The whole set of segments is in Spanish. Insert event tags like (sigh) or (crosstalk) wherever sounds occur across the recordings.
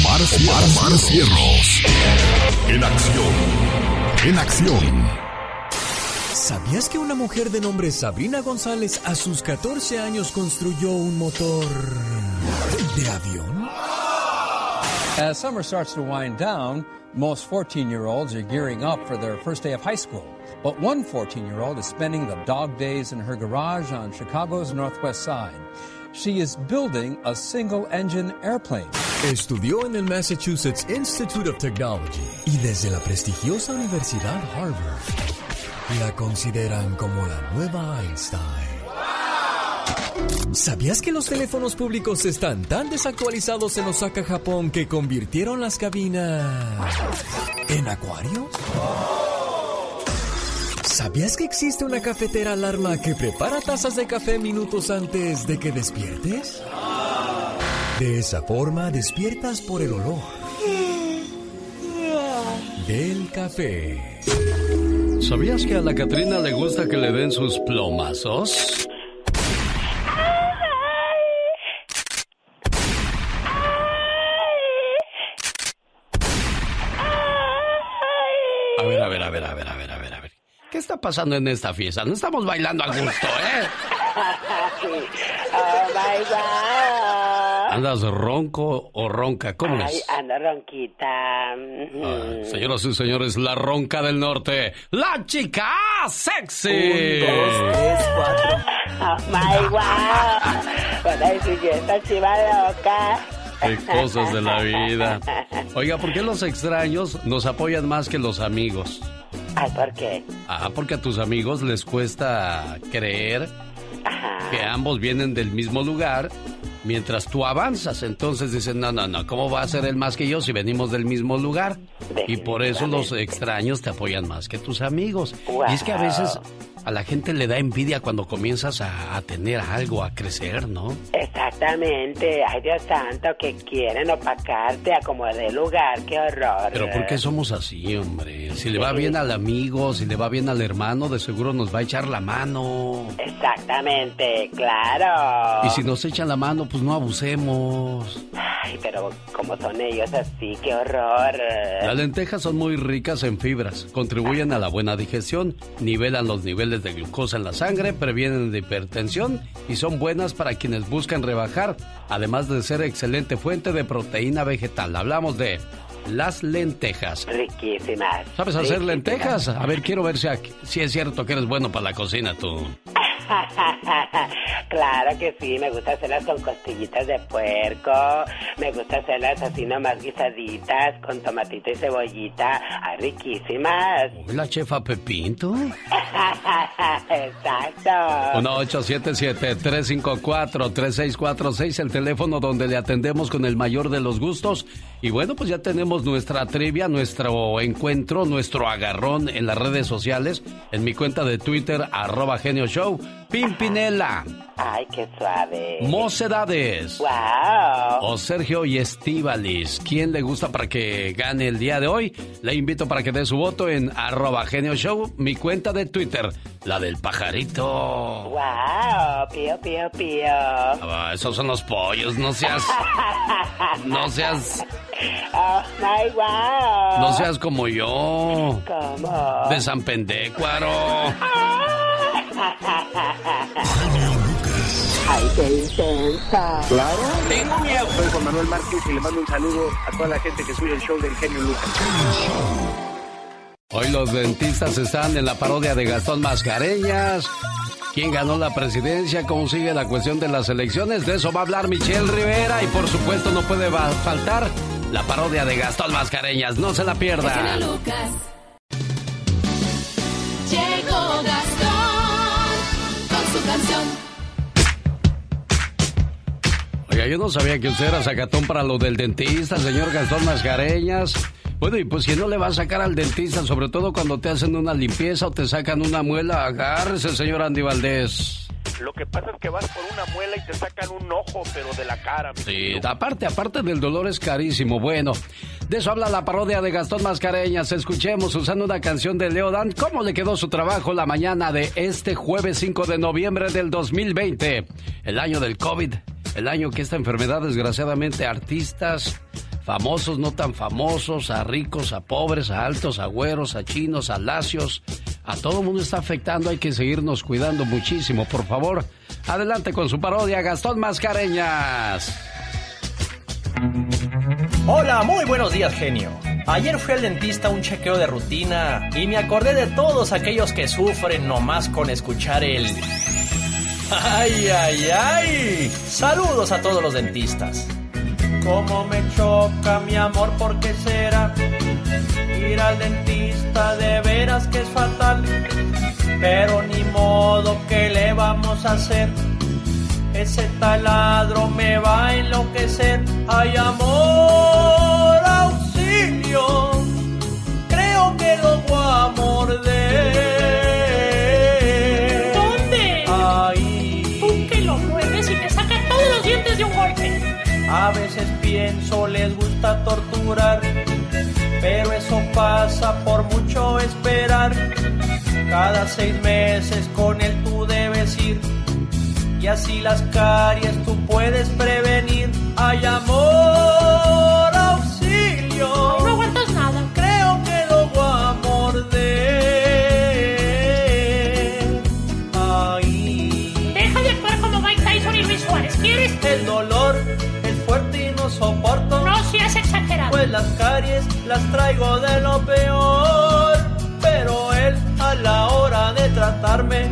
Omar, Omar, Cierros. En acción. En acción. ¿Sabías que una mujer de nombre Sabrina González a sus 14 años construyó un motor de avión? As summer starts to wind down, most 14 year olds are gearing up for their first day of high school. But one 14 year old is spending the dog days in her garage on Chicago's northwest side. She is building a single engine airplane. Estudió en el Massachusetts Institute of Technology y desde la prestigiosa Universidad Harvard la consideran como la nueva Einstein. ¿Sabías que los teléfonos públicos están tan desactualizados en Osaka, Japón, que convirtieron las cabinas en acuarios? ¿Sabías que existe una cafetera alarma que prepara tazas de café minutos antes de que despiertes? De esa forma despiertas por el olor del café. ¿Sabías que a la Catrina le gusta que le den sus plomazos? A ver, a ver, a ver, a ver, a ver. ¿Qué está pasando en esta fiesta? No estamos bailando a gusto, ¿eh? Oh my God. ¿Andas ronco o ronca? ¿Cómo Ay, es? ando ronquita. Ah, señoras y señores, la ronca del norte, la chica sexy. Oh my God. Bueno, y si yo esta chiva loca. Qué cosas de la vida. (laughs) Oiga, ¿por qué los extraños nos apoyan más que los amigos? Ay, ¿por qué? Ah, porque a tus amigos les cuesta creer que ambos vienen del mismo lugar mientras tú avanzas. Entonces dicen, no, no, no, ¿cómo va a ser él más que yo si venimos del mismo lugar? Y por eso los extraños te apoyan más que tus amigos. Y es que a veces a la gente le da envidia cuando comienzas a, a tener algo, a crecer, ¿no? Exactamente. Ay, Dios santo, que quieren opacarte a como de lugar. Qué horror. Pero ¿por qué somos así, hombre? Si le va bien al amigo, si le va bien al hermano, de seguro nos va a echar la mano. Exactamente, claro. Y si nos echan la mano, pues no abusemos. Ay, pero como son ellos así, qué horror. Las lentejas son muy ricas en fibras, contribuyen a la buena digestión, nivelan los niveles de glucosa en la sangre, previenen de hipertensión y son buenas para quienes buscan rebajar, además de ser excelente fuente de proteína vegetal. Hablamos de las lentejas. Riquísimas. ¿Sabes hacer riquísimas. lentejas? A ver, quiero ver si, si es cierto que eres bueno para la cocina tú. (laughs) claro que sí, me gusta hacerlas con costillitas de puerco, me gusta hacerlas así nomás guisaditas, con tomatito y cebollita, ay, riquísimas. ¿La chefa Pepinto? (laughs) Exacto. 1-877-354-3646, el teléfono donde le atendemos con el mayor de los gustos. Y bueno, pues ya tenemos nuestra trivia, nuestro encuentro, nuestro agarrón en las redes sociales, en mi cuenta de Twitter, arroba genio show, Pimpinela, Ay, qué suave. Mocedades. Wow. O Sergio y Estíbalis. ¿Quién le gusta para que gane el día de hoy? Le invito para que dé su voto en arroba genio show, mi cuenta de Twitter, la del pajarito. Wow, pío, pío, pío. Ah, esos son los pollos, no seas. (laughs) No seas. Oh my wow. No seas como yo. ¿Cómo? De San Pendécuaro. Ay, qué intensa. Claro. Tengo miedo. Soy Juan Manuel Márquez y le mando un saludo a toda la gente que sube el show del genio Lucas. Hoy los dentistas están en la parodia de Gastón Mascareñas. ¿Quién ganó la presidencia? ¿Cómo sigue la cuestión de las elecciones? De eso va a hablar Michelle Rivera y por supuesto no puede faltar la parodia de Gastón Mascareñas. No se la pierda. Lucas. Llegó Gastón con su canción. Oiga, yo no sabía que usted era sacatón para lo del dentista, señor Gastón Mascareñas. Bueno, y pues si no le va a sacar al dentista, sobre todo cuando te hacen una limpieza o te sacan una muela, agárrese, señor Andy Valdés. Lo que pasa es que vas por una muela y te sacan un ojo, pero de la cara. mi Sí, querido. aparte, aparte del dolor es carísimo. Bueno, de eso habla la parodia de Gastón Mascareñas. Escuchemos usando una canción de Leodan. ¿Cómo le quedó su trabajo la mañana de este jueves 5 de noviembre del 2020? El año del COVID. El año que esta enfermedad, desgraciadamente, artistas, famosos, no tan famosos, a ricos, a pobres, a altos, a güeros, a chinos, a lacios. A todo el mundo está afectando, hay que seguirnos cuidando muchísimo. Por favor, adelante con su parodia, Gastón Mascareñas. Hola, muy buenos días, genio. Ayer fui al dentista a un chequeo de rutina y me acordé de todos aquellos que sufren nomás con escuchar el... ¡Ay, ay, ay! Saludos a todos los dentistas. Cómo me choca mi amor, ¿por qué será? Ir al dentista de veras que es fatal. Pero ni modo, ¿qué le vamos a hacer? Ese taladro me va a enloquecer. ¡Ay, amor, auxilio! Creo que lo voy a morder. Pienso les gusta torturar, pero eso pasa por mucho esperar. Cada seis meses con él tú debes ir, y así las caries tú puedes prevenir. Ay amor, Pues las caries las traigo de lo peor. Pero él a la hora de tratarme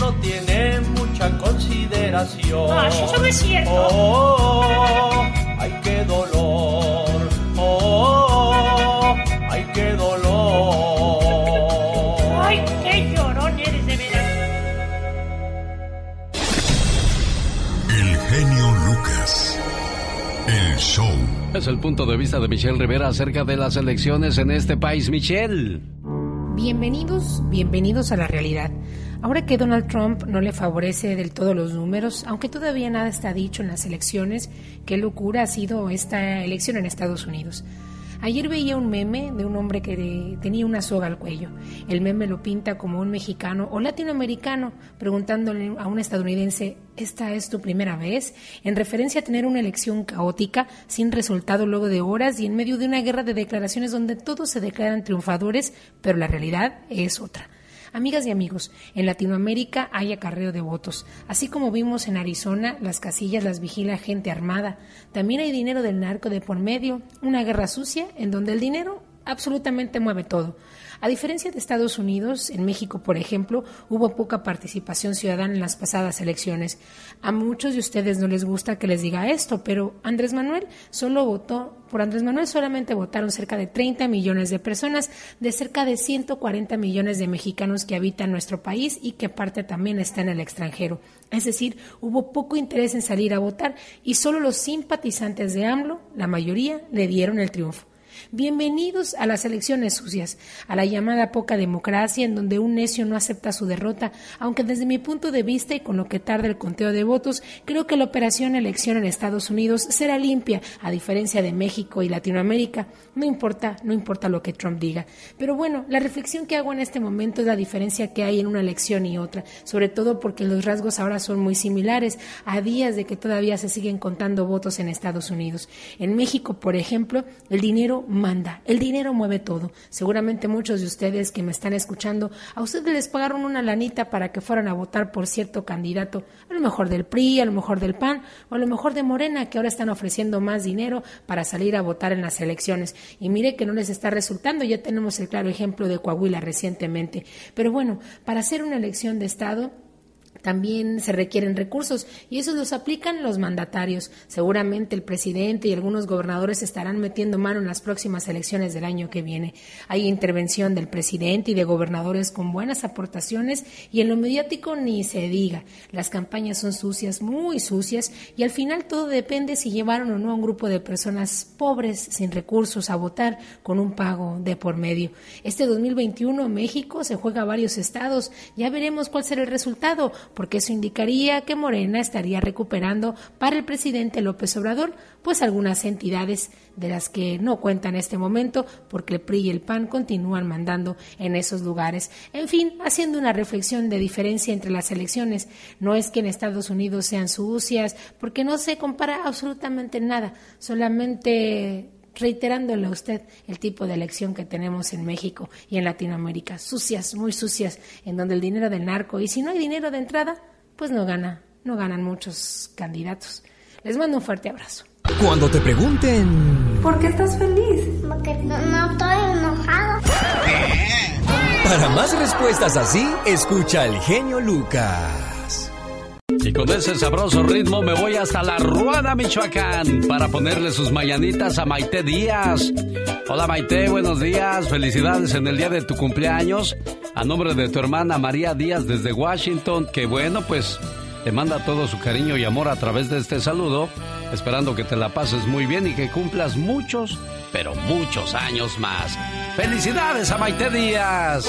no tiene mucha consideración. Ah, eso no es cierto. Oh, ay, qué dolor. Oh, ay, qué dolor. Ay, qué llorón eres de veras. El genio Lucas. El show. Es el punto de vista de Michelle Rivera acerca de las elecciones en este país. Michelle. Bienvenidos, bienvenidos a la realidad. Ahora que Donald Trump no le favorece del todo los números, aunque todavía nada está dicho en las elecciones, qué locura ha sido esta elección en Estados Unidos. Ayer veía un meme de un hombre que tenía una soga al cuello. El meme lo pinta como un mexicano o latinoamericano preguntándole a un estadounidense, ¿esta es tu primera vez? En referencia a tener una elección caótica, sin resultado luego de horas y en medio de una guerra de declaraciones donde todos se declaran triunfadores, pero la realidad es otra. Amigas y amigos, en Latinoamérica hay acarreo de votos. Así como vimos en Arizona, las casillas las vigila gente armada. También hay dinero del narco de por medio, una guerra sucia en donde el dinero absolutamente mueve todo. A diferencia de Estados Unidos, en México, por ejemplo, hubo poca participación ciudadana en las pasadas elecciones. A muchos de ustedes no les gusta que les diga esto, pero Andrés Manuel solo votó, por Andrés Manuel solamente votaron cerca de 30 millones de personas de cerca de 140 millones de mexicanos que habitan nuestro país y que parte también está en el extranjero. Es decir, hubo poco interés en salir a votar y solo los simpatizantes de AMLO, la mayoría, le dieron el triunfo. Bienvenidos a las elecciones sucias, a la llamada poca democracia en donde un necio no acepta su derrota, aunque desde mi punto de vista y con lo que tarda el conteo de votos, creo que la operación elección en Estados Unidos será limpia, a diferencia de México y Latinoamérica. No importa, no importa lo que Trump diga. Pero bueno, la reflexión que hago en este momento es la diferencia que hay en una elección y otra, sobre todo porque los rasgos ahora son muy similares, a días de que todavía se siguen contando votos en Estados Unidos. En México, por ejemplo, el dinero manda, el dinero mueve todo. Seguramente muchos de ustedes que me están escuchando, a ustedes les pagaron una lanita para que fueran a votar por cierto candidato, a lo mejor del PRI, a lo mejor del PAN o a lo mejor de Morena, que ahora están ofreciendo más dinero para salir a votar en las elecciones. Y mire que no les está resultando, ya tenemos el claro ejemplo de Coahuila recientemente. Pero bueno, para hacer una elección de Estado, también se requieren recursos y esos los aplican los mandatarios. Seguramente el presidente y algunos gobernadores estarán metiendo mano en las próximas elecciones del año que viene. Hay intervención del presidente y de gobernadores con buenas aportaciones y en lo mediático ni se diga. Las campañas son sucias, muy sucias y al final todo depende si llevaron o no a un grupo de personas pobres, sin recursos, a votar con un pago de por medio. Este 2021 México se juega a varios estados. Ya veremos cuál será el resultado porque eso indicaría que Morena estaría recuperando para el presidente López Obrador, pues algunas entidades de las que no cuentan en este momento, porque el PRI y el PAN continúan mandando en esos lugares. En fin, haciendo una reflexión de diferencia entre las elecciones, no es que en Estados Unidos sean sucias, porque no se compara absolutamente nada, solamente reiterándole a usted el tipo de elección que tenemos en México y en Latinoamérica, sucias, muy sucias, en donde el dinero del narco, y si no hay dinero de entrada, pues no gana, no ganan muchos candidatos. Les mando un fuerte abrazo. Cuando te pregunten... ¿Por qué estás feliz? Porque no, no estoy enojado. Para más respuestas así, escucha al genio Lucas. Y con ese sabroso ritmo me voy hasta la Ruana, Michoacán, para ponerle sus mañanitas a Maite Díaz. Hola Maite, buenos días, felicidades en el día de tu cumpleaños. A nombre de tu hermana María Díaz desde Washington, que bueno, pues te manda todo su cariño y amor a través de este saludo, esperando que te la pases muy bien y que cumplas muchos, pero muchos años más. Felicidades a Maite Díaz.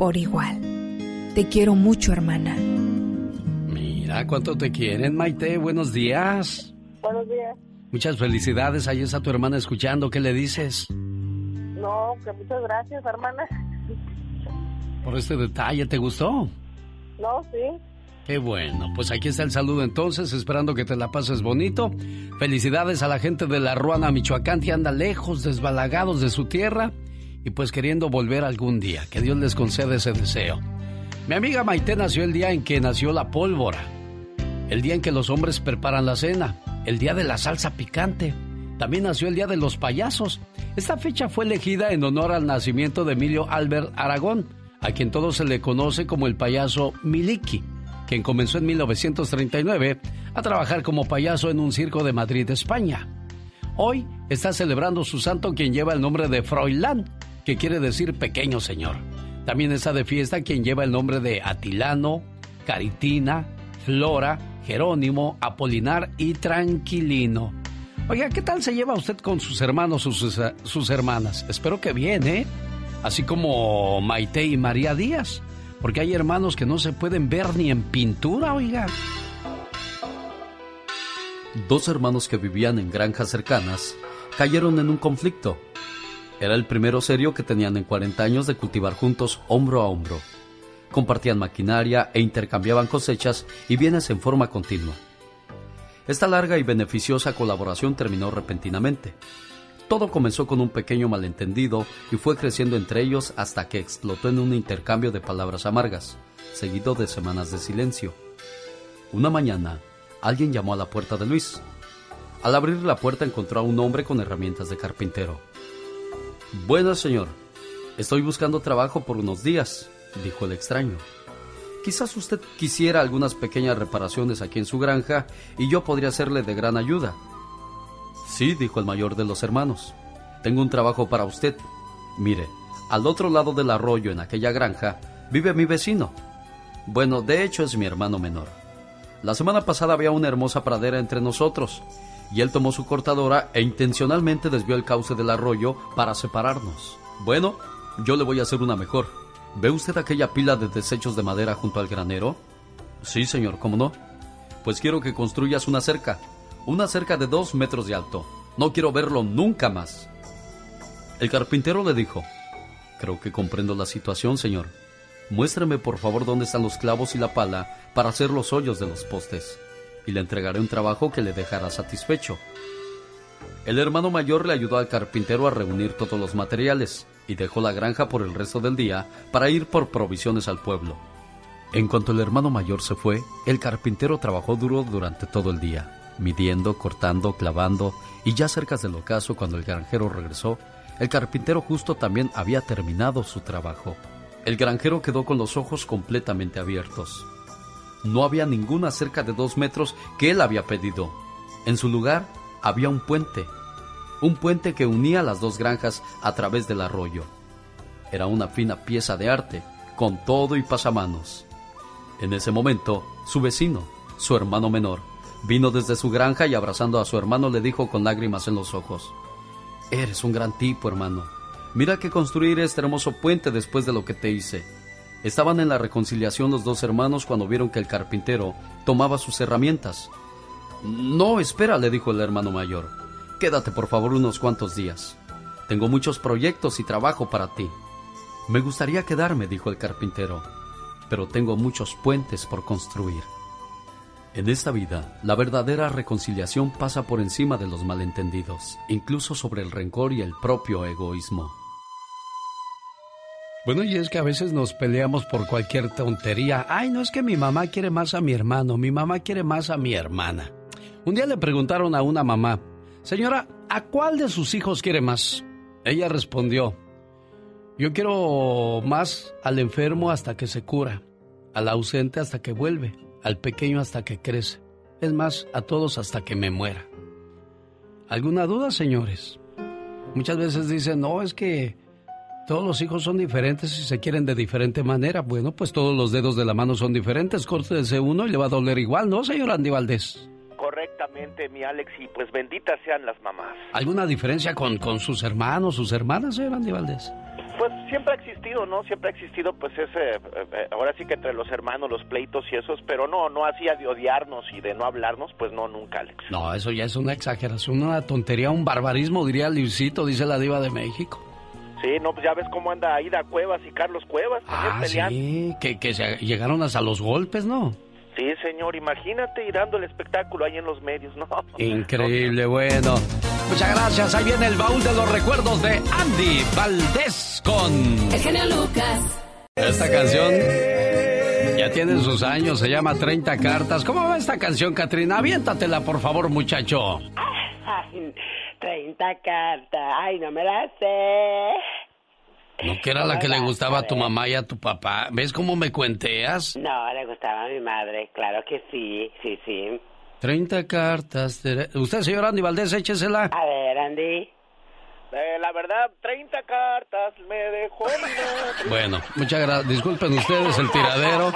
por igual. Te quiero mucho, hermana. Mira cuánto te quieren, Maite. Buenos días. Buenos días. Muchas felicidades. Ahí está tu hermana escuchando. ¿Qué le dices? No, que muchas gracias, hermana. Por este detalle, ¿te gustó? No, sí. Qué bueno, pues aquí está el saludo entonces, esperando que te la pases bonito. Felicidades a la gente de la Ruana, Michoacán, que anda lejos, desbalagados de su tierra y pues queriendo volver algún día. Que Dios les conceda ese deseo. Mi amiga Maite nació el día en que nació la pólvora, el día en que los hombres preparan la cena, el día de la salsa picante. También nació el día de los payasos. Esta fecha fue elegida en honor al nacimiento de Emilio Albert Aragón, a quien todo se le conoce como el payaso Miliki, quien comenzó en 1939 a trabajar como payaso en un circo de Madrid, España. Hoy está celebrando su santo quien lleva el nombre de Froilán, que quiere decir pequeño señor. También está de fiesta quien lleva el nombre de Atilano, Caritina, Flora, Jerónimo, Apolinar y Tranquilino. Oiga, ¿qué tal se lleva usted con sus hermanos o sus, sus, hermanas? Espero que bien, ¿eh? Así como Maite y María Díaz. Porque hay hermanos que no se pueden ver ni en pintura, oiga. Dos hermanos que vivían en granjas cercanas cayeron en un conflicto era el primero serio que tenían en 40 años de cultivar juntos hombro a hombro. Compartían maquinaria e intercambiaban cosechas y bienes en forma continua. Esta larga y beneficiosa colaboración terminó repentinamente. Todo comenzó con un pequeño malentendido y fue creciendo entre ellos hasta que explotó en un intercambio de palabras amargas, seguido de semanas de silencio. Una mañana, alguien llamó a la puerta de Luis. Al abrir la puerta encontró a un hombre con herramientas de carpintero. Bueno, señor. Estoy buscando trabajo por unos días, dijo el extraño. Quizás usted quisiera algunas pequeñas reparaciones aquí en su granja y yo podría serle de gran ayuda. Sí, dijo el mayor de los hermanos. Tengo un trabajo para usted. Mire, al otro lado del arroyo en aquella granja vive mi vecino. Bueno, de hecho es mi hermano menor. La semana pasada había una hermosa pradera entre nosotros y él tomó su cortadora e intencionalmente desvió el cauce del arroyo para separarnos. Bueno, yo le voy a hacer una mejor. ¿Ve usted aquella pila de desechos de madera junto al granero? Sí, señor, ¿cómo no? Pues quiero que construyas una cerca, una cerca de dos metros de alto. No quiero verlo nunca más. El carpintero le dijo, Creo que comprendo la situación, señor. Muéstrame por favor dónde están los clavos y la pala para hacer los hoyos de los postes y le entregaré un trabajo que le dejará satisfecho. El hermano mayor le ayudó al carpintero a reunir todos los materiales y dejó la granja por el resto del día para ir por provisiones al pueblo. En cuanto el hermano mayor se fue, el carpintero trabajó duro durante todo el día. midiendo, cortando, clavando, y ya cerca del ocaso, cuando el granjero regresó, el carpintero justo también había terminado su trabajo. El granjero quedó con los ojos completamente abiertos. No había ninguna cerca de dos metros que él había pedido. En su lugar había un puente, un puente que unía las dos granjas a través del arroyo. Era una fina pieza de arte, con todo y pasamanos. En ese momento, su vecino, su hermano menor, vino desde su granja y abrazando a su hermano le dijo con lágrimas en los ojos, Eres un gran tipo, hermano. Mira que construir este hermoso puente después de lo que te hice. Estaban en la reconciliación los dos hermanos cuando vieron que el carpintero tomaba sus herramientas. No, espera, le dijo el hermano mayor. Quédate por favor unos cuantos días. Tengo muchos proyectos y trabajo para ti. Me gustaría quedarme, dijo el carpintero, pero tengo muchos puentes por construir. En esta vida, la verdadera reconciliación pasa por encima de los malentendidos, incluso sobre el rencor y el propio egoísmo. Bueno, y es que a veces nos peleamos por cualquier tontería. Ay, no es que mi mamá quiere más a mi hermano, mi mamá quiere más a mi hermana. Un día le preguntaron a una mamá, señora, ¿a cuál de sus hijos quiere más? Ella respondió, yo quiero más al enfermo hasta que se cura, al ausente hasta que vuelve al pequeño hasta que crece, es más, a todos hasta que me muera. ¿Alguna duda, señores? Muchas veces dicen, no, es que todos los hijos son diferentes y se quieren de diferente manera. Bueno, pues todos los dedos de la mano son diferentes. Córtese uno y le va a doler igual, ¿no, señor Andy Valdés? Correctamente, mi Alex, y pues benditas sean las mamás. ¿Alguna diferencia con, con sus hermanos, sus hermanas, señor Andy Valdés? Pues siempre ha existido, ¿no? Siempre ha existido, pues ese, eh, eh, ahora sí que entre los hermanos, los pleitos y esos, pero no, no hacía de odiarnos y de no hablarnos, pues no, nunca, Alex. No, eso ya es una exageración, una tontería, un barbarismo, diría Luisito, dice la diva de México. Sí, no, pues ya ves cómo anda Aida Cuevas y Carlos Cuevas. Ah, sí, que, que se llegaron hasta los golpes, ¿no? Sí, señor, imagínate ir dando el espectáculo ahí en los medios, ¿no? (laughs) Increíble, bueno. Muchas gracias. Ahí viene el baúl de los recuerdos de Andy Valdés con... El genio Lucas. Esta canción ya tiene sus años, se llama 30 cartas. ¿Cómo va esta canción, Katrina? Aviéntatela, por favor, muchacho. Ay, 30 cartas. Ay, no me la sé. ¿No que era la que le gustaba a tu mamá y a tu papá? ¿Ves cómo me cuenteas? No, le gustaba a mi madre, claro que sí, sí, sí. 30 cartas. Usted, señor Andy Valdés, échesela. A ver, Andy. Eh, la verdad, 30 cartas me dejó. bueno, muchas gracias. Disculpen ustedes el tiradero.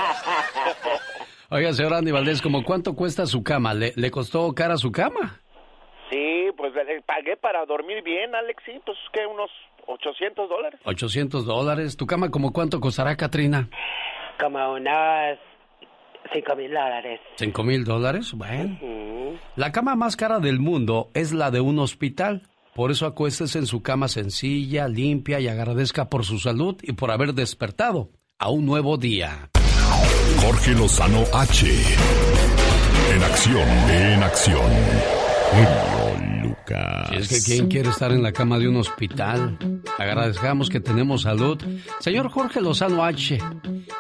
(laughs) Oiga, señor Andy Valdés, ¿cómo cuánto cuesta su cama? ¿Le, le costó cara su cama? Sí, pues eh, pagué para dormir bien, Alex, sí, pues que unos 800 dólares. 800 dólares. ¿Tu cama como cuánto costará, Katrina? Como unos 5 mil dólares. ¿5 mil dólares? Bueno. La cama más cara del mundo es la de un hospital. Por eso acuéstese en su cama sencilla, limpia y agradezca por su salud y por haber despertado a un nuevo día. Jorge Lozano H. En acción, en acción. Genio Lucas. Si es que quién quiere estar en la cama de un hospital. Agradezcamos que tenemos salud. Señor Jorge Lozano H,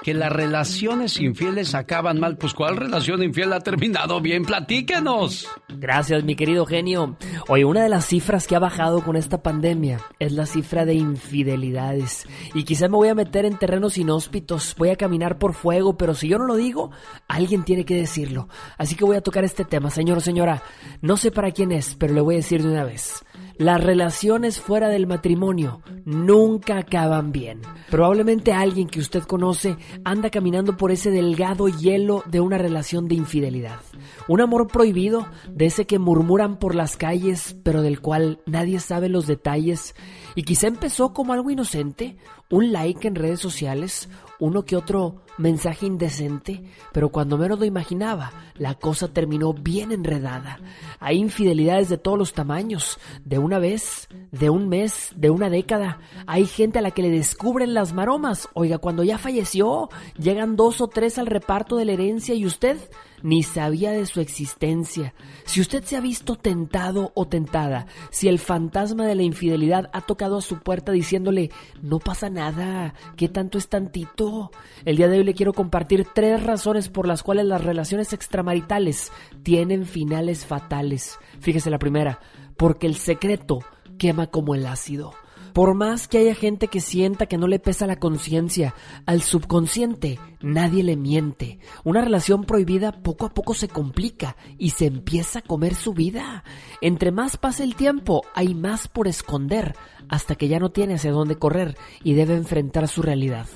que las relaciones infieles acaban mal. Pues ¿cuál relación infiel ha terminado bien? Platíquenos. Gracias, mi querido genio. Oye, una de las cifras que ha bajado con esta pandemia es la cifra de infidelidades. Y quizá me voy a meter en terrenos inhóspitos, voy a caminar por fuego, pero si yo no lo digo, alguien tiene que decirlo. Así que voy a tocar este tema, señor o señora. No sé para quién es, pero le voy a decir de una vez. Las relaciones fuera del matrimonio nunca acaban bien. Probablemente alguien que usted conoce anda caminando por ese delgado hielo de una relación de infidelidad. Un amor prohibido, de ese que murmuran por las calles, pero del cual nadie sabe los detalles. Y quizá empezó como algo inocente, un like en redes sociales, uno que otro mensaje indecente, pero cuando menos lo imaginaba, la cosa terminó bien enredada. Hay infidelidades de todos los tamaños, de una vez, de un mes, de una década. Hay gente a la que le descubren las maromas. Oiga, cuando ya falleció, llegan dos o tres al reparto de la herencia y usted ni sabía de su existencia. Si usted se ha visto tentado o tentada, si el fantasma de la infidelidad ha tocado a su puerta diciéndole, no pasa nada. ¿Qué tanto es tantito? El día de hoy le quiero compartir tres razones por las cuales las relaciones extramaritales tienen finales fatales. Fíjese la primera, porque el secreto quema como el ácido. Por más que haya gente que sienta que no le pesa la conciencia, al subconsciente nadie le miente. Una relación prohibida poco a poco se complica y se empieza a comer su vida. Entre más pasa el tiempo, hay más por esconder, hasta que ya no tiene hacia dónde correr y debe enfrentar su realidad.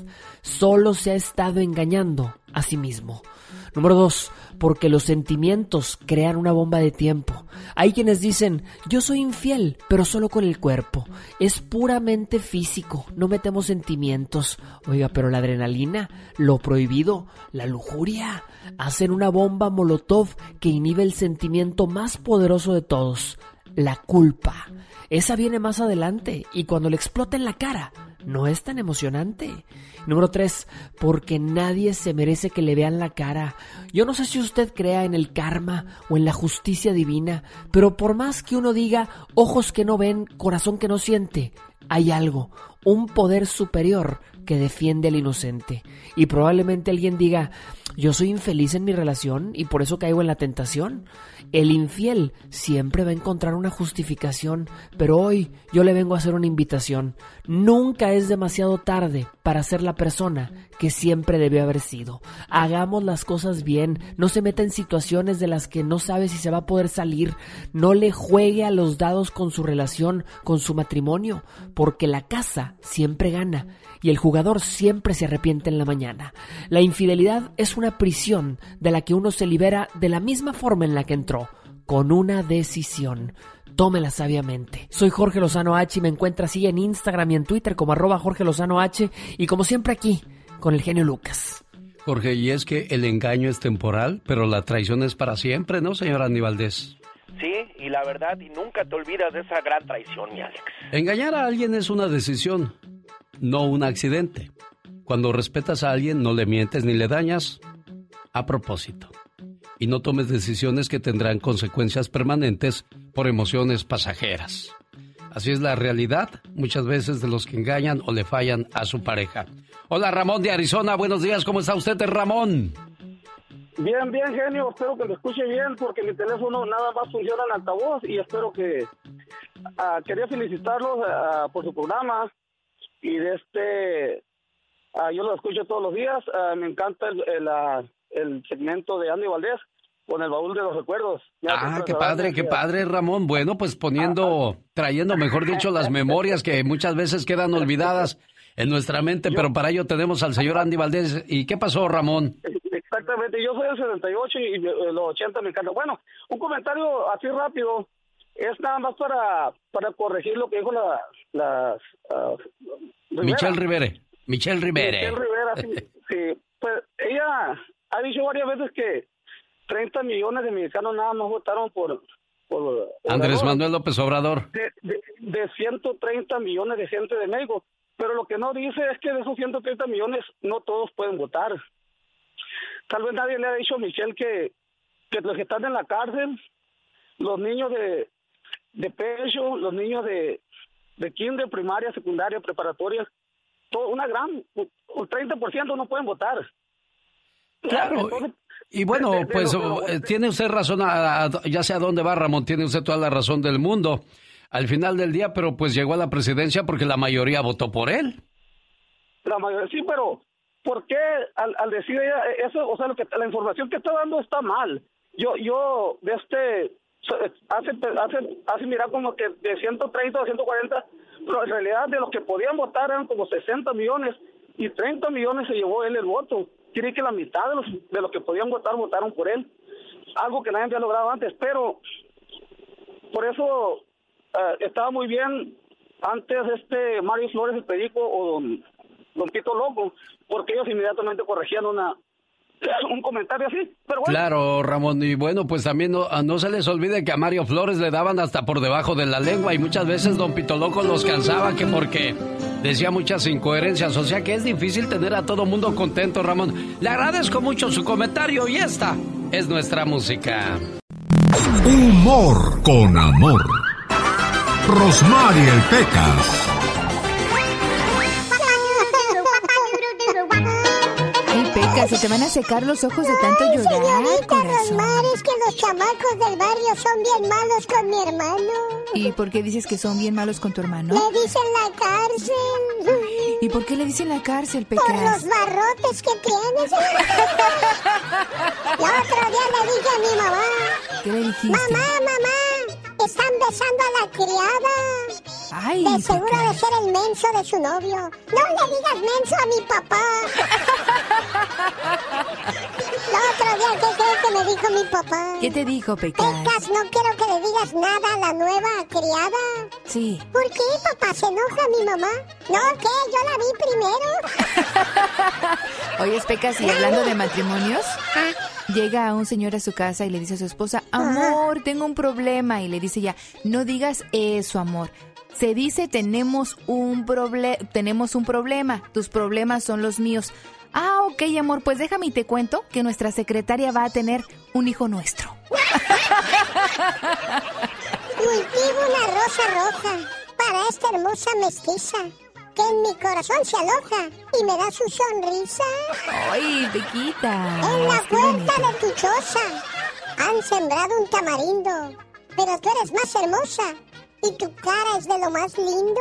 Solo se ha estado engañando a sí mismo. Número dos, porque los sentimientos crean una bomba de tiempo. Hay quienes dicen, yo soy infiel, pero solo con el cuerpo. Es puramente físico, no metemos sentimientos. Oiga, pero la adrenalina, lo prohibido, la lujuria, hacen una bomba molotov que inhibe el sentimiento más poderoso de todos, la culpa. Esa viene más adelante y cuando le explota en la cara, no es tan emocionante. Número 3, porque nadie se merece que le vean la cara. Yo no sé si usted crea en el karma o en la justicia divina, pero por más que uno diga ojos que no ven, corazón que no siente, hay algo, un poder superior que defiende al inocente. Y probablemente alguien diga, yo soy infeliz en mi relación y por eso caigo en la tentación. El infiel siempre va a encontrar una justificación, pero hoy yo le vengo a hacer una invitación. Nunca es demasiado tarde para ser la persona que siempre debió haber sido. Hagamos las cosas bien, no se meta en situaciones de las que no sabe si se va a poder salir, no le juegue a los dados con su relación, con su matrimonio, porque la casa siempre gana y el jugador siempre se arrepiente en la mañana. La infidelidad es una prisión de la que uno se libera de la misma forma en la que entró, con una decisión. Tómela sabiamente. Soy Jorge Lozano H y me encuentra así en Instagram y en Twitter como arroba Jorge Lozano H y como siempre aquí con el genio Lucas. Jorge, y es que el engaño es temporal, pero la traición es para siempre, ¿no, señor Aníbaldez? Sí, y la verdad, y nunca te olvidas de esa gran traición, mi Alex. Engañar a alguien es una decisión, no un accidente. Cuando respetas a alguien, no le mientes ni le dañas a propósito. Y no tomes decisiones que tendrán consecuencias permanentes por emociones pasajeras. Así es la realidad muchas veces de los que engañan o le fallan a su pareja. Hola Ramón de Arizona, buenos días, ¿cómo está usted Ramón? Bien, bien, genio. Espero que me escuche bien porque mi teléfono nada más funciona en altavoz y espero que. Ah, quería felicitarlos ah, por su programa y de este. Ah, yo lo escucho todos los días. me encanta el, el, segmento de Andy Valdés con el baúl de los recuerdos. ah, qué padre, qué padre, Ramón. Bueno, pues poniendo, (laughs) trayendo, mejor dicho, las memorias que muchas veces quedan olvidadas en nuestra mente, pero para ello tenemos al señor Andy Valdés. ¿Y qué pasó, Ramón? Exactamente, yo soy del 78 y los 80 me encanta. Bueno, un comentario así rápido, es nada más para, para corregir lo que dijo la, la Michelle Rivere. Michelle Rivere. Michelle Rivera, sí, (laughs) Pues ella ha dicho varias veces que 30 millones de mexicanos nada más votaron por... por Andrés Manuel López Obrador. De, de, de 130 millones de gente de México. Pero lo que no dice es que de esos 130 millones no todos pueden votar. Tal vez nadie le ha dicho a Michelle que, que los que están en la cárcel, los niños de, de pecho, los niños de, de kinder, primaria, secundaria, preparatoria, todo, una gran, un 30% no pueden votar. Claro. y bueno, pues eh, tiene usted razón, ya sé a dónde va Ramón, tiene usted toda la razón del mundo al final del día, pero pues llegó a la presidencia porque la mayoría votó por él. La mayoría, sí, pero ¿por qué al, al decir eso, o sea, lo que la información que está dando está mal? Yo, yo, de este, hace, hace, hace mirar como que de 130 a 140, pero en realidad de los que podían votar eran como 60 millones y 30 millones se llevó él el voto. Quiere que la mitad de los, de los que podían votar votaron por él. Algo que nadie había logrado antes, pero por eso uh, estaba muy bien antes este Mario Flores el Perico o don, don Loco, porque ellos inmediatamente corregían una (laughs) un comentario así, pero bueno. Claro, Ramón, y bueno, pues también no, no, se les olvide que a Mario Flores le daban hasta por debajo de la lengua y muchas veces Don Pito Loco los cansaba que porque decía muchas incoherencias, o sea que es difícil tener a todo mundo contento, Ramón. Le agradezco mucho su comentario y esta es nuestra música. Humor con amor. Rosmarie el Pecas. Peca, se te van a secar los ojos de tanto Ay, llorar, señorita corazón. Rosmar, es que los chamacos del barrio son bien malos con mi hermano. ¿Y por qué dices que son bien malos con tu hermano? Le dicen la cárcel. ¿Y por qué le dicen la cárcel, Pecas? Por los barrotes que tienes. (laughs) El otro día le dije a mi mamá, ¿Qué le dijiste? mamá, mamá, están besando a la criada. Ay, de seguro de ser el menso de su novio. No le digas menso a mi papá. El otro día, ¿qué crees que me dijo mi papá? ¿Qué te dijo, Pecas? Pecas, no quiero que le digas nada a la nueva criada. Sí. ¿Por qué, papá? ¿Se enoja mi mamá? No, ¿qué? Yo la vi primero. (laughs) Oye, Pecas, y hablando de matrimonios, llega un señor a su casa y le dice a su esposa, amor, tengo un problema. Y le dice ya, no digas eso, amor. Se dice tenemos un proble tenemos un problema. Tus problemas son los míos. Ah, ok, amor, pues déjame y te cuento que nuestra secretaria va a tener un hijo nuestro. (laughs) Cultivo una rosa roja para esta hermosa mestiza que en mi corazón se aloja y me da su sonrisa. Ay, Pequita. En la puerta de tu choza han sembrado un tamarindo, pero tú eres más hermosa y tu cara es de lo más lindo.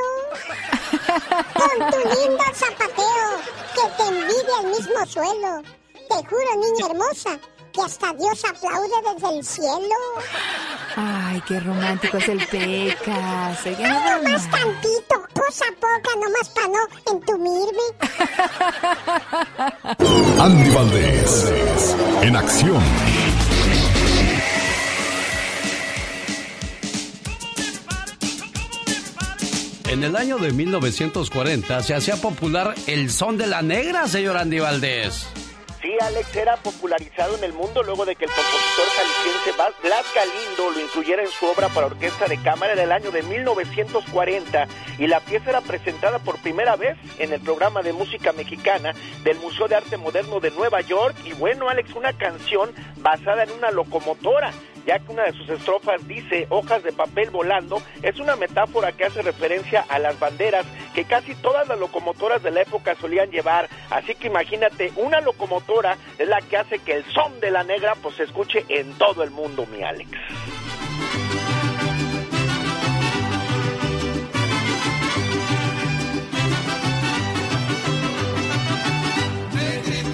Con tu lindo zapateo que te envidia el mismo suelo. Te juro, niña hermosa, que hasta Dios aplaude desde el cielo. Ay, qué romántico es el Pecas. Ay, nomás más. tantito, cosa poca, nomás para no entumirme. Andy Valdés, en acción. En el año de 1940 se hacía popular el son de la negra, señor Andy Valdés. Sí, Alex era popularizado en el mundo luego de que el compositor jalisciense Blas Galindo lo incluyera en su obra para orquesta de cámara en el año de 1940 y la pieza era presentada por primera vez en el programa de música mexicana del Museo de Arte Moderno de Nueva York. Y bueno, Alex, una canción basada en una locomotora ya que una de sus estrofas dice hojas de papel volando, es una metáfora que hace referencia a las banderas que casi todas las locomotoras de la época solían llevar. Así que imagínate, una locomotora es la que hace que el son de la negra pues se escuche en todo el mundo, mi Alex.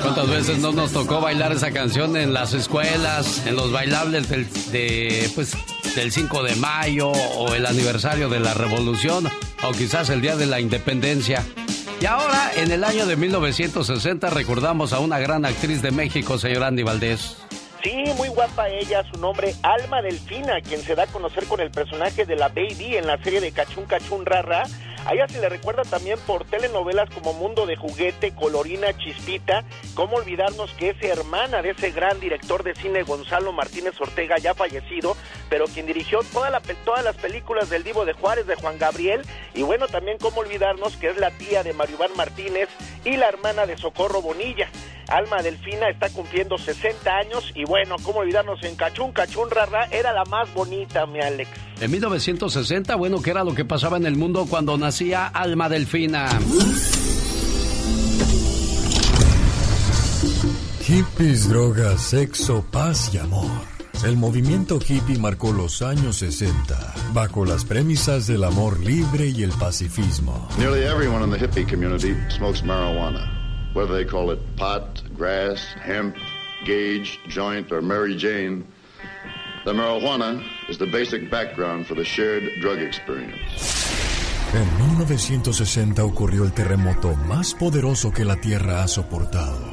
¿Cuántas veces no nos tocó bailar esa canción en las escuelas, en los bailables del, de, pues, del 5 de mayo o el aniversario de la revolución o quizás el día de la independencia? Y ahora, en el año de 1960, recordamos a una gran actriz de México, señor Andy Valdés. Sí, muy guapa ella, su nombre Alma Delfina, quien se da a conocer con el personaje de la Baby en la serie de Cachún Cachún Rara. A ella se le recuerda también por telenovelas como Mundo de Juguete, Colorina, Chispita. ¿Cómo olvidarnos que es hermana de ese gran director de cine Gonzalo Martínez Ortega, ya fallecido, pero quien dirigió toda la, todas las películas del Divo de Juárez de Juan Gabriel? Y bueno, también cómo olvidarnos que es la tía de Mario Iván Martínez y la hermana de Socorro Bonilla. Alma Delfina está cumpliendo 60 años y bueno, cómo olvidarnos en Cachún Cachún Rara era la más bonita, mi Alex. En 1960, bueno, ¿qué era lo que pasaba en el mundo cuando nacía Alma Delfina? Hippies, drogas, sexo, paz y amor. El movimiento hippie marcó los años 60 bajo las premisas del amor libre y el pacifismo. Nearly everyone in the hippie community smokes marijuana, whether they call it pot, grass, hemp, gauge, joint, or Mary Jane. The marijuana is the basic background for the shared drug experience. En 1960 ocurrió el terremoto más poderoso que la Tierra ha soportado.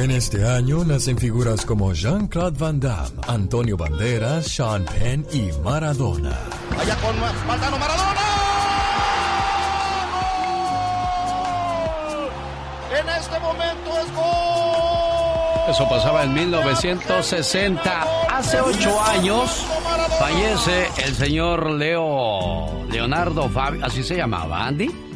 En este año nacen figuras como Jean-Claude Van Damme, Antonio Banderas, Sean Penn y Maradona. Allá con Maradona. Maradona. En este momento es gol. Eso pasaba en 1960. Hace ocho años fallece el señor Leo Leonardo Fabio, así se llamaba, Andy.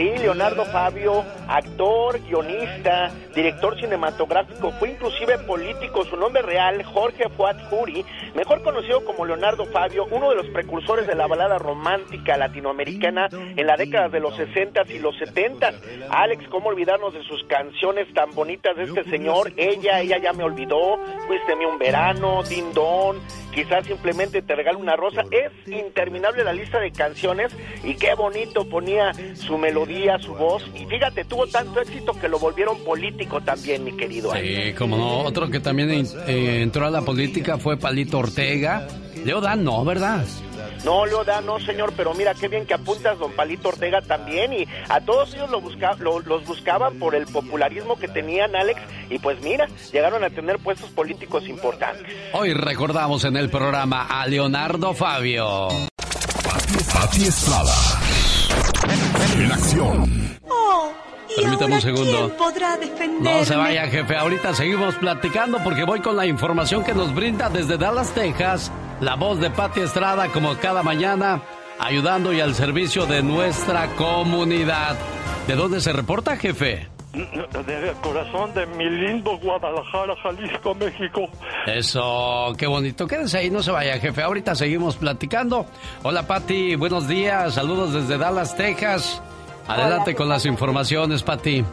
Sí, Leonardo Fabio, actor, guionista, director cinematográfico, fue inclusive político. Su nombre real, Jorge Fuad Juri, mejor conocido como Leonardo Fabio, uno de los precursores de la balada romántica latinoamericana en la década de los 60 y los 70. Alex, ¿cómo olvidarnos de sus canciones tan bonitas de este señor? Ella, ella ya me olvidó, fuiste mi un verano, Din Don, quizás simplemente te regalo una rosa. Es interminable la lista de canciones y qué bonito ponía su melodía, su voz. Y fíjate, tuvo tanto éxito que lo volvieron político también, mi querido. Sí, como no. Otro que también eh, entró a la política fue Palito Ortega. Leo Dan, no, ¿verdad? No, Leo Dan, no, señor, pero mira qué bien que apuntas don Palito Ortega también. Y a todos ellos lo busca, lo- los buscaban por el popularismo que tenían, Alex. Y pues mira, llegaron a tener puestos políticos importantes. Hoy recordamos en el programa a Leonardo Fabio. Pati Estrada. En acción. Oh, ¿y Permítame un segundo. quién podrá defenderme? No se vaya, jefe. Ahorita seguimos platicando porque voy con la información que nos brinda desde Dallas, Texas, la voz de Pati Estrada, como cada mañana, ayudando y al servicio de nuestra comunidad. ¿De dónde se reporta, jefe? Desde el corazón de mi lindo Guadalajara, Jalisco, México. Eso, qué bonito. Quédese ahí, no se vaya, jefe. Ahorita seguimos platicando. Hola, Pati. Buenos días. Saludos desde Dallas, Texas. Adelante Hola, con las informaciones, Pati.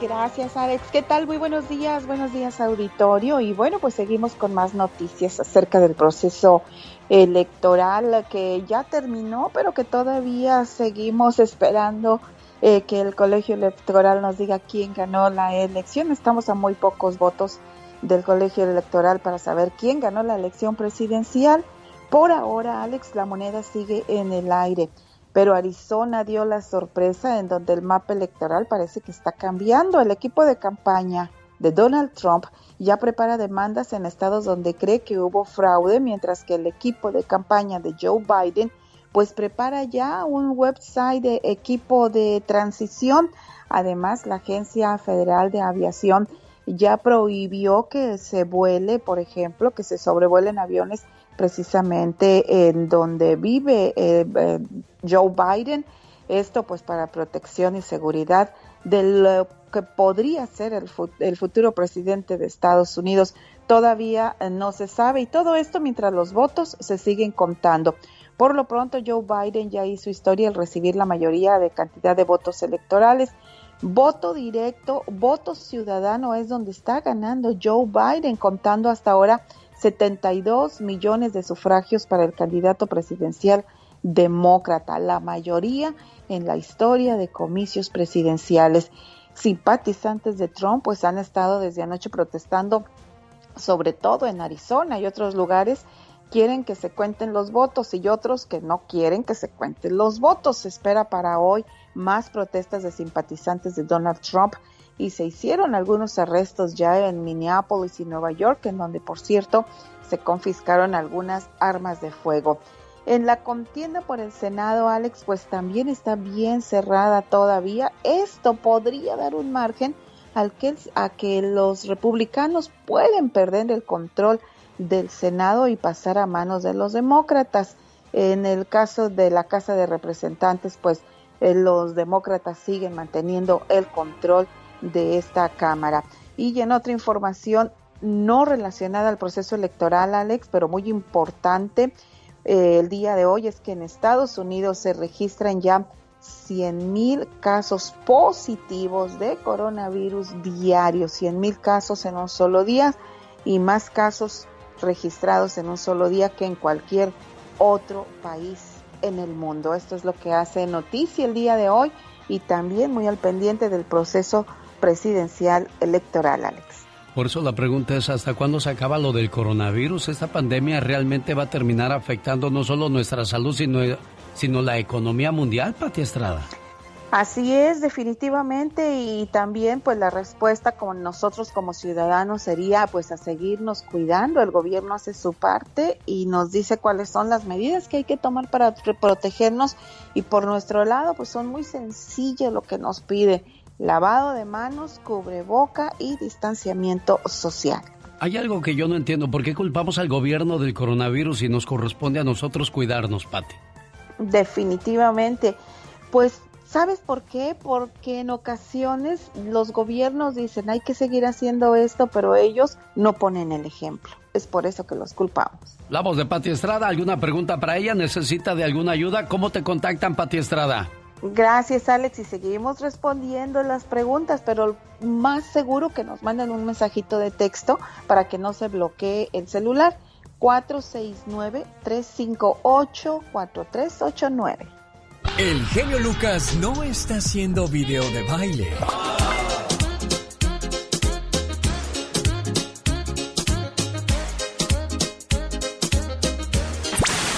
Gracias, Alex. ¿Qué tal? Muy buenos días, buenos días, auditorio. Y bueno, pues seguimos con más noticias acerca del proceso electoral que ya terminó, pero que todavía seguimos esperando eh, que el colegio electoral nos diga quién ganó la elección. Estamos a muy pocos votos del colegio electoral para saber quién ganó la elección presidencial. Por ahora, Alex, la moneda sigue en el aire pero Arizona dio la sorpresa en donde el mapa electoral parece que está cambiando. El equipo de campaña de Donald Trump ya prepara demandas en estados donde cree que hubo fraude, mientras que el equipo de campaña de Joe Biden pues prepara ya un website de equipo de transición. Además, la Agencia Federal de Aviación ya prohibió que se vuele, por ejemplo, que se sobrevuelen aviones precisamente en donde vive eh, eh, Joe Biden. Esto pues para protección y seguridad de lo que podría ser el, el futuro presidente de Estados Unidos. Todavía eh, no se sabe y todo esto mientras los votos se siguen contando. Por lo pronto Joe Biden ya hizo historia al recibir la mayoría de cantidad de votos electorales. Voto directo, voto ciudadano es donde está ganando Joe Biden, contando hasta ahora 72 millones de sufragios para el candidato presidencial demócrata, la mayoría en la historia de comicios presidenciales. Simpatizantes de Trump pues han estado desde anoche protestando, sobre todo en Arizona y otros lugares, quieren que se cuenten los votos y otros que no quieren que se cuenten los votos. Se espera para hoy más protestas de simpatizantes de Donald Trump y se hicieron algunos arrestos ya en Minneapolis y Nueva York, en donde, por cierto, se confiscaron algunas armas de fuego. En la contienda por el Senado, Alex, pues también está bien cerrada todavía. Esto podría dar un margen al que, a que los republicanos pueden perder el control del Senado y pasar a manos de los demócratas. En el caso de la Casa de Representantes, pues eh, los demócratas siguen manteniendo el control de esta Cámara. Y en otra información no relacionada al proceso electoral, Alex, pero muy importante, eh, el día de hoy es que en Estados Unidos se registran ya 100 mil casos positivos de coronavirus diarios, 100 mil casos en un solo día y más casos registrados en un solo día que en cualquier otro país en el mundo. Esto es lo que hace noticia el día de hoy y también muy al pendiente del proceso presidencial electoral, Alex. Por eso la pregunta es, ¿hasta cuándo se acaba lo del coronavirus? ¿Esta pandemia realmente va a terminar afectando no solo nuestra salud, sino, sino la economía mundial, Pati Estrada? Así es, definitivamente, y también pues la respuesta con nosotros como ciudadanos sería pues a seguirnos cuidando. El gobierno hace su parte y nos dice cuáles son las medidas que hay que tomar para protegernos y por nuestro lado pues son muy sencillas lo que nos pide. Lavado de manos, cubreboca y distanciamiento social. Hay algo que yo no entiendo, ¿por qué culpamos al gobierno del coronavirus y nos corresponde a nosotros cuidarnos, Pati? Definitivamente, pues ¿Sabes por qué? Porque en ocasiones los gobiernos dicen hay que seguir haciendo esto, pero ellos no ponen el ejemplo. Es por eso que los culpamos. La voz de Pati Estrada, ¿alguna pregunta para ella? ¿Necesita de alguna ayuda? ¿Cómo te contactan, Pati Estrada? Gracias, Alex, y seguimos respondiendo las preguntas, pero más seguro que nos manden un mensajito de texto para que no se bloquee el celular. 469-358-4389. El genio Lucas no está haciendo video de baile.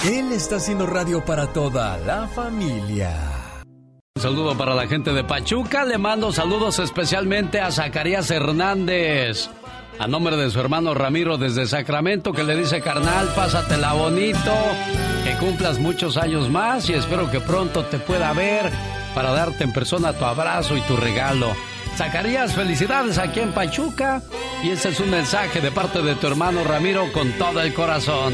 Él está haciendo radio para toda la familia. Un saludo para la gente de Pachuca. Le mando saludos especialmente a Zacarías Hernández. A nombre de su hermano Ramiro desde Sacramento que le dice carnal, pásatela bonito, que cumplas muchos años más y espero que pronto te pueda ver para darte en persona tu abrazo y tu regalo. Zacarías, felicidades aquí en Pachuca y este es un mensaje de parte de tu hermano Ramiro con todo el corazón.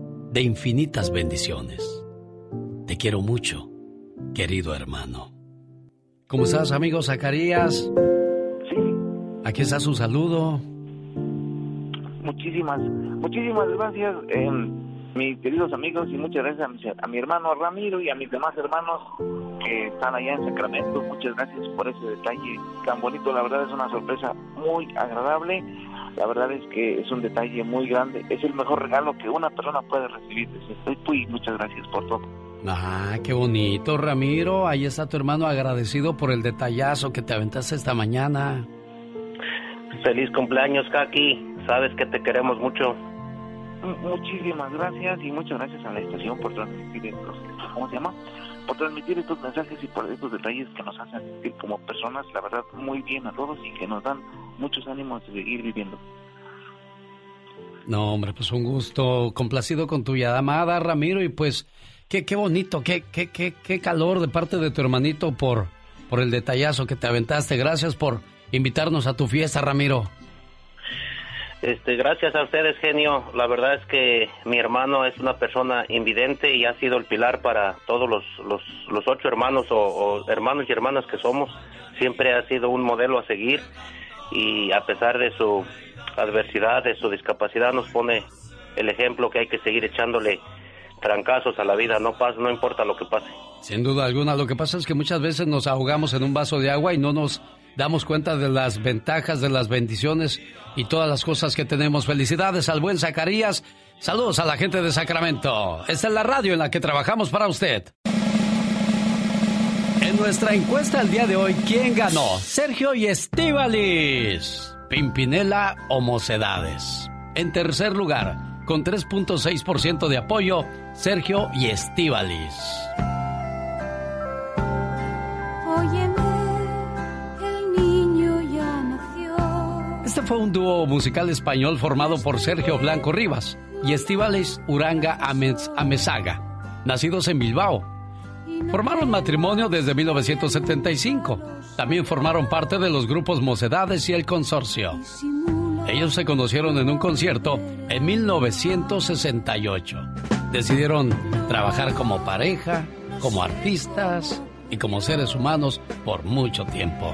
de infinitas bendiciones. Te quiero mucho, querido hermano. ¿Cómo estás, amigo Zacarías? Sí. Aquí está su saludo. Muchísimas, muchísimas gracias, eh, mis queridos amigos, y muchas gracias a mi, a mi, hermano Ramiro y a mis demás hermanos que están allá en Sacramento. Muchas gracias por ese detalle tan bonito. La verdad es una sorpresa muy agradable. La verdad es que es un detalle muy grande. Es el mejor regalo que una persona puede recibir. Estoy muchas gracias por todo. Ah, qué bonito, Ramiro. Ahí está tu hermano agradecido por el detallazo que te aventaste esta mañana. Feliz cumpleaños, Kaki. Sabes que te queremos mucho. Muchísimas gracias y muchas gracias a la estación por transmitir estos, ¿cómo se llama? Por transmitir estos mensajes y por estos detalles que nos hacen sentir como personas, la verdad, muy bien a todos y que nos dan muchos ánimos de seguir viviendo. No, hombre, pues un gusto, complacido con tu llamada, Ramiro, y pues Qué, qué bonito, qué, qué, qué, qué calor de parte de tu hermanito por, por el detallazo que te aventaste. Gracias por invitarnos a tu fiesta, Ramiro. Este, gracias a ustedes, genio. La verdad es que mi hermano es una persona invidente y ha sido el pilar para todos los, los, los ocho hermanos o, o, hermanos y hermanas que somos. Siempre ha sido un modelo a seguir y a pesar de su adversidad, de su discapacidad, nos pone el ejemplo que hay que seguir echándole trancazos a la vida, no pasa, no importa lo que pase. Sin duda alguna, lo que pasa es que muchas veces nos ahogamos en un vaso de agua y no nos damos cuenta de las ventajas, de las bendiciones y todas las cosas que tenemos. Felicidades al buen Zacarías. Saludos a la gente de Sacramento. Esta es la radio en la que trabajamos para usted. Nuestra encuesta el día de hoy, ¿quién ganó? Sergio y Estivalis. Pimpinela o Mocedades. En tercer lugar, con 3.6% de apoyo, Sergio y Estivalis. el niño ya nació. Este fue un dúo musical español formado por Sergio Blanco Rivas y Estivalis Uranga Amezaga, nacidos en Bilbao. Formaron matrimonio desde 1975. También formaron parte de los grupos Mocedades y El Consorcio. Ellos se conocieron en un concierto en 1968. Decidieron trabajar como pareja, como artistas, y como seres humanos por mucho tiempo.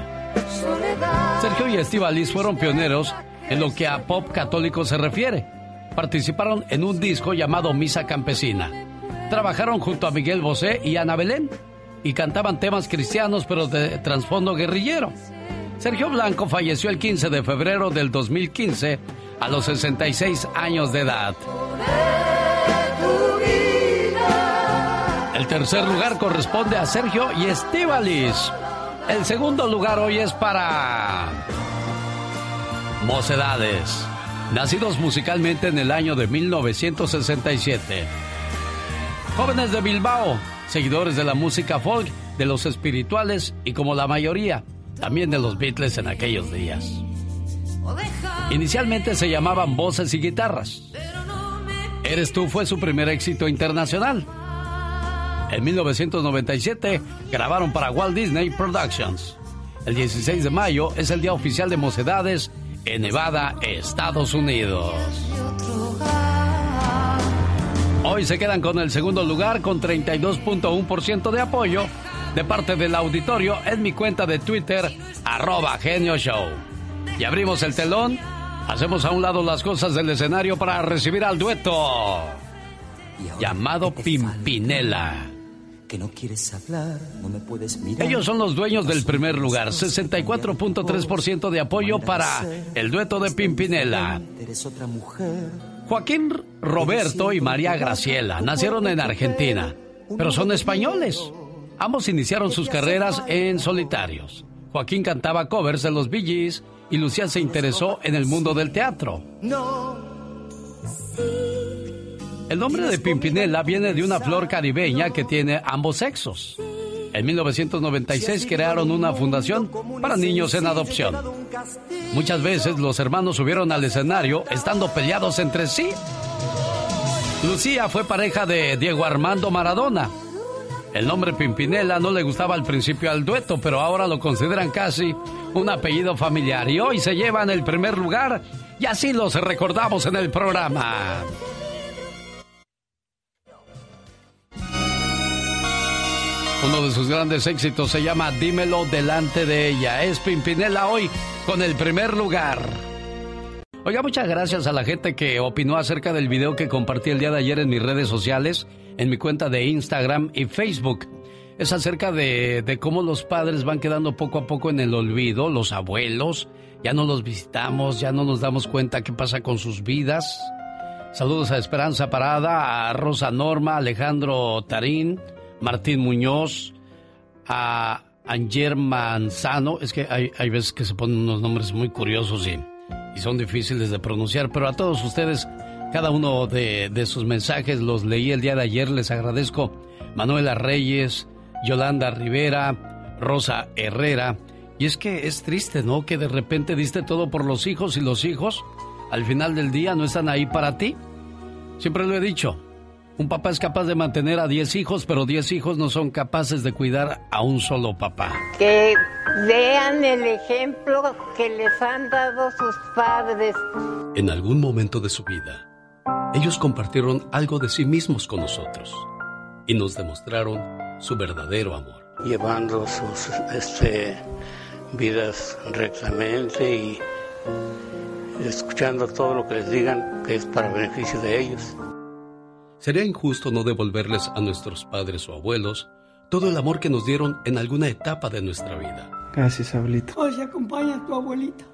Sergio y Estivalis fueron pioneros en lo que a pop católico se refiere. Participaron en un disco llamado Misa Campesina. Trabajaron junto a Miguel Bosé y Ana Belén y cantaban temas cristianos pero de trasfondo guerrillero. Sergio Blanco falleció el 15 de febrero del 2015 a los 66 años de edad. El tercer lugar corresponde a Sergio y Estivalis. El segundo lugar hoy es para Mocedades, nacidos musicalmente en el año de 1967. Jóvenes de Bilbao, seguidores de la música folk, de los espirituales y como la mayoría, también de los Beatles en aquellos días. Inicialmente se llamaban Voces y Guitarras. Eres tú fue su primer éxito internacional. En 1997 grabaron para Walt Disney Productions. El 16 de mayo es el día oficial de Mocedades en Nevada, Estados Unidos. Hoy se quedan con el segundo lugar con 32.1% de apoyo de parte del auditorio en mi cuenta de Twitter, arroba Genio Show. Y abrimos el telón, hacemos a un lado las cosas del escenario para recibir al dueto llamado Pimpinela que no quieres hablar, no me puedes mirar. Ellos son los dueños del primer lugar, 64.3% de apoyo para el dueto de Pimpinela. Joaquín Roberto y María Graciela nacieron en Argentina, pero son españoles. Ambos iniciaron sus carreras en solitarios. Joaquín cantaba covers de los Bee Gees y Lucía se interesó en el mundo del teatro. El nombre de Pimpinela viene de una flor caribeña que tiene ambos sexos. En 1996 crearon una fundación para niños en adopción. Muchas veces los hermanos subieron al escenario estando peleados entre sí. Lucía fue pareja de Diego Armando Maradona. El nombre Pimpinela no le gustaba al principio al dueto, pero ahora lo consideran casi un apellido familiar y hoy se llevan el primer lugar y así los recordamos en el programa. Uno de sus grandes éxitos se llama Dímelo delante de ella. Es Pimpinela hoy con el primer lugar. Oiga, muchas gracias a la gente que opinó acerca del video que compartí el día de ayer en mis redes sociales, en mi cuenta de Instagram y Facebook. Es acerca de, de cómo los padres van quedando poco a poco en el olvido, los abuelos, ya no los visitamos, ya no nos damos cuenta qué pasa con sus vidas. Saludos a Esperanza Parada, a Rosa Norma, Alejandro Tarín, Martín Muñoz, a Anger Manzano. Es que hay, hay, veces que se ponen unos nombres muy curiosos y, y, son difíciles de pronunciar, pero a todos ustedes, cada uno de, de, sus mensajes los leí el día de ayer. Les agradezco. Manuela Reyes, Yolanda Rivera, Rosa Herrera. Y es que es triste, ¿no? Que de repente diste todo por los hijos y los hijos al final del día no están ahí para ti. Siempre lo he dicho, un papá es capaz de mantener a 10 hijos, pero 10 hijos no son capaces de cuidar a un solo papá. Que vean el ejemplo que les han dado sus padres. En algún momento de su vida, ellos compartieron algo de sí mismos con nosotros y nos demostraron su verdadero amor. Llevando sus este, vidas rectamente y escuchando todo lo que les digan que es para beneficio de ellos. Sería injusto no devolverles a nuestros padres o abuelos todo el amor que nos dieron en alguna etapa de nuestra vida. Gracias, abuelita. Hoy acompaña a tu abuelita.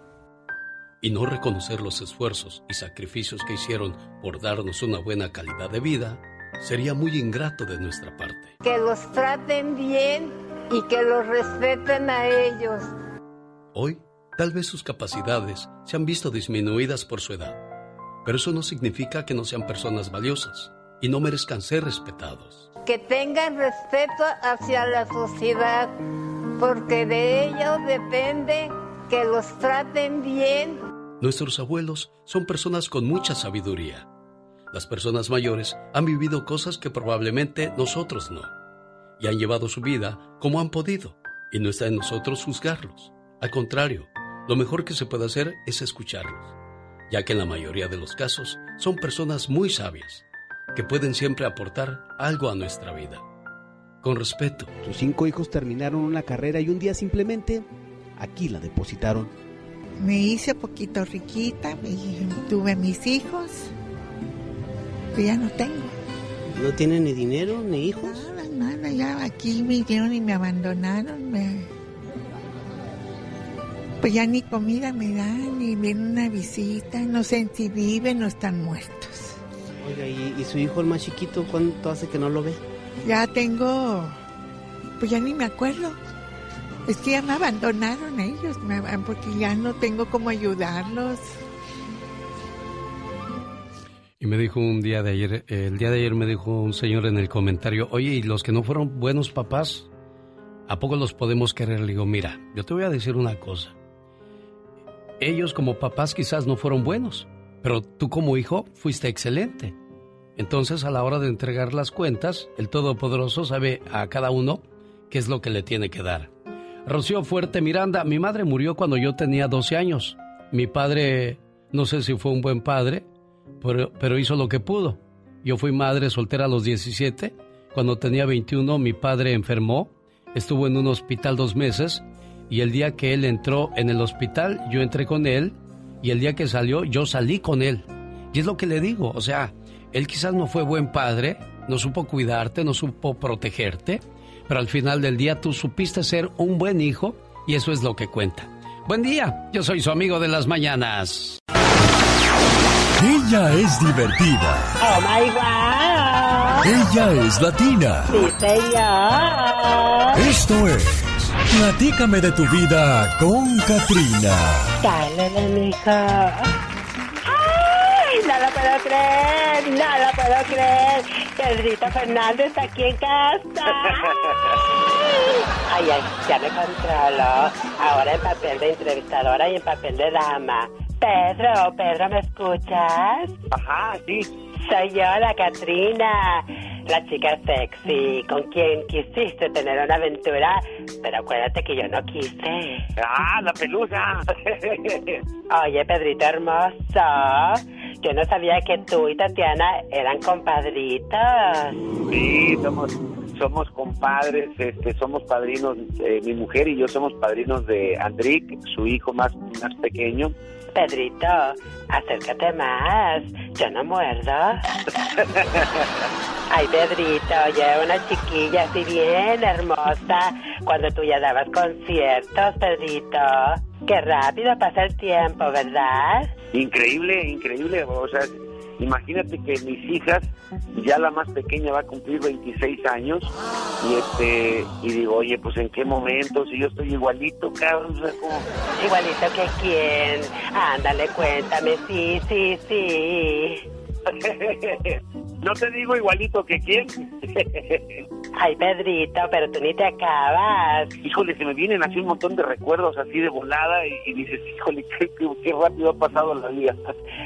Y no reconocer los esfuerzos y sacrificios que hicieron por darnos una buena calidad de vida sería muy ingrato de nuestra parte. Que los traten bien y que los respeten a ellos. Hoy, tal vez sus capacidades se han visto disminuidas por su edad, pero eso no significa que no sean personas valiosas y no merezcan ser respetados. Que tengan respeto hacia la sociedad, porque de ellos depende que los traten bien. Nuestros abuelos son personas con mucha sabiduría. Las personas mayores han vivido cosas que probablemente nosotros no, y han llevado su vida como han podido, y no está en nosotros juzgarlos. Al contrario, lo mejor que se puede hacer es escucharlos, ya que en la mayoría de los casos son personas muy sabias que pueden siempre aportar algo a nuestra vida. con respeto. Sus cinco hijos terminaron una carrera y un día simplemente aquí la depositaron. Me hice poquito riquita, y tuve mis hijos, que ya no tengo. ¿No tiene ni dinero ni hijos? Nada, nada, ya aquí me dieron y me abandonaron. me- Pues ya ni comida me dan, ni viene una visita, no sé si viven o están muertos. Oiga, ¿y, y su hijo el más chiquito cuánto hace que no lo ve? Ya tengo, pues ya ni me acuerdo. Es que ya me abandonaron ellos, me porque ya no tengo cómo ayudarlos. Y me dijo un día de ayer, eh, el día de ayer me dijo un señor en el comentario, oye, ¿y los que no fueron buenos papás? ¿A poco los podemos querer? Le digo, mira, yo te voy a decir una cosa. Ellos como papás quizás no fueron buenos, pero tú como hijo fuiste excelente. Entonces a la hora de entregar las cuentas, el Todopoderoso sabe a cada uno qué es lo que le tiene que dar. Rocío Fuerte Miranda, mi madre murió cuando yo tenía 12 años. Mi padre, no sé si fue un buen padre, pero, pero hizo lo que pudo. Yo fui madre soltera a los 17. Cuando tenía 21 mi padre enfermó, estuvo en un hospital dos meses y el día que él entró en el hospital yo entré con él y el día que salió yo salí con él. Y es lo que le digo, o sea, él quizás no fue buen padre, no supo cuidarte, no supo protegerte, pero al final del día tú supiste ser un buen hijo y eso es lo que cuenta. Buen día, yo soy su amigo de las mañanas. Ella es divertida. Oh my God. Ella es latina. Sí, señor. Esto es Platícame de tu vida con Katrina. Dale, mijo. ¡Ay! No lo puedo creer, no lo puedo creer. Pedrito Fernández aquí en casa. Ay, ay, ya me controlo. Ahora en papel de entrevistadora y en papel de dama. Pedro, Pedro, ¿me escuchas? Ajá, sí. Soy yo, la Katrina, la chica sexy, con quien quisiste tener una aventura, pero acuérdate que yo no quise. Ah, la pelusa. (laughs) Oye, Pedrito hermoso, yo no sabía que tú y Tatiana eran compadritos. Sí, somos, somos compadres, este, somos padrinos, eh, mi mujer y yo somos padrinos de Andrick, su hijo más, más pequeño. Pedrito, acércate más, yo no muerdo. (laughs) Ay, Pedrito, ya una chiquilla así bien hermosa cuando tú ya dabas conciertos, Pedrito. Qué rápido pasa el tiempo, ¿verdad? Increíble, increíble. O sea, imagínate que mis hijas, ya la más pequeña va a cumplir 26 años y este y digo, oye, pues en qué momento, si yo estoy igualito, cabrón, o sea, como... Igualito que quién. Ándale, cuéntame, sí, sí, sí. (laughs) no te digo igualito que quién. (laughs) Ay, Pedrito, pero tú ni te acabas. Híjole, se me vienen así un montón de recuerdos así de volada y, y dices, híjole, qué rápido ha pasado la vida.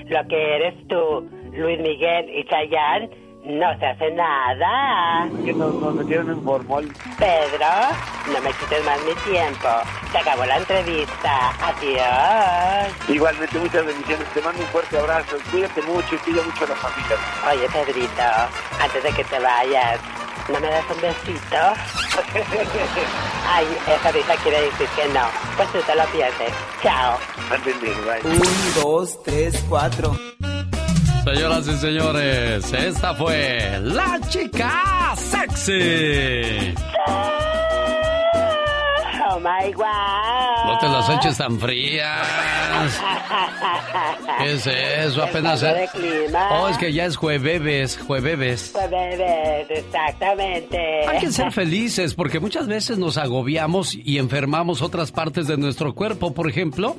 Lo que eres tú, Luis Miguel y Chayanne, no se hace nada. Que nos, nos metieron en formol. Pedro, no me quites más mi tiempo. Se acabó la entrevista. Adiós. Igualmente, muchas bendiciones. Te mando un fuerte abrazo. Cuídate mucho y cuida mucho a la familia. Oye, Pedrito, antes de que te vayas, ¿no me das un besito? (laughs) Ay, esa risa quiere decir que no. Pues tú te lo pierdes. Chao. Un, dos, tres, cuatro. Señoras y señores, esta fue la chica sexy. Oh my God. No te las eches tan frías. ¿Qué es eso? Apenas. clima. Oh, es que ya es jueves, jueves. Bebés, exactamente. Hay que ser felices porque muchas veces nos agobiamos y enfermamos otras partes de nuestro cuerpo. Por ejemplo,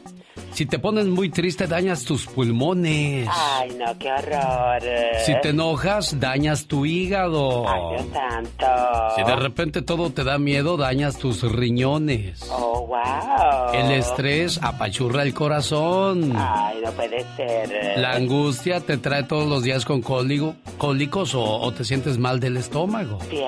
si te pones muy triste, dañas tus pulmones. Ay, no, qué horror. Si te enojas, dañas tu hígado. Ay, Dios santo. Si de repente todo te da miedo, dañas tus riñones. Oh, wow. El estrés apachurra el corazón. Ay, no puede ser. La angustia te trae todos los días con cólico, cólicos o, o te sientes mal del estómago. Cielo.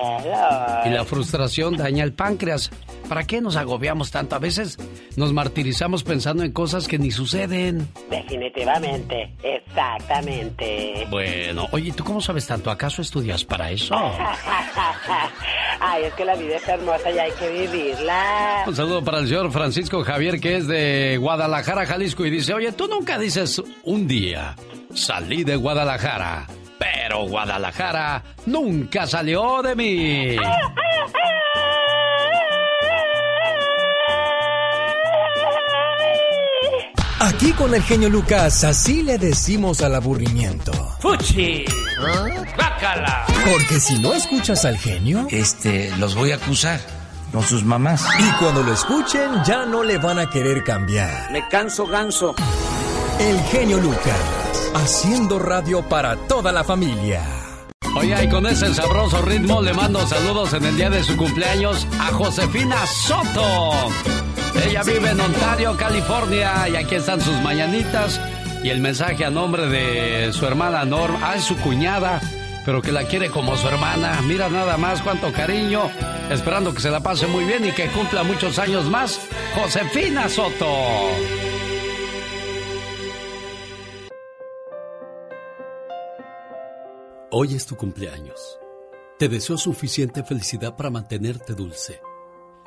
Y la frustración daña el páncreas. ¿Para qué nos agobiamos tanto? A veces nos martirizamos pensando en cosas que ni suceden. Definitivamente, exactamente. Bueno, oye, ¿tú cómo sabes tanto? ¿Acaso estudias para eso? (laughs) Ay, es que la vida es hermosa y hay que vivirla. Un saludo para el señor Francisco Javier, que es de Guadalajara, Jalisco, y dice, oye, tú nunca dices un día, salí de Guadalajara, pero Guadalajara nunca salió de mí. (laughs) Aquí con el genio Lucas, así le decimos al aburrimiento. ¡Fuchi! ¡Bácala! Porque si no escuchas al genio, Este, los voy a acusar. No sus mamás. y cuando lo escuchen ya no le van a querer cambiar. Me canso ganso. El genio Lucas, haciendo radio para toda la familia. Oye, y con ese sabroso ritmo le mando saludos en el día de su cumpleaños a Josefina Soto. Ella vive en Ontario, California, y aquí están sus mañanitas y el mensaje a nombre de su hermana Norma, ah, su cuñada, pero que la quiere como su hermana. Mira nada más cuánto cariño, esperando que se la pase muy bien y que cumpla muchos años más. Josefina Soto. Hoy es tu cumpleaños. Te deseo suficiente felicidad para mantenerte dulce,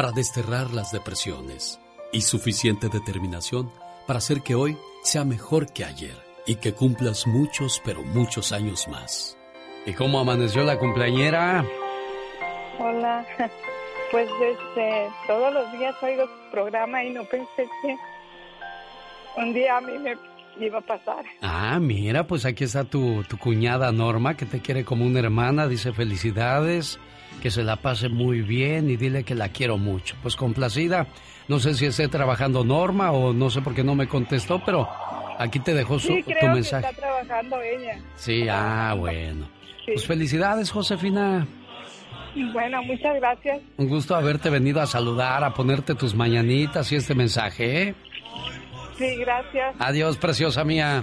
para desterrar las depresiones y suficiente determinación para hacer que hoy sea mejor que ayer y que cumplas muchos, pero muchos años más. ¿Y cómo amaneció la cumpleañera? Hola, (laughs) pues este, todos los días oigo tu programa y no pensé que un día a mí me iba a pasar. Ah, mira, pues aquí está tu, tu cuñada Norma, que te quiere como una hermana, dice felicidades, que se la pase muy bien y dile que la quiero mucho. Pues complacida, no sé si esté trabajando Norma o no sé por qué no me contestó, pero aquí te dejó su, Sí, tu creo que mensaje. está trabajando ella. Sí, ah, bueno. Sí. Pues felicidades, Josefina. Bueno, muchas gracias. Un gusto haberte venido a saludar, a ponerte tus mañanitas y este mensaje, ¿eh? Sí, gracias. Adiós, preciosa mía.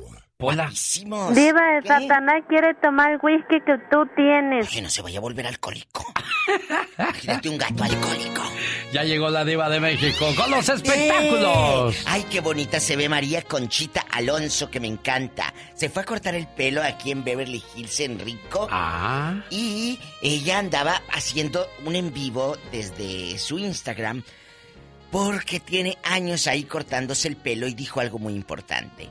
Hola. Guapísimos. Diva de ¿Qué? Satanás quiere tomar el whisky que tú tienes. Que no se vaya a volver alcohólico. Imagínate un gato alcohólico. Ya llegó la diva de México con los espectáculos. ¡Eh! Ay, qué bonita se ve María Conchita Alonso, que me encanta. Se fue a cortar el pelo aquí en Beverly Hills, en Rico. Ah. Y ella andaba haciendo un en vivo desde su Instagram porque tiene años ahí cortándose el pelo y dijo algo muy importante.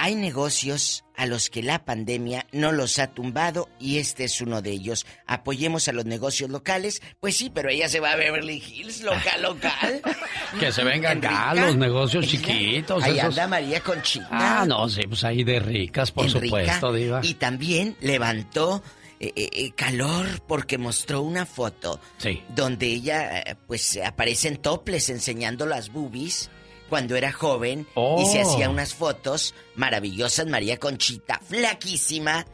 Hay negocios a los que la pandemia no los ha tumbado y este es uno de ellos. Apoyemos a los negocios locales. Pues sí, pero ella se va a Beverly Hills, local, local. (laughs) Que se vengan acá los negocios chiquitos. Ahí esos. anda María Conchita. Ah, no, sí, pues ahí de ricas, por en supuesto, Rica. diva. Y también levantó eh, eh, eh, calor porque mostró una foto Sí. donde ella pues aparece en toples enseñando las boobies cuando era joven y se Oh. hacía unas fotos maravillosas María Conchita, flaquísima,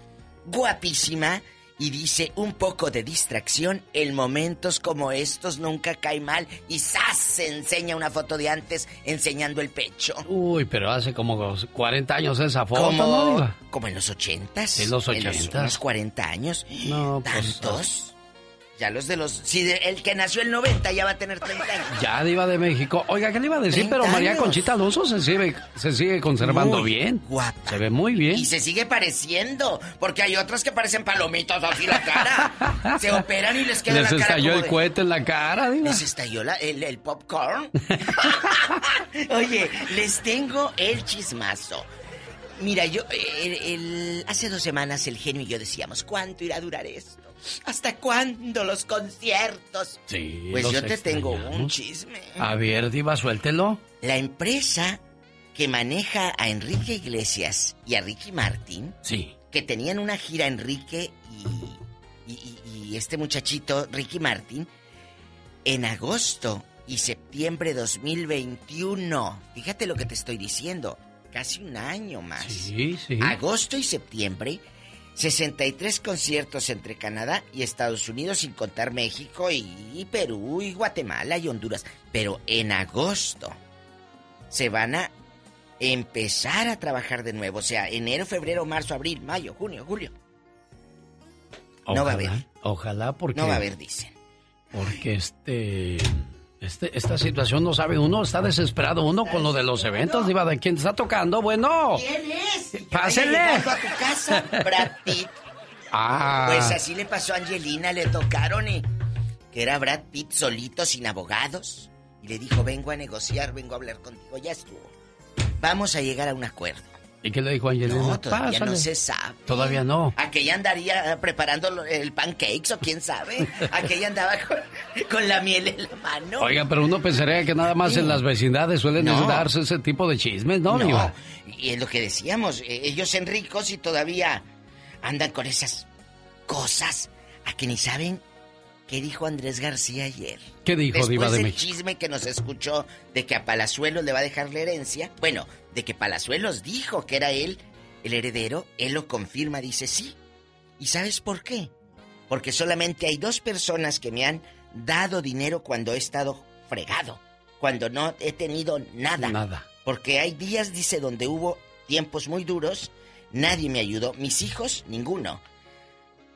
guapísima y dice un poco de distracción en momentos como estos nunca cae mal y ¡zas! se enseña una foto de antes enseñando el pecho. Uy, pero hace como 40 años esa foto, Como, ¿no, diva? como en los ochentas. En los En ochentas. unos 40 años. No, pues... Ya los de los... Si de- el que nació el 90 ya va a tener 30 años. Ya, diva de México. Oiga, ¿qué le iba a decir? 30 Pero María años. Conchita Alonso se sigue, se sigue conservando Muy bien. guapa. Se ve muy bien. Y se sigue pareciendo. Porque hay otras que parecen palomitas así la cara. (laughs) se operan y les queda Les la cara estalló como el de- cohete en la cara, diva. Les estalló la- el, el popcorn. (laughs) (laughs) Oye, les tengo el chismazo. Mira, yo, el- el- hace dos semanas el genio y yo decíamos, ¿cuánto irá a durar esto? ¿Hasta cuándo los conciertos? Sí, Pues yo te tengo un chisme. A ver, Diva, suéltelo. La empresa que maneja a Enrique Iglesias y a Ricky Martin, Sí. que tenían una gira Enrique y, y- y- y este muchachito, Ricky Martin, en agosto y septiembre 2021, fíjate lo que te estoy diciendo, casi un año más. Sí, sí. Agosto y septiembre, 63 conciertos entre Canadá y Estados Unidos, sin contar México y, y Perú y Guatemala y Honduras. Pero en agosto se van a empezar a trabajar de nuevo. O sea, enero, febrero, marzo, abril, mayo, junio, julio. No va a Ojalá, haber. Ojalá, porque. No va a haber, dicen. Porque este. Este, esta situación no sabe uno, está desesperado uno con lo de los eventos, Diva, ¿de quién está tocando? Bueno. ¿Quién es? Llegando a tu casa, Brad Pitt. Ah. Pues así le pasó a Angelina, le tocaron y que era Brad Pitt solito, sin abogados. Y le dijo, vengo a negociar, vengo a hablar contigo, ya estuvo. Vamos a llegar a un acuerdo. ¿Y qué le dijo Angelina? No, todavía no Pásale. se sabe. Todavía no. Aquella andaría preparando el pancakes o quién sabe. Aquella andaba con, con la miel en la mano. Oiga, pero uno pensaría que nada más en las vecindades suelen No. darse ese tipo de chismes, ¿no, No, y es lo que decíamos, eh, ellos en ricos y todavía andan con esas cosas a que ni saben qué dijo Andrés García ayer. ¿Qué dijo Después Diva de del México? chisme que nos escuchó de que a Palazuelos le va a dejar la herencia, bueno, de que Palazuelos dijo que era él el heredero, él lo confirma, dice sí. ¿Y sabes por qué? Porque solamente hay dos personas que me han dado dinero cuando he estado fregado, cuando no he tenido nada. Nada. Porque hay días, dice, donde hubo tiempos muy duros, nadie me ayudó, mis hijos, ninguno.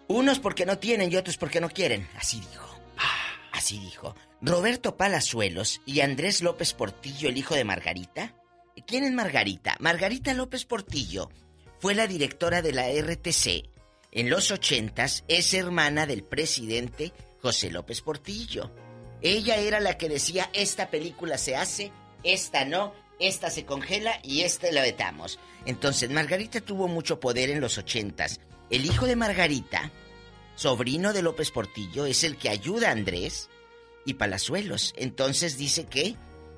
Unos porque no tienen y otros porque no quieren, así dijo. Así dijo. Roberto Palazuelos y Andrés López Portillo, el hijo de Margarita. ¿Quién es Margarita? Margarita López Portillo fue la directora de la RTC. En los ochentas es hermana del presidente José López Portillo. Ella era la que decía, esta película se hace, esta no, esta se congela y esta la vetamos. Entonces, Margarita tuvo mucho poder en los ochentas. El hijo de Margarita, sobrino de López Portillo, es el que ayuda a Andrés y Palazuelos. Entonces dice que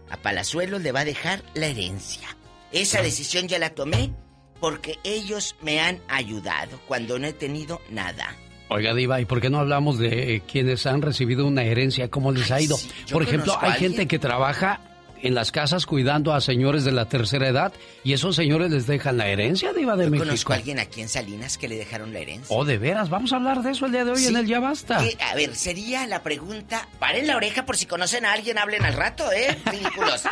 a Palazuelos le va a dejar la herencia. Esa decisión ya la tomé porque ellos me han ayudado cuando no he tenido nada. Oiga, Diva, ¿y por qué no hablamos de eh, quienes han recibido una herencia? ¿Cómo les ha ido? por ejemplo, hay gente que trabaja en las casas cuidando a señores de la tercera edad y esos señores les dejan la herencia, Diva de Yo México. conozco a alguien aquí en Salinas que le dejaron la herencia. Oh, de veras, vamos a hablar de eso el día de hoy en el Ya Basta. Que, a ver, sería la pregunta. Paren la oreja por si conocen a alguien, hablen al rato, ¿eh? (laughs) Ridículos.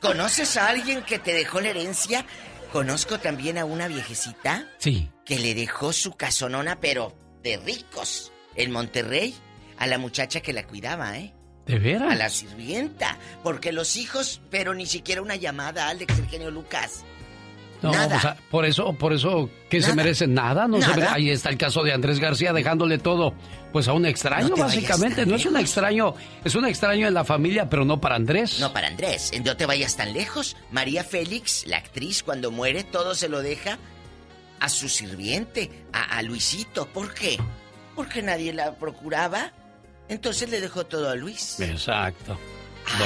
¿Conoces a alguien que te dejó la herencia? Conozco también a una viejecita Sí. que le dejó su casonona, pero de ricos, en Monterrey, a la muchacha que la cuidaba, ¿eh? ¿De veras? A la sirvienta. Porque los hijos, pero ni siquiera una llamada, Alex, el genio Lucas. No, Nada. o sea, por eso, por eso, ¿qué se Nada. merecen? Nada, no se Nada. mere- Ahí está el caso de Andrés García dejándole todo, pues a un extraño, No básicamente. No es un extraño, es un extraño en la familia, pero no para Andrés. No para Andrés, no te vayas tan lejos. María Félix, la actriz, cuando muere, todo se lo deja a su sirviente, a, a Luisito. ¿Por qué? Porque nadie la procuraba. Entonces le dejó todo a Luis. Exacto.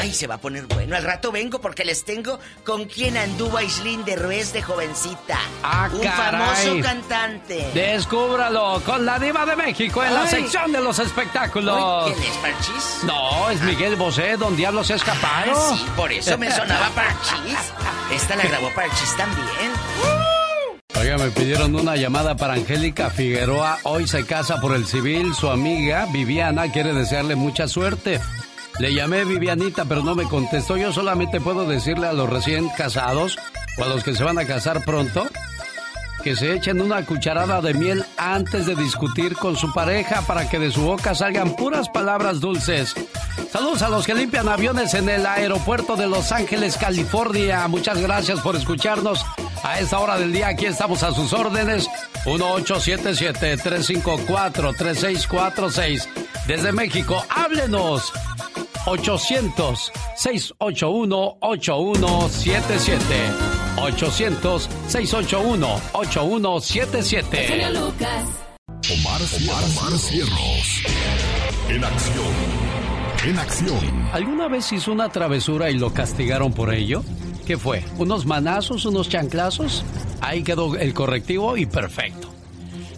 Ay, se va a poner bueno. Al rato vengo porque les tengo con quién anduvo Aislinn de Ruiz de jovencita. Ah, Un caray. famoso cantante. Descúbralo con la diva de México en la sección de los espectáculos. ¿Quién es Parchís? No, es Miguel Bosé, Don Diablo se ha escapado. Ah, sí, por eso me sonaba Parchís. Esta la grabó Parchís también. Oiga, me pidieron una llamada para Angélica Figueroa. Hoy se casa por el civil. Su amiga Viviana quiere desearle mucha suerte. Le llamé Vivianita, pero no me contestó. Yo solamente puedo decirle a los recién casados o a los que se van a casar pronto que se echen una cucharada de miel antes de discutir con su pareja para que de su boca salgan puras palabras dulces. Saludos a los que limpian aviones en el aeropuerto de Los Ángeles, California. Muchas gracias por escucharnos. A esta hora del día aquí estamos a sus órdenes. 1877-354-3646. Desde México, háblenos. 800-681-8177. 1-800-681-8177. Lucas. Omar, Omar Cierros. En acción. En acción. ¿Alguna vez hizo una travesura y lo castigaron por ello? ¿Qué fue? ¿Unos manazos, unos chanclazos? Ahí quedó el correctivo y perfecto.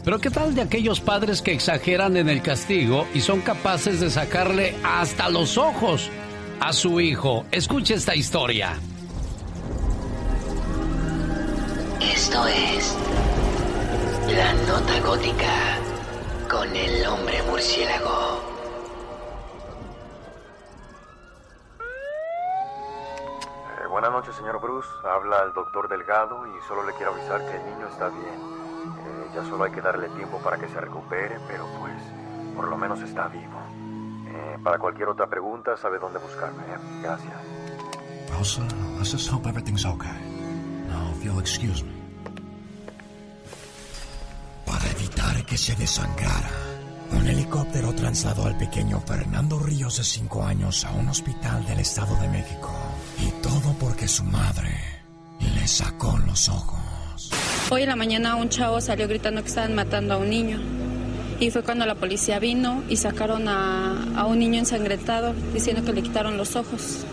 Pero ¿qué tal de aquellos padres que exageran en el castigo y son capaces de sacarle hasta los ojos a su hijo? Escuche esta historia. Esto es La Nota Gótica con el hombre murciélago. Buenas noches, señor Bruce. Habla el doctor Delgado y solo le quiero avisar que el niño está bien. Eh, ya solo hay que darle tiempo para que se recupere, pero pues por lo menos está vivo. Eh, para cualquier otra pregunta sabe dónde buscarme. ¿eh? Gracias. Rosa, let's just hope everything's okay. Now, if you'll excuse me. Para evitar que se desangrara, un helicóptero trasladó al pequeño Fernando Ríos de 5 años a un hospital del Estado de México. Y todo porque su madre le sacó los ojos. Hoy en la mañana un chavo salió gritando que estaban matando a un niño. Y fue cuando la policía vino y sacaron a, a un niño ensangrentado diciendo que le quitaron los ojos.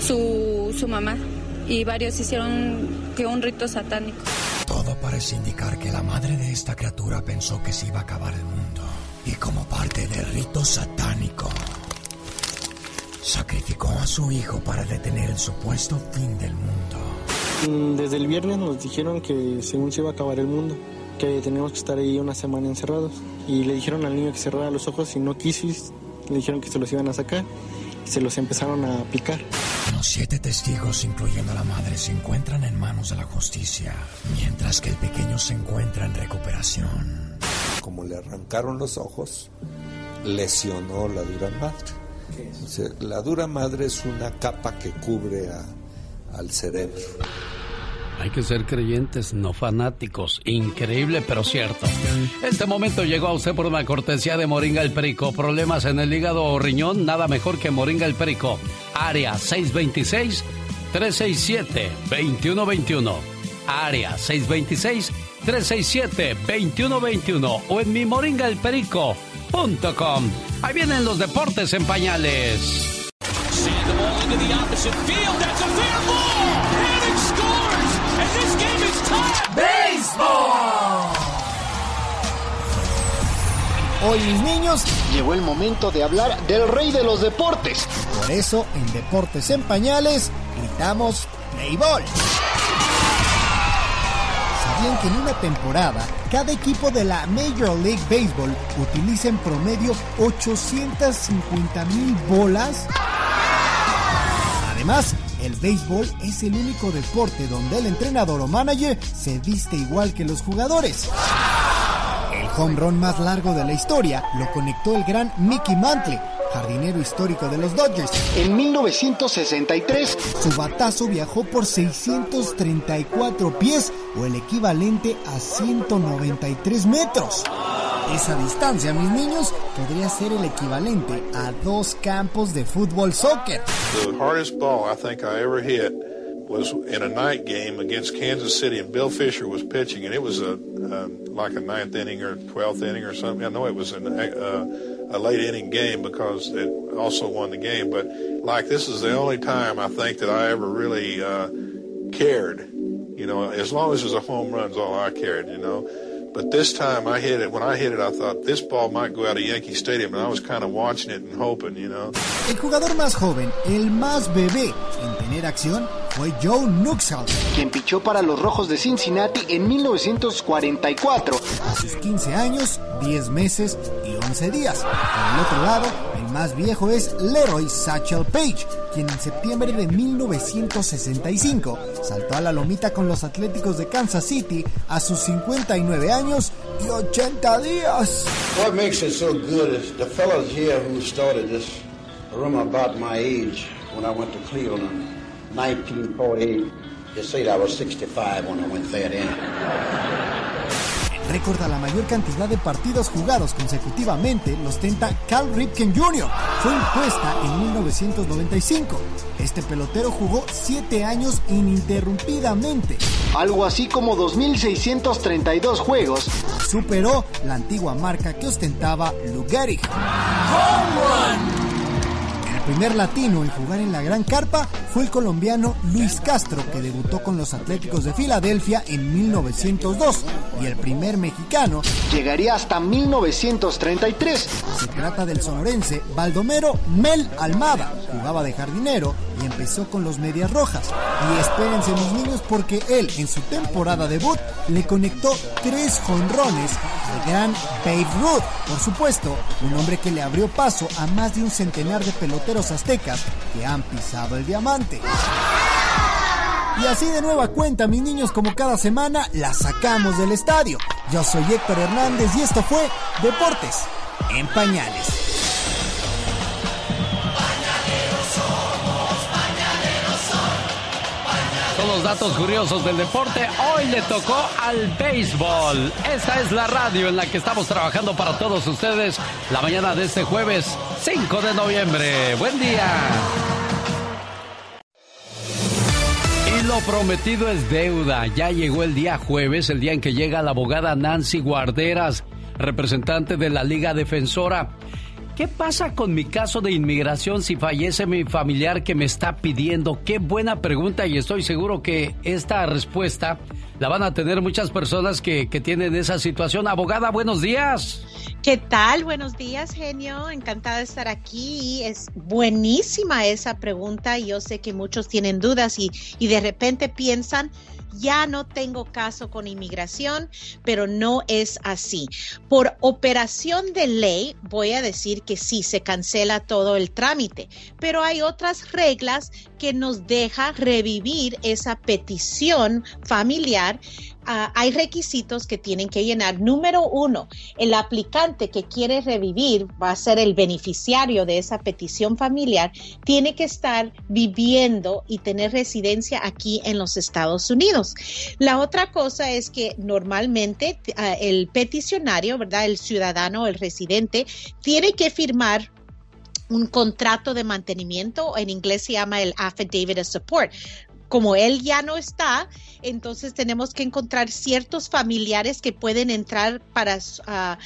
Su, su mamá y varios hicieron que un rito satánico. Todo parece indicar que la madre de esta criatura pensó que se iba a acabar el mundo. Y como parte del rito satánico, sacrificó a su hijo para detener el supuesto fin del mundo. Mm, Desde el viernes nos dijeron que según se iba a acabar el mundo, que teníamos que estar ahí una semana encerrados. Y le dijeron al niño que cerrara los ojos y no quiso. y Le dijeron que se los iban a sacar y se los empezaron a picar. Los siete testigos, incluyendo a la madre, se encuentran en manos de la justicia, mientras que el pequeño se encuentra en recuperación. Como le arrancaron los ojos, lesionó la dura madre. O sea, la dura madre es una capa que cubre a- al cerebro. Hay que ser creyentes, no fanáticos. Increíble, pero cierto. Este momento llegó a usted por una cortesía de Moringa el Perico. Problemas en el hígado o riñón, nada mejor que Moringa el Perico. Área 626-367-2121. Área 626-367-2121. O en mi moringaelperico.com. Ahí vienen los deportes en pañales. Hoy, mis niños, llegó el momento de hablar del rey de los deportes. Por eso, en Deportes en Pañales, gritamos Play Ball. ¿Sabían que en una temporada, cada equipo de la Major League Baseball utiliza en promedio 850 mil bolas? Además, el béisbol es el único deporte donde el entrenador o manager se viste igual que los jugadores. El home run más largo de la historia lo conectó el gran Mickey Mantle, jardinero histórico de los Dodgers. En 1963, su batazo viajó por 634 pies o el equivalente a 193 metros. Esa distancia, mis niños, podría ser el equivalente a dos campos de fútbol soccer. The hardest ball I think I ever hit was in a night game against Kansas City, and Bill Fisher was pitching, and it was a um, like a ninth inning or twelfth inning or something. I know it was an, uh, a late inning game because it also won the game, but like this is the only time I think that I ever really uh, cared. You know, as long as it was a home run's all I cared. You know. But this time I hit it. When I hit it, I thought this ball might go out of Yankee Stadium, and I was kind of watching it and hoping, you know. El jugador más joven, el más bebé en tener acción, fue Joe Nuxhall, quien pichó para los Rojos de Cincinnati en 1944, a sus 15 años, 10 meses y 11 días. Por el otro lado, más viejo es Leroy Satchel Page, quien en septiembre de 1965 saltó a la lomita con los Atléticos de Kansas City a sus 59 años y 80 días. What makes it so good is the fellows here who started this rumor about my age when I went to Cleveland in 1948. They said I was 65 when I went there then. En Récord a la mayor cantidad de partidos jugados consecutivamente lo ostenta Cal Ripken Jr. Fue impuesta en 1995. Este pelotero jugó 7 años ininterrumpidamente. Algo así como 2.632 juegos. Superó la antigua marca que ostentaba Lou Gehrig. El primer latino en jugar en la Gran Carpa fue el colombiano Luis Castro, que debutó con los Atléticos de Filadelfia en 1902, y el primer mexicano llegaría hasta 1933. Se trata del sonorense Baldomero Mel Almada, jugaba de jardinero y empezó con los Medias Rojas. Y espérense mis niños porque él en su temporada debut le conectó tres jonrones al gran Babe Ruth. Por supuesto, un hombre que le abrió paso a más de un centenar de peloteros aztecas que han pisado el diamante. Y así de nueva cuenta, mis niños, como cada semana, la sacamos del estadio. Yo soy Héctor Hernández y esto fue Deportes en Pañales. Los datos curiosos del deporte. Hoy le tocó al béisbol. Esta es la radio en la que estamos trabajando para todos ustedes la mañana de este jueves 5 de noviembre. Buen día. Y lo prometido es deuda. Ya llegó el día jueves, el día en que llega la abogada Nancy Guarderas, representante de la Liga Defensora. ¿Qué pasa con mi caso de inmigración si fallece mi familiar que me está pidiendo? Qué buena pregunta y estoy seguro que esta respuesta la van a tener muchas personas que, que tienen esa situación. Abogada, buenos días. ¿Qué tal? Buenos días, genio. Encantada de estar aquí. Es buenísima esa pregunta. Yo sé que muchos tienen dudas y, y de repente piensan, ya no tengo caso con inmigración, pero no es así. Por operación de ley, voy a decir que sí, se cancela todo el trámite, pero hay otras reglas que nos deja revivir esa petición familiar Ah, hay requisitos que tienen que llenar. Número uno, el aplicante que quiere revivir, va a ser el beneficiario de esa petición familiar, tiene que estar viviendo y tener residencia aquí en los Estados Unidos. La otra cosa es que normalmente ah, el peticionario, ¿verdad? El ciudadano, el residente, tiene que firmar un contrato de mantenimiento, en inglés se llama el affidavit of support. Como él ya no está, entonces tenemos que encontrar ciertos familiares que pueden entrar para, uh,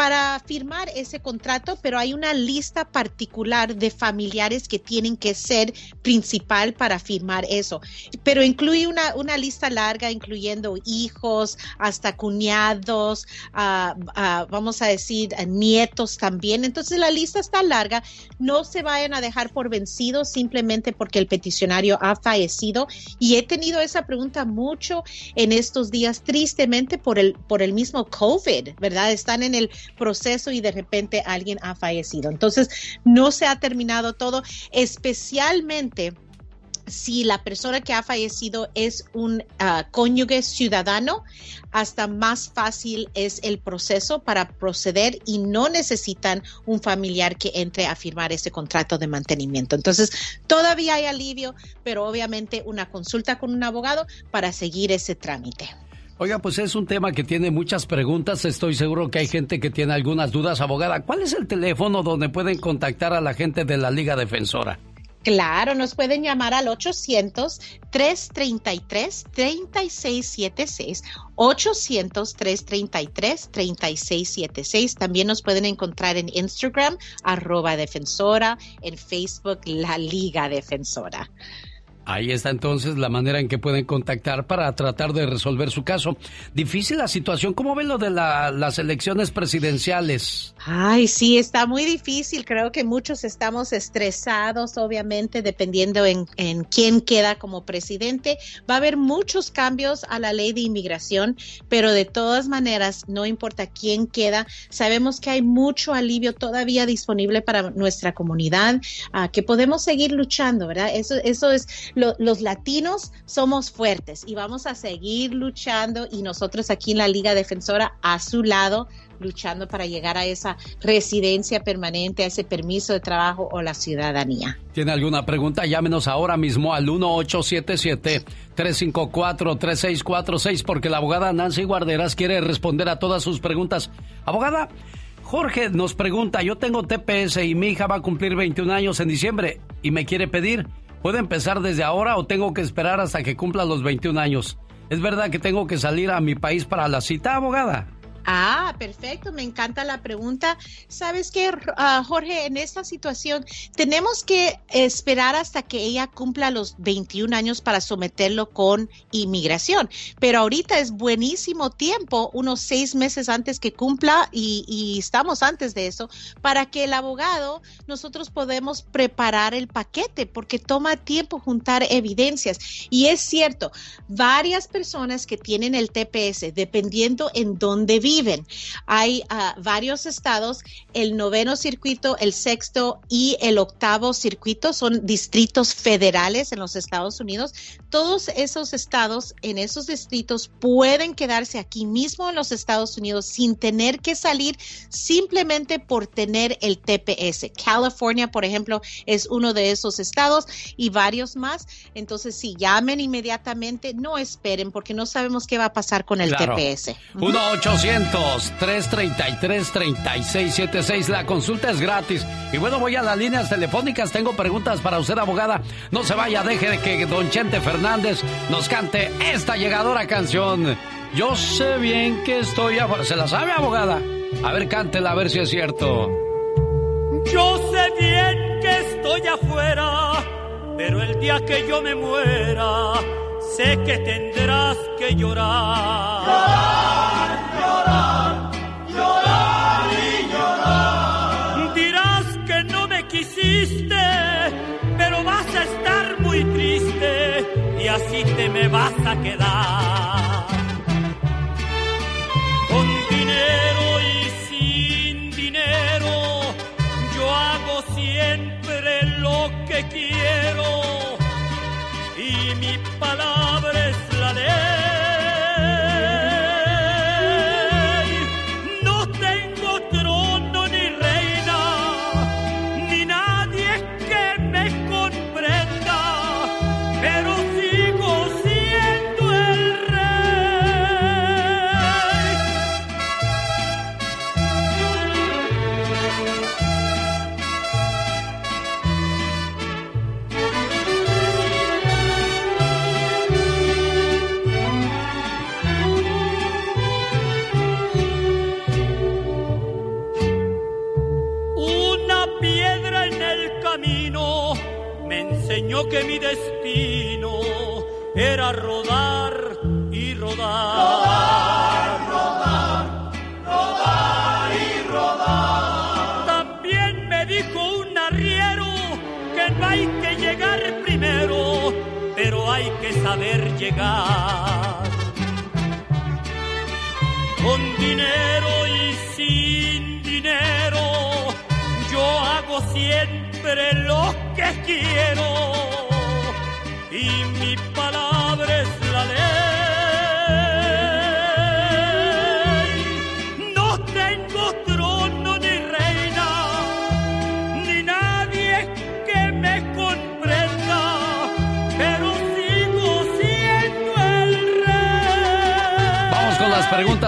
para firmar ese contrato, pero hay una lista particular de familiares que tienen que ser principal para firmar eso. Pero incluye una, una lista larga, incluyendo hijos, hasta cuñados, uh, uh, vamos a decir, nietos también. Entonces la lista está larga. No se vayan a dejar por vencidos simplemente porque el peticionario ha fallecido. Y he tenido esa pregunta mucho en estos días, tristemente por el, por el mismo COVID, ¿verdad? Están en el proceso y de repente alguien ha fallecido. Entonces, no se ha terminado todo, especialmente si la persona que ha fallecido es un uh, cónyuge ciudadano, hasta más fácil es el proceso para proceder y no necesitan un familiar que entre a firmar ese contrato de mantenimiento. Entonces, todavía hay alivio, pero obviamente una consulta con un abogado para seguir ese trámite. Oiga, pues es un tema que tiene muchas preguntas. Estoy seguro que hay gente que tiene algunas dudas. Abogada, ¿cuál es el teléfono donde pueden contactar a la gente de la Liga Defensora? Claro, nos pueden llamar al 800-333-3676. 800-333-3676. También nos pueden encontrar en Instagram, arroba defensora, en Facebook, la Liga Defensora. Ahí está entonces la manera en que pueden contactar para tratar de resolver su caso. Difícil la situación. ¿Cómo ven lo de las elecciones presidenciales? Ay, sí, está muy difícil. Creo que muchos estamos estresados, obviamente, dependiendo en, quién queda como presidente. Va a haber muchos cambios a la ley de inmigración, pero de todas maneras, no importa quién queda, sabemos que hay mucho alivio todavía disponible para nuestra comunidad, que podemos seguir luchando, ¿verdad? Eso, eso es los latinos somos fuertes y vamos a seguir luchando y nosotros aquí en la Liga Defensora a su lado luchando para llegar a esa residencia permanente, a ese permiso de trabajo o la ciudadanía. ¿Tiene alguna pregunta? Llámenos ahora mismo al 1877-354-3646 porque la abogada Nancy Guarderas quiere responder a todas sus preguntas. Abogada, Jorge nos pregunta, yo tengo TPS y mi hija va a cumplir 21 años en diciembre y me quiere pedir, ¿puedo empezar desde ahora o tengo que esperar hasta que cumpla los 21 años? ¿Es verdad que tengo que salir a mi país para la cita, abogada? Ah, perfecto, me encanta la pregunta. ¿Sabes qué, ah, Jorge? En esta situación tenemos que esperar hasta que ella cumpla los 21 años para someterlo con inmigración. Pero ahorita es buenísimo tiempo, unos seis meses antes que cumpla y, y estamos antes de eso, para que el abogado, nosotros podemos preparar el paquete porque toma tiempo juntar evidencias. Y es cierto, varias personas que tienen el TPS, dependiendo en dónde viven, viven. Hay ah, varios estados, el noveno circuito, el sexto y el octavo circuito son distritos federales en los Estados Unidos. Todos esos estados en esos distritos pueden quedarse aquí mismo en los Estados Unidos sin tener que salir simplemente por tener el TPS. California, por ejemplo, es uno de esos estados y varios más. Entonces, si llamen inmediatamente, no esperen porque no sabemos qué va a pasar con el TPS. 1 333-3676. La consulta es gratis. Y bueno, voy a las líneas telefónicas. Tengo preguntas para usted, abogada. No se vaya, deje de que Don Chente Fernández nos cante esta llegadora canción. Yo sé bien que estoy afuera. ¿Se la sabe, abogada? A ver, cántela, a ver si es cierto. Yo sé bien que estoy afuera, pero el día que yo me muera, sé que tendrás que. Llorar, llorar, así te me vas a quedar. Con dinero y sin dinero, yo hago siempre lo que quiero destino era rodar y rodar. Rodar, rodar y rodar. También me dijo un arriero que no hay que llegar primero, pero hay que saber llegar. Con dinero y sin dinero, yo hago siempre lo que quiero.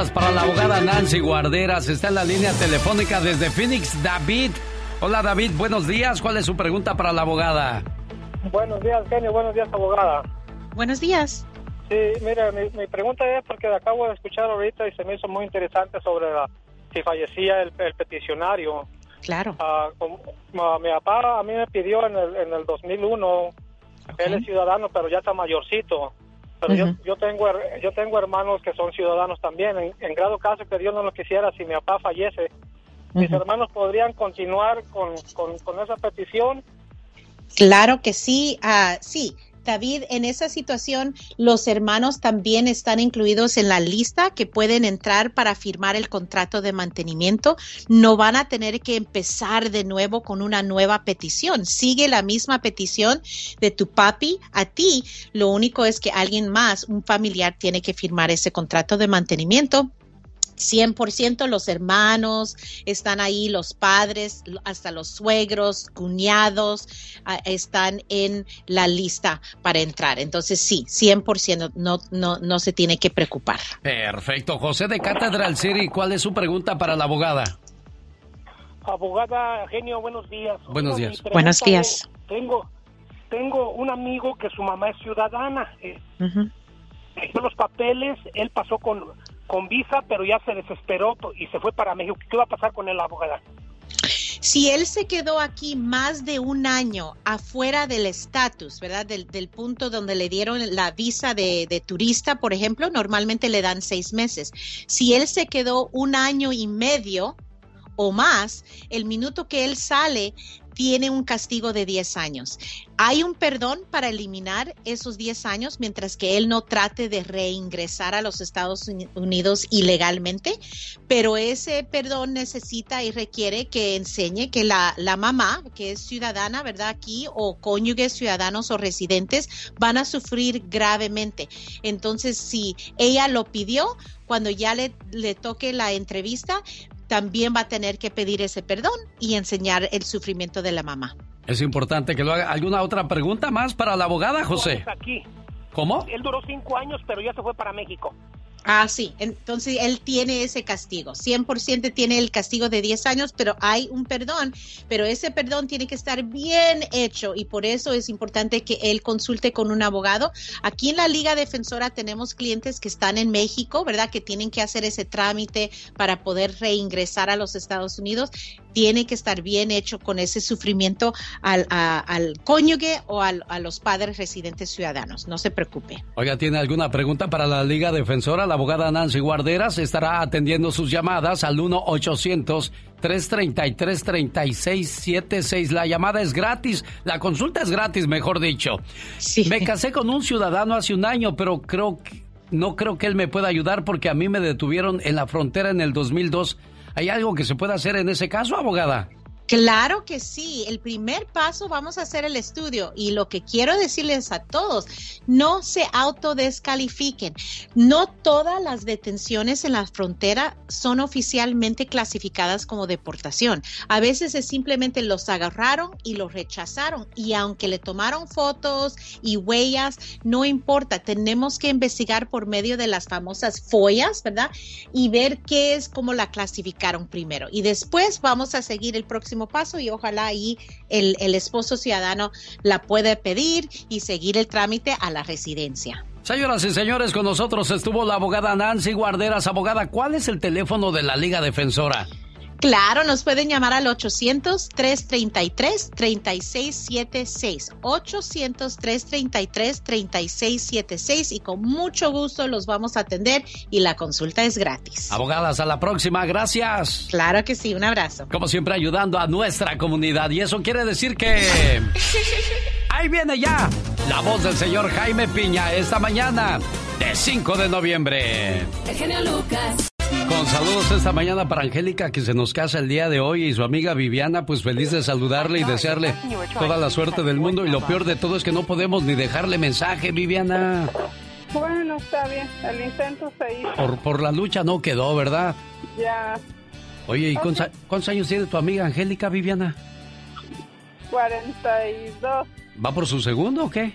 Preguntas para la abogada Nancy Guarderas. Está en la línea telefónica desde Phoenix, David. Hola David, buenos días. ¿Cuál es su pregunta para la abogada? Buenos días, Genio. Buenos días, abogada. Buenos días. Sí, mira, mi, mi pregunta es porque acabo de escuchar ahorita y se me hizo muy interesante sobre la- si fallecía el, el peticionario. Claro. Ah, como- mi papá a mí me pidió en el, en el 2001, él es ciudadano, pero ya está mayorcito. Pero yo, yo tengo yo tengo hermanos que son ciudadanos también. En, en grado caso que Dios no lo quisiera, si mi papá fallece, mis hermanos podrían continuar con, con, con esa petición. Claro que sí, ah, sí. David, en esa situación, los hermanos también están incluidos en la lista que pueden entrar para firmar el contrato de mantenimiento. No van a tener que empezar de nuevo con una nueva petición. Sigue la misma petición de tu papi a ti. Lo único es que alguien más, un familiar, tiene que firmar ese contrato de mantenimiento 100% los hermanos, están ahí los padres, hasta los suegros, cuñados, ah, están en la lista para entrar. Entonces sí, 100% no, no, no se tiene que preocupar. Perfecto. José de Catedral City, ¿cuál es su pregunta para la abogada? Abogada Genio, buenos días. Buenos días. Buenos días. tengo, tengo un amigo que su mamá es ciudadana. Eh, los papeles, él pasó con con visa, pero ya se desesperó y se fue para México. ¿Qué va a pasar con él, abogada? Si él se quedó aquí más de un año afuera del estatus, ¿verdad? Del, punto donde le dieron la visa de, de, turista, por ejemplo, normalmente le dan seis meses. Si él se quedó un año y medio o más, el minuto que él sale, tiene un castigo de 10 años. Hay un perdón para eliminar esos 10 años mientras que él no trate de reingresar a los Estados Unidos ilegalmente, pero ese perdón necesita y requiere que enseñe que la, mamá, que es ciudadana, ¿verdad? Aquí, o cónyuges ciudadanos o residentes, van a sufrir gravemente. Entonces, si ella lo pidió, cuando ya le toque la entrevista, también va a tener que pedir ese perdón y enseñar el sufrimiento de la mamá. Es importante que lo haga. ¿Alguna otra pregunta más para la abogada, José? Aquí. ¿Cómo? Él duró cinco años, pero ya se fue para México. Ah, sí, entonces él tiene ese castigo, 100% tiene el castigo de 10 años, pero hay un perdón, pero ese perdón tiene que estar bien hecho y por eso es importante que él consulte con un abogado. Aquí en la Liga Defensora tenemos clientes que están en México, ¿verdad? Que tienen que hacer ese trámite para poder reingresar a los Estados Unidos. Tiene que estar bien hecho con ese sufrimiento al, al cónyuge o al, a los padres residentes ciudadanos. No se preocupe. Oiga, ¿tiene alguna pregunta para la Liga Defensora? la abogada Nancy Guarderas estará atendiendo sus llamadas al 1-800-333-3676. La llamada es gratis, la consulta es gratis, mejor dicho. Me casé con un ciudadano hace un año, pero creo que, no creo que él me pueda ayudar porque a mí me detuvieron en la frontera en el 2002. ¿Hay algo que se pueda hacer en ese caso, abogada? Claro que sí, el primer paso vamos a hacer el estudio y lo que quiero decirles a todos, no se autodescalifiquen. No todas las detenciones en la frontera son oficialmente clasificadas como deportación. A veces es simplemente los agarraron y los rechazaron y aunque le tomaron fotos y huellas, no importa, tenemos que investigar por medio de las famosas follas, ¿verdad? Y ver qué es, cómo la clasificaron primero. Y después vamos a seguir el próximo paso y ojalá ahí el, el esposo ciudadano la puede pedir y seguir el trámite a la residencia. Señoras y señores, con nosotros estuvo la abogada Nancy Guarderas. Abogada, ¿cuál es el teléfono de la Liga Defensora? Claro, nos pueden llamar al 800-333-3676. 800-333-3676 y con mucho gusto los vamos a atender y la consulta es gratis. Abogadas, a la próxima, gracias. Claro que sí, un abrazo. Como siempre, ayudando a nuestra comunidad y eso quiere decir que... (laughs) Ahí viene ya la voz del señor Jaime Piña esta mañana de 5 de noviembre. El genio Lucas. Con saludos esta mañana para Angélica que se nos casa el día de hoy y su amiga Viviana, pues feliz de saludarle y desearle toda la suerte del mundo y lo peor de todo es que no podemos ni dejarle mensaje, Viviana. Bueno, está bien, el intento se hizo. Por, por la lucha no quedó, ¿verdad? Ya. Oye, ¿y cuántos, cuántos años tiene tu amiga Angélica, Viviana? 42. ¿Va por su segundo o qué?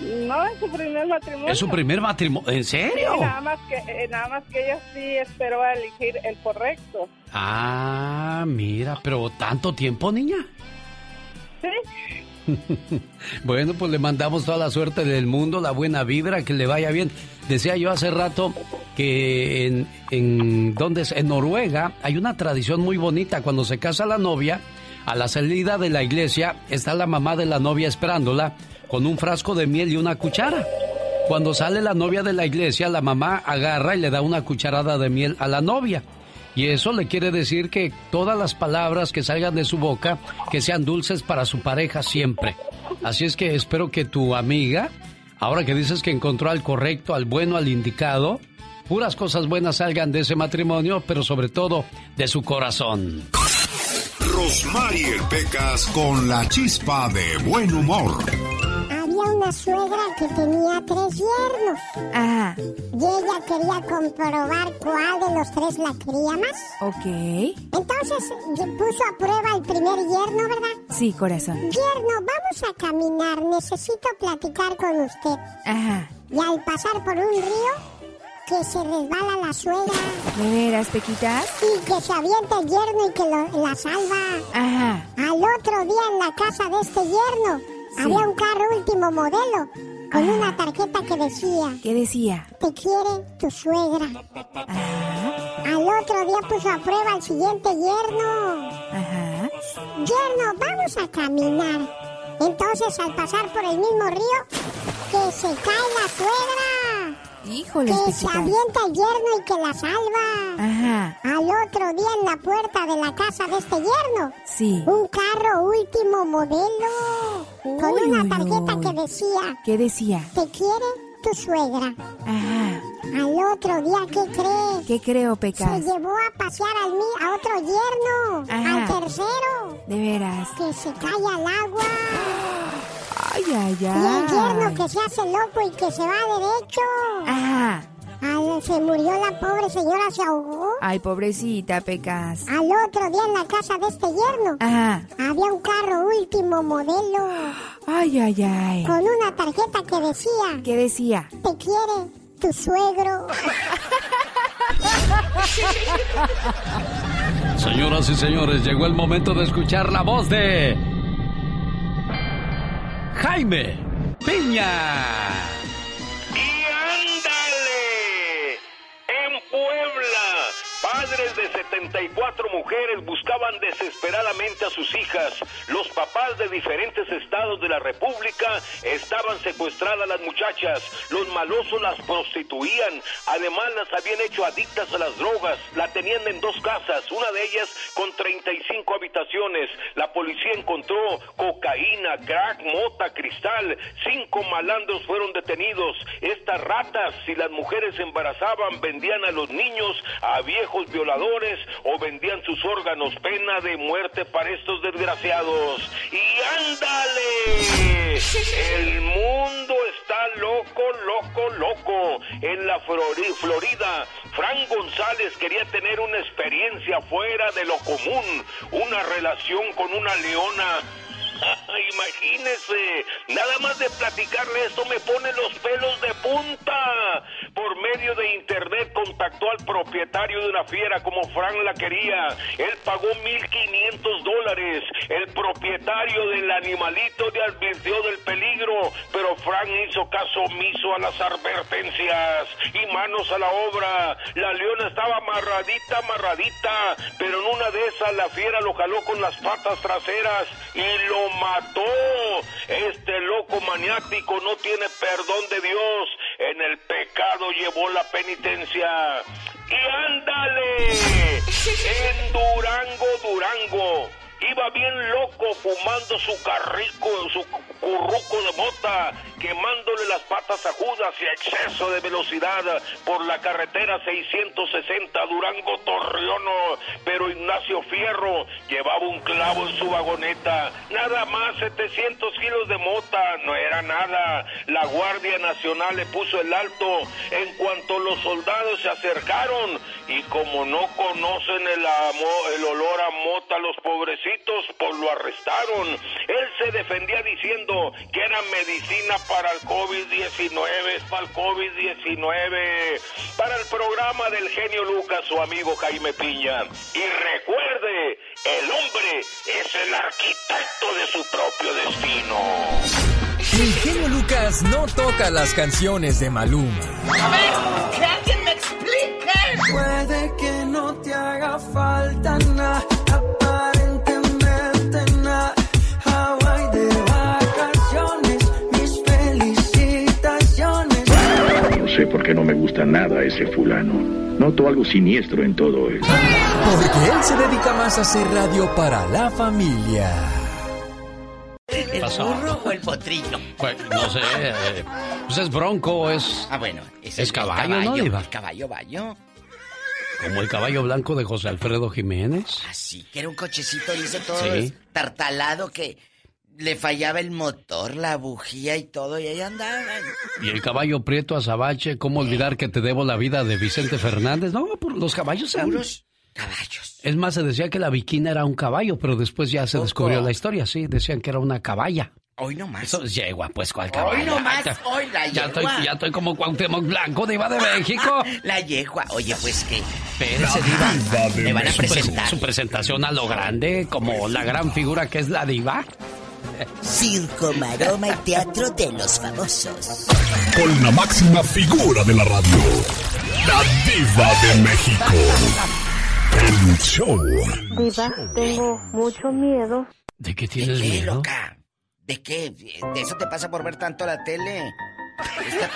No, es su primer matrimonio. ¿Es su primer matrimonio? ¿En serio? Sí, nada, más que, eh, nada más que ella sí esperó a elegir el correcto. Ah, mira, pero tanto tiempo, niña. Sí. (laughs) bueno, pues le mandamos toda la suerte del mundo, la buena vibra, que le vaya bien. Decía yo hace rato que en, en, ¿dónde es? en Noruega hay una tradición muy bonita. Cuando se casa la novia, a la salida de la iglesia está la mamá de la novia esperándola con un frasco de miel y una cuchara. Cuando sale la novia de la iglesia, la mamá agarra y le da una cucharada de miel a la novia. Y eso le quiere decir que todas las palabras que salgan de su boca, que sean dulces para su pareja siempre. Así es que espero que tu amiga Ahora que dices que encontró al correcto, al bueno, al indicado, puras cosas buenas salgan de ese matrimonio, pero sobre todo de su corazón. Rosmarie Pecas con la chispa de buen humor una suegra que tenía tres yernos. Ajá. Y ella quería comprobar cuál de los tres la quería más. Ok. Entonces puso a prueba el primer yerno, ¿verdad? Sí, corazón. Yerno, vamos a caminar. Necesito platicar con usted. Ajá. Y al pasar por un río, que se resbala la suegra. ¿De veras, Pequita? Y que se avienta el yerno y que la salva. Ajá. Al otro día en la casa de este yerno había un carro último modelo con una tarjeta que decía... ¿Qué decía? Te quiere tu suegra. Al otro día puso a prueba al siguiente yerno. Ajá. Yerno, vamos a caminar. Entonces, al pasar por el mismo río, que se cae la suegra. Híjole, que se avienta el yerno y que la salva. Ajá. Al otro día en la puerta de la casa de este yerno. Sí. Un carro último modelo. con una tarjeta que decía. ¿Qué decía? Te quiere tu suegra. Ajá. Al otro día, ¿qué cree? ¿Qué creo, Pecas? Se llevó a pasear al a otro yerno. Ajá. Al tercero. De veras. Que se cae al agua. Ay, ay, ay. Y el yerno que se hace loco y que se va derecho. Ajá. Ay, se murió la pobre señora, se ahogó. Ay, pobrecita, Pecas. Al otro día en la casa de este yerno. Ajá. Había un carro último modelo. Ay, ay, ay. Con una tarjeta que decía. ¿Qué decía? Te quiere tu suegro. (laughs) Señoras y señores, llegó el momento de escuchar la voz de Jaime Piña. Y ándale, en Puebla Padres de 74 mujeres buscaban desesperadamente a sus hijas. Los papás de diferentes estados de la República estaban secuestradas las muchachas. Los malosos las prostituían. Además las habían hecho adictas a las drogas. La tenían en dos casas, una de ellas con 35 habitaciones. La policía encontró cocaína, crack, mota, cristal. Cinco malandros fueron detenidos. Estas ratas, si las mujeres embarazaban, vendían a los niños a viejos violadores o vendían sus órganos. Pena de muerte para estos desgraciados. Y ándale. El mundo está loco, loco, loco. En la Florida, Frank González quería tener una experiencia fuera de lo común. Una relación con una leona (laughs) Imagínese, nada más de platicarle esto me pone los pelos de punta. Por medio de internet contactó al propietario de una fiera como Frank la quería. Él pagó 1.500 dólares. El propietario del animalito le advirtió del peligro, pero Frank hizo caso omiso a las advertencias y manos a la obra. La leona estaba amarradita, amarradita, pero en una de esas la fiera lo jaló con las patas traseras y lo mató. Este loco maniático no tiene perdón de Dios. En el pecado llevó la penitencia. Y ándale, en Durango, Durango iba bien loco fumando su carrico, su curruco de mota, quemándole las patas a Judas y exceso de velocidad por la carretera 660 Durango Torreono. Pero Ignacio Fierro llevaba un clavo en su vagoneta, nada más 700 kilos de mota, no era nada. La Guardia Nacional le puso el alto en cuanto los soldados se acercaron y como no conocen el, el olor a mota los pobrecitos, pues lo arrestaron. Él se defendía diciendo que era medicina para el COVID-19, para el COVID-19, para el programa del genio Lucas, su amigo Jaime Piña. Y recuerde, el hombre es el arquitecto de su propio destino. El genio Lucas no toca las canciones de Maluma. A ver, que alguien me explique. Puede que no te haga falta nada porque no me gusta nada ese fulano. Noto algo siniestro en todo él. Porque él se dedica más a hacer radio para la familia. pasó? burro o el potrillo? Pues, no sé. eh, pues es bronco, es. Ah, bueno. Es, el- el caballo, ¿no, Diva? El caballo bayo. Como el caballo blanco de José Alfredo Jiménez. Así que era un cochecito, dice todo Sí. tartalado que le fallaba el motor, la bujía y todo, y ahí andaban. Y el caballo prieto azabache, ¿cómo olvidar que te debo la vida de Vicente Fernández? No, por los caballos eran... Puros caballos. Es más, se decía que la viquina era un caballo, pero después ya se descubrió la historia, sí, decían que era una caballa. Hoy no más. Eso es yegua, pues, ¿cuál caballa? Hoy no más, hoy la ya estoy, yegua. ya estoy como Cuauhtémoc Blanco, diva de México. (laughs) La yegua. Oye, pues que... Espérese, diva. diva. Me van a Su presentar. Su presentación a lo grande, como la gran figura que es la diva. Circo, maroma y teatro de los famosos. Con la máxima figura de la radio, la diva de México. El show. Diva, tengo mucho miedo. ¿De qué tienes ¿De qué, miedo? loca? ¿De qué? ¿De eso te pasa por ver tanto la tele? Esta-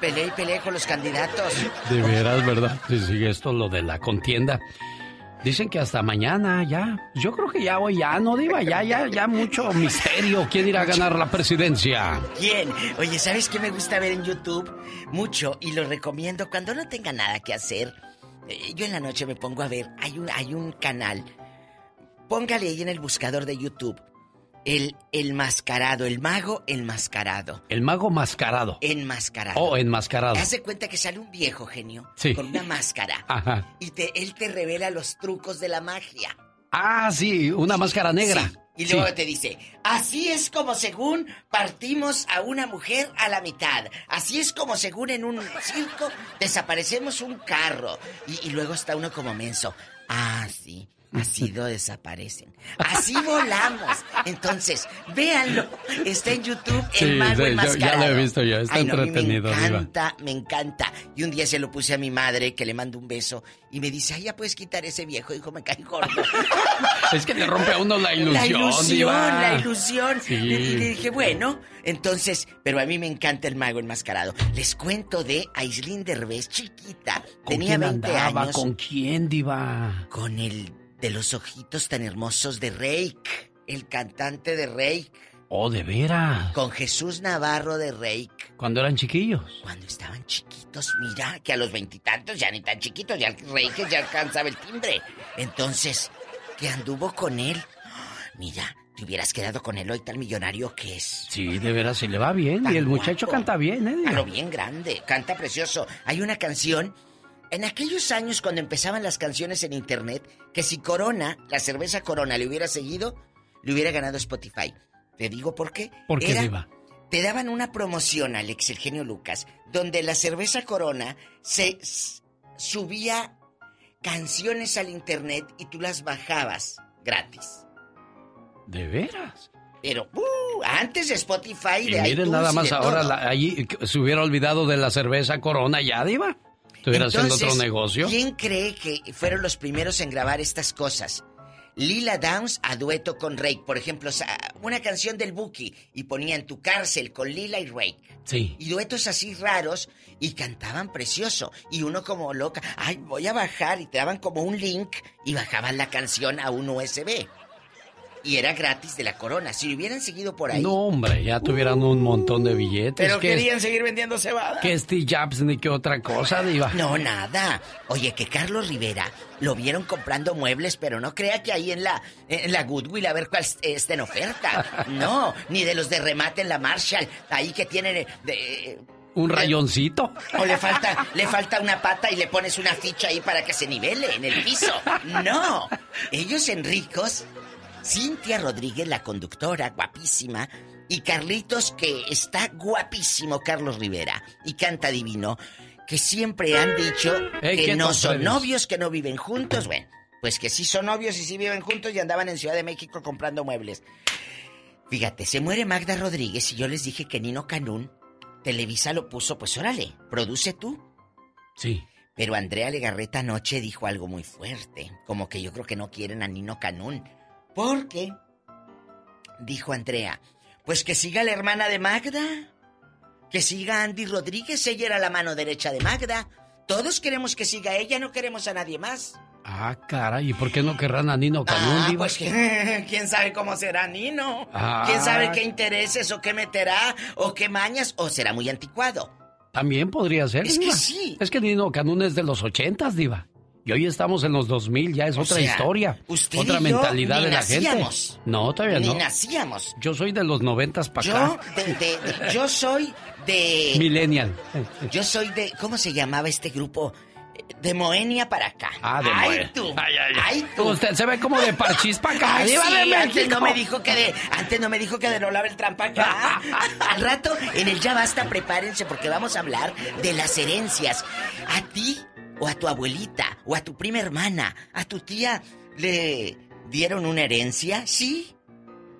Peleé y peleé con los candidatos. De veras, ¿verdad? Si sigue esto lo de la contienda. Dicen que hasta mañana ya. Yo creo que ya hoy ya, no diva, ya, ya, ya mucho misterio. ¿Quién irá a ganar la presidencia? ¿Quién? Oye, ¿sabes qué me gusta ver en YouTube? Mucho, y lo recomiendo cuando no tenga nada que hacer. Eh, yo en la noche me pongo a ver, hay un, hay un canal. Póngale ahí en el buscador de YouTube. El, el mascarado, el mago enmascarado. El mago mascarado. Enmascarado. Oh, enmascarado. Haz de cuenta que sale un viejo genio Sí. con una máscara Ajá. y te, él te revela los trucos de la magia. Ah, sí, una máscara negra. Sí, Y Sí. luego te dice, así es como según partimos a una mujer a la mitad. Así es como según en un circo desaparecemos un carro. Y, y luego está uno como menso. Ah, sí. Así lo desaparecen. Así volamos. Entonces, véanlo. Está en YouTube Sí, el mago sí, yo- ya lo he visto yo, está Ay, no, entretenido, Me Diva. encanta, me encanta. Y un día se lo puse a mi madre, que le mando un beso, y me dice, ay, ya puedes quitar ese viejo, hijo, me cae gordo. (laughs) Es que le rompe a uno la ilusión, La ilusión, diva. la ilusión. Sí. Y le dije, bueno, entonces, pero a mí me encanta el mago enmascarado. Les cuento de Aislinn Derbez, chiquita. ¿Con Tenía quién 20 andaba? años. ¿Con quién, diva? Con el de los ojitos tan hermosos de Reik. El cantante de Reik. Oh, de veras. Con Jesús Navarro de Reik. Cuando eran chiquillos. Cuando estaban chiquitos, mira, que a los veintitantos ya ni tan chiquitos, ya el Reik ya alcanzaba el timbre. Entonces, que anduvo con él. Mira, te hubieras quedado con él hoy tan millonario que es. Sí, de veras, se le va bien. Tan y el muchacho guapo. canta bien, ¿eh? A lo bien grande, canta precioso. Hay una canción. En aquellos años cuando empezaban las canciones en internet, que si Corona, la cerveza Corona, le hubiera seguido, le hubiera ganado Spotify. Te digo por qué. ¿Por qué, Era- diva? Te daban una promoción, Alex, el genio Lucas, donde la cerveza Corona se subía canciones al internet y tú las bajabas gratis. ¿De veras? Pero uh, antes de Spotify, Y de miren iTunes nada más ahora, la- allí se hubiera olvidado de la cerveza Corona ya, diva. ¿Estuviera haciendo otro negocio? ¿Quién cree que fueron los primeros en grabar estas cosas? Lila Downs a dueto con Rake. Por ejemplo, una canción del Buki y ponían tu cárcel con Lila y Rake. Sí. Y duetos así raros y cantaban precioso. Y uno como loca, ay, voy a bajar y te daban como un link y bajaban la canción a un USB. Y era gratis de la corona. Si lo hubieran seguido por ahí. No, hombre, ya tuvieran un montón de billetes. pero que querían seguir vendiendo cebada. Que Steve Jobs ni que otra cosa, diva. No, nada. Oye, que Carlos Rivera lo vieron comprando muebles, pero no crea que ahí en la, en la Goodwill a ver cuál está en oferta. (laughs) No, ni de los de remate en la Marshall, ahí que tienen eh, de, Un rayoncito. o le falta, le falta una pata y le pones una ficha ahí para que se nivele en el piso. No, ellos en ricos, Cintia Rodríguez, la conductora, guapísima, y Carlitos, que está guapísimo, Carlos Rivera, y canta divino, que siempre han dicho que ¿qué no son novios, que no viven juntos. Bueno, pues que sí son novios y sí viven juntos y andaban en Ciudad de México comprando muebles. Fíjate, se muere Magda Rodríguez y yo les dije que Nino Canún, Televisa lo puso, pues órale, produce tú. Sí. Pero Andrea Legarreta anoche dijo algo muy fuerte, como que yo creo que no quieren a Nino Canún. Porque, dijo Andrea, pues que siga la hermana de Magda, que siga Andy Rodríguez, ella era la mano derecha de Magda. Todos queremos que siga ella, no queremos a nadie más. Ah, caray, ¿y por qué no querrán a Nino Canún, Ah, Diva? pues (laughs) quién sabe cómo será Nino. Ah. ¿Quién sabe qué intereses o qué meterá o qué mañas o será muy anticuado? También podría ser. Es que sí. Es que Nino Canún es de los ochentas, Diva. Y hoy estamos en los 2000, ya es O otra sea, historia. usted y otra yo mentalidad ni de la nacíamos. gente. No, todavía Ni no. nacíamos. Yo soy de los noventas para Yo, acá. de, de- de- yo soy de... Millennial. Yo soy de... ¿Cómo se llamaba este grupo? De Moenia para acá. Ah, de Ay, Moenia. tú. Ay, ay, ay. Ay, tú. Usted se ve como de parchís para acá. Ay, Diva sí, de antes no me dijo que de... Antes no me dijo que de Lola Beltrán para acá. (laughs) Al rato, en el Ya Basta, prepárense porque vamos a hablar de las herencias. A ti, o a tu abuelita, o a tu prima hermana, a tu tía, ¿le dieron una herencia? ¿Sí?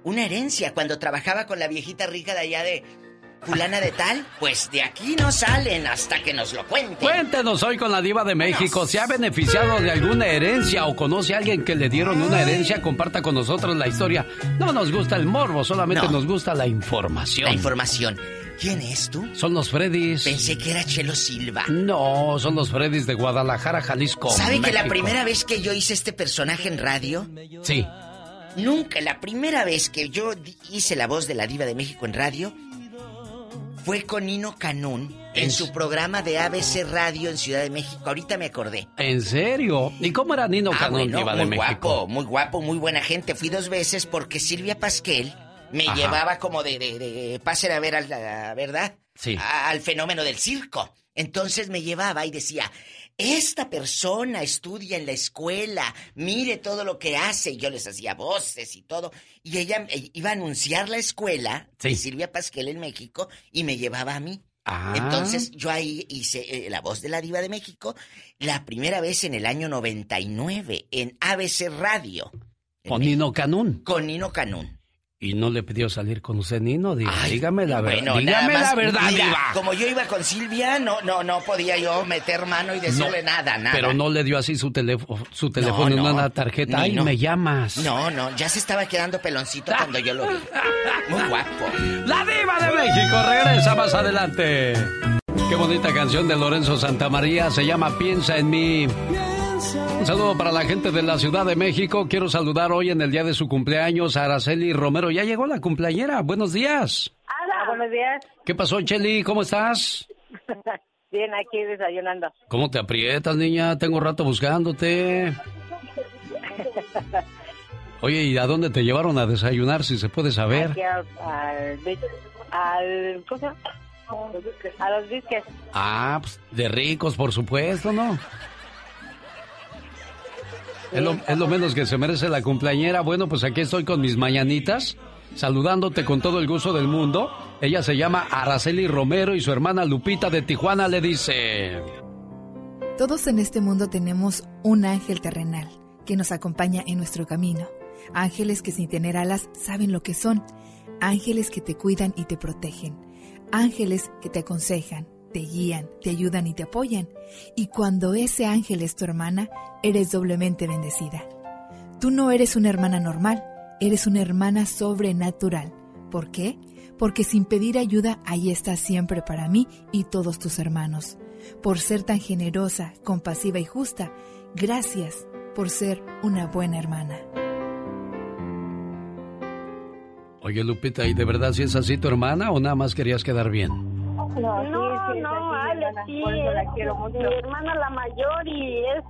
Una herencia cuando trabajaba con la viejita rica de allá de... Fulana de tal, pues de aquí no salen hasta que nos lo cuenten. Cuéntenos hoy con la diva de México. ¿Se ha beneficiado de alguna herencia o conoce a alguien que le dieron una herencia? Comparta con nosotros la historia. No nos gusta el morbo, solamente No. nos gusta la información. La información. ¿Quién es tú? Son los Freddys. Pensé que era Chelo Silva. No, son los Freddys de Guadalajara, Jalisco. ¿Sabe que la primera vez que yo hice este personaje en radio? Sí. Nunca, la primera vez que yo hice la voz de la diva de México en radio fue con Nino Canún en Es- su programa de ABC Radio en Ciudad de México. Ahorita me acordé. ¿En serio? ¿Y cómo era Nino Ah, Canón, bueno, diva de muy México? guapo, muy guapo, muy buena gente. Fui dos veces porque Silvia Pasquel me Ajá. llevaba como de, de, de pasen a ver a la verdad, Sí. A- al fenómeno del circo. Entonces me llevaba y decía, esta persona estudia en la escuela, mire todo lo que hace. Y yo les hacía voces y todo. Y ella eh, iba a anunciar la escuela de Sí. Silvia Pasquel en México y me llevaba a mí. Ah. Entonces yo ahí hice eh, la voz de la diva de México la primera vez en el año 99 en ABC Radio Con Nino Canún. con Nino Canún. ¿Y no le pidió salir con usted, Nino? Diga, dígame la verdad. Bueno, dígame más, la verdad, mira, diva. Como yo iba con Silvia, no, no, no podía yo meter mano y decirle No, nada, nada. Pero no le dio así su teléfono, su teléfono en no. una tarjeta. Ni Ay, no. me llamas. No, no, ya se estaba quedando peloncito cuando yo lo vi. (laughs) Muy guapo. La diva de México regresa más adelante. Qué bonita canción de Lorenzo Santamaría. Se llama Piensa en mí. Un saludo para la gente de la Ciudad de México. Quiero saludar hoy en el día de su cumpleaños a Araceli Romero. Ya llegó la cumpleañera. Buenos días. Hola, buenos días. ¿Qué pasó, Cheli? ¿Cómo estás? (laughs) Bien, aquí desayunando. ¿Cómo te aprietas, niña? Tengo rato buscándote. (laughs) Oye, ¿y a dónde te llevaron a desayunar, si se puede saber? Aquí al, al, al- ¿cómo se llama? A los disques. Ah, pues de ricos, por supuesto, ¿no? Es lo, menos que se merece la cumpleañera. Bueno, pues aquí estoy con mis mañanitas, saludándote con todo el gusto del mundo. Ella se llama Araceli Romero y su hermana Lupita de Tijuana le dice... Todos en este mundo tenemos un ángel terrenal que nos acompaña en nuestro camino. Ángeles que sin tener alas saben lo que son. Ángeles que te cuidan y te protegen. Ángeles que te aconsejan, te guían, te ayudan y te apoyan. Y cuando ese ángel es tu hermana, eres doblemente bendecida. Tú no eres una hermana normal, eres una hermana sobrenatural. ¿Por qué? Porque sin pedir ayuda, ahí estás siempre para mí y todos tus hermanos. Por ser tan generosa, compasiva y justa, gracias por ser una buena hermana. Oye, Lupita, ¿y de verdad si es así tu hermana o nada más querías quedar bien? No, no, no, Ale, sí, es mi hermana la mayor y es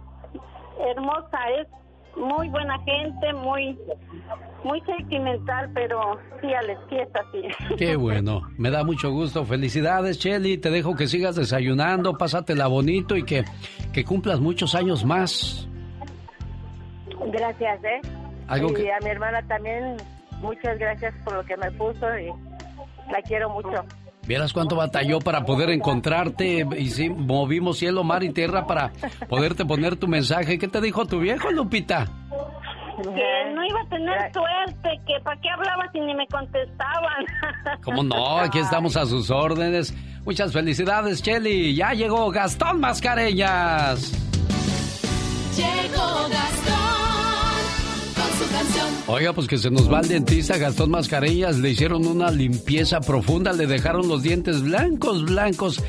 hermosa, es muy buena gente, muy muy sentimental, pero sí, Ale, sí es así. Qué (laughs) bueno, me da mucho gusto. Felicidades, Cheli. Te dejo que sigas desayunando, pásatela bonito y que, que cumplas muchos años más. Gracias, ¿eh? Algo y que- a mi hermana también, muchas gracias por lo que me puso y la quiero mucho. Vieras cuánto batalló para poder encontrarte y sí, movimos cielo, mar y tierra para poderte poner tu mensaje. ¿Qué te dijo tu viejo, Lupita? Que no iba a tener suerte, que para qué hablaba si ni me contestaban. (laughs) ¿Cómo no? Aquí estamos a sus órdenes. Muchas felicidades, Cheli. Ya llegó Gastón Mascareñas. Llegó Gastón canción. Oiga, pues que se nos va el dentista Gastón Mascareñas. Le hicieron una limpieza profunda, le dejaron los dientes blancos, blancos.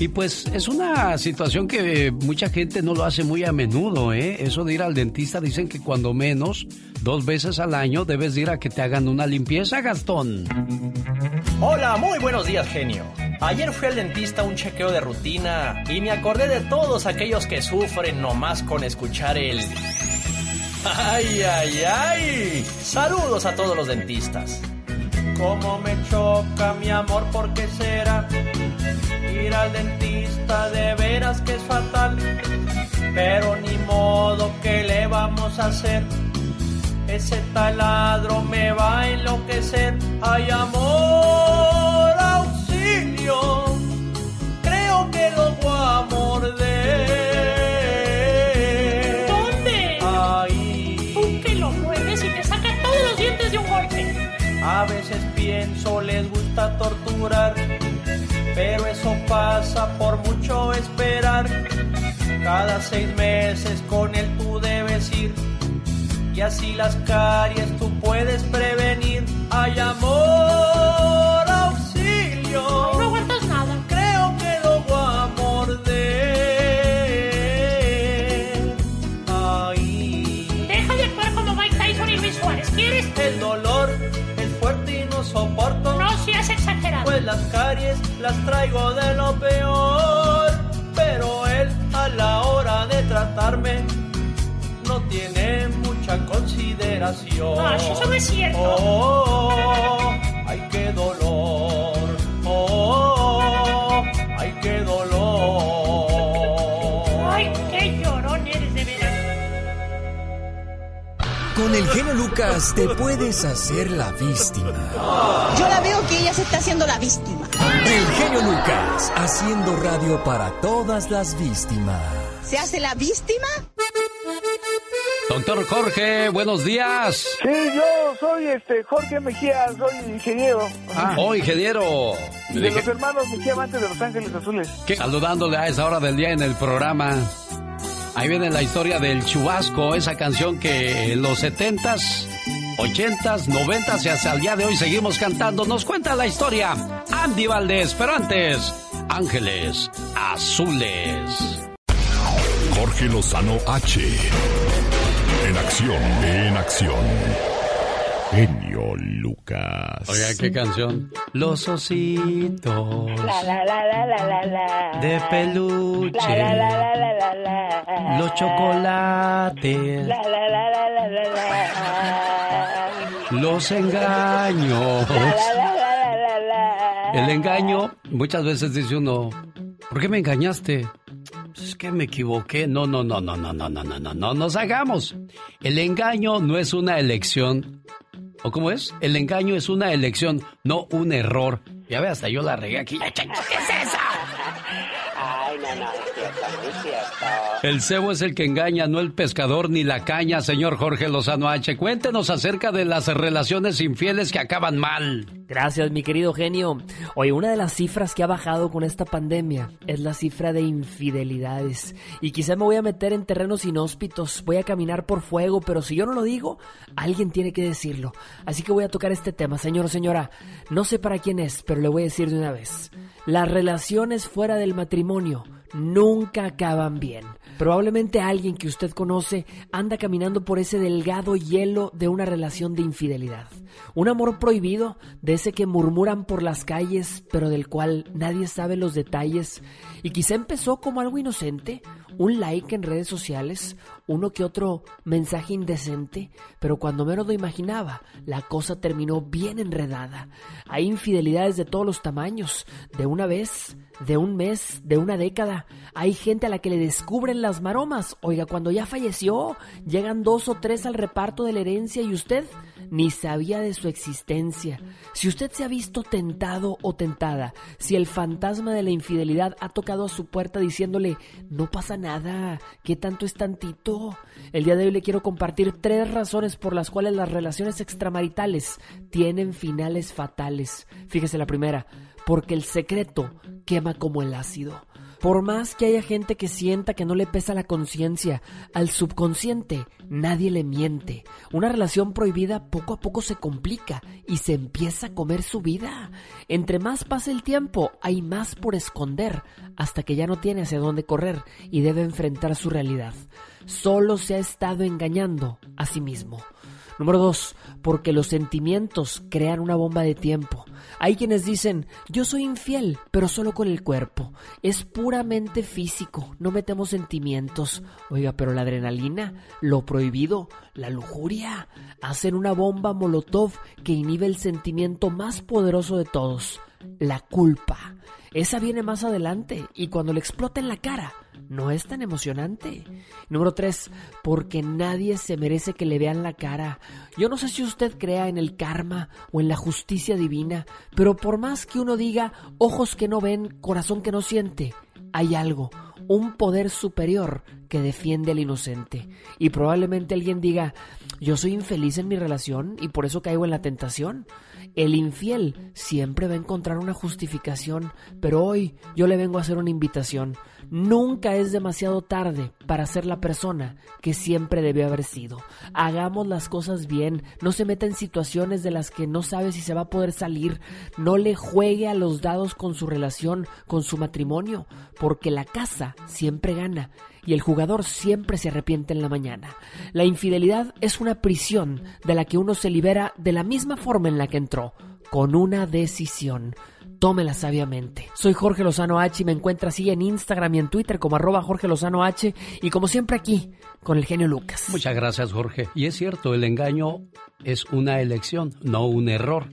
Y pues es una situación que mucha gente no lo hace muy a menudo, ¿eh? Eso de ir al dentista dicen que cuando menos, dos veces al año debes ir a que te hagan una limpieza, Gastón. Hola, muy buenos días, genio. Ayer fui al dentista a un chequeo de rutina y me acordé de todos aquellos que sufren nomás con escuchar el... ¡Ay, ay, ay! Saludos a todos los dentistas. Cómo me choca mi amor, ¿por qué será? Ir al dentista de veras que es fatal. Pero ni modo, ¿qué le vamos a hacer? Ese taladro me va a enloquecer. ¡Ay, amor! ¡Auxilio! Creo que lo voy a morder. Pienso les gusta torturar, pero eso pasa por mucho esperar. Cada seis meses con él tú debes ir, y así las caries tú puedes prevenir. Ay amor, auxilio. No aguantas nada. Creo que lo voy a morder. Ahí. Deja de actuar como Mike Tyson y Luis Suárez. ¿Quieres? El dolor soporto. No seas exagerado. Pues las caries las traigo de lo peor. Pero él a la hora de tratarme no tiene mucha consideración. Ay, eso no es cierto. Oh, ay, qué dolor. Oh, ay, qué dolor. Con el genio Lucas te puedes hacer la víctima. Yo la veo que ella se está haciendo la víctima. El genio Lucas haciendo radio para todas las víctimas. ¿Se hace la víctima? Doctor Jorge, buenos días. Sí, yo soy este Jorge Mejía, soy ingeniero. Ah, oh, ingeniero. De dije- los hermanos Mejía Amantes de Los Ángeles Azules. que- Saludándole a esa hora del día en el programa. Ahí viene la historia del chubasco, esa canción que en los 70s, 80s, 90s y hasta el día de hoy seguimos cantando. Nos cuenta la historia Andy Valdés, pero antes, Ángeles Azules. Jorge Lozano H. En acción, en acción. Genio Lucas. Oiga, qué canción. Los ositos La la la la la la de peluche. La la la la la la la. Los chocolates. La la la la la la la. Los engaños. La la la la la la. El engaño, muchas veces dice uno, ¿por qué me engañaste? Pues Es que me equivoqué. No, no, no, no, no, no, no, no, no, no nos hagamos. El engaño no es una elección. ¿O cómo es? El engaño es una elección, no un error. Ya ve, hasta yo la regué aquí. ¿Qué es (laughs) El cebo es el que engaña, no el pescador ni la caña, señor Jorge Lozano H. Cuéntenos acerca de las relaciones infieles que acaban mal. Gracias, mi querido genio. Oye, una de las cifras que ha bajado con esta pandemia es la cifra de infidelidades. Y quizá me voy a meter en terrenos inhóspitos, voy a caminar por fuego, pero si yo no lo digo, alguien tiene que decirlo. Así que voy a tocar este tema, señor o señora. No sé para quién es, pero le voy a decir de una vez. Las relaciones fuera del matrimonio nunca acaban bien. Probablemente alguien que usted conoce anda caminando por ese delgado hielo de una relación de infidelidad. Un amor prohibido, de ese que murmuran por las calles, pero del cual nadie sabe los detalles. Y quizá empezó como algo inocente, un like en redes sociales, uno que otro mensaje indecente, pero cuando menos lo imaginaba, la cosa terminó bien enredada. Hay infidelidades de todos los tamaños, de una vez, de un mes, de una década. Hay gente a la que le descubren las maromas. Oiga, cuando ya falleció, llegan dos o tres al reparto de la herencia y usted ni sabía de su existencia. Si usted se ha visto tentado o tentada, si el fantasma de la infidelidad ha tocado a su puerta diciéndole, no pasa nada, ¿qué tanto es tantito? El día de hoy le quiero compartir tres razones por las cuales las relaciones extramaritales tienen finales fatales. Fíjese la primera, porque el secreto quema como el ácido. Por más que haya gente que sienta que no le pesa la conciencia, al subconsciente nadie le miente. Una relación prohibida poco a poco se complica y se empieza a comer su vida. Entre más pasa el tiempo, hay más por esconder, hasta que ya no tiene hacia dónde correr y debe enfrentar su realidad. Solo se ha estado engañando a sí mismo. Número dos, porque los sentimientos crean una bomba de tiempo. Hay quienes dicen, yo soy infiel, pero solo con el cuerpo. Es puramente físico, no metemos sentimientos. Oiga, pero la adrenalina, lo prohibido, la lujuria, hacen una bomba molotov que inhibe el sentimiento más poderoso de todos, la culpa. Esa viene más adelante y cuando le explota en la cara, no es tan emocionante. Número 3, porque nadie se merece que le vean la cara. Yo no sé si usted crea en el karma o en la justicia divina, pero por más que uno diga ojos que no ven, corazón que no siente, hay algo, un poder superior que defiende al inocente. Y probablemente alguien diga, yo soy infeliz en mi relación y por eso caigo en la tentación. El infiel siempre va a encontrar una justificación, pero hoy yo le vengo a hacer una invitación. Nunca es demasiado tarde para ser la persona que siempre debió haber sido. Hagamos las cosas bien, no se meta en situaciones de las que no sabe si se va a poder salir, no le juegue a los dados con su relación, con su matrimonio, porque la casa siempre gana y el jugador siempre se arrepiente en la mañana. La infidelidad es una prisión de la que uno se libera de la misma forma en la que entró, con una decisión tómela sabiamente. Soy Jorge Lozano H y me encuentra así en Instagram y en Twitter como arroba Jorge Lozano H y como siempre aquí con el genio Lucas. Muchas gracias Jorge. Y es cierto, el engaño es una elección, no un error.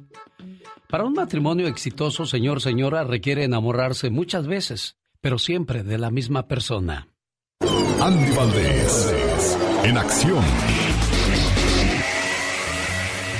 Para un matrimonio exitoso, señor, señora, requiere enamorarse muchas veces, pero siempre de la misma persona. Andy Valdés, en acción.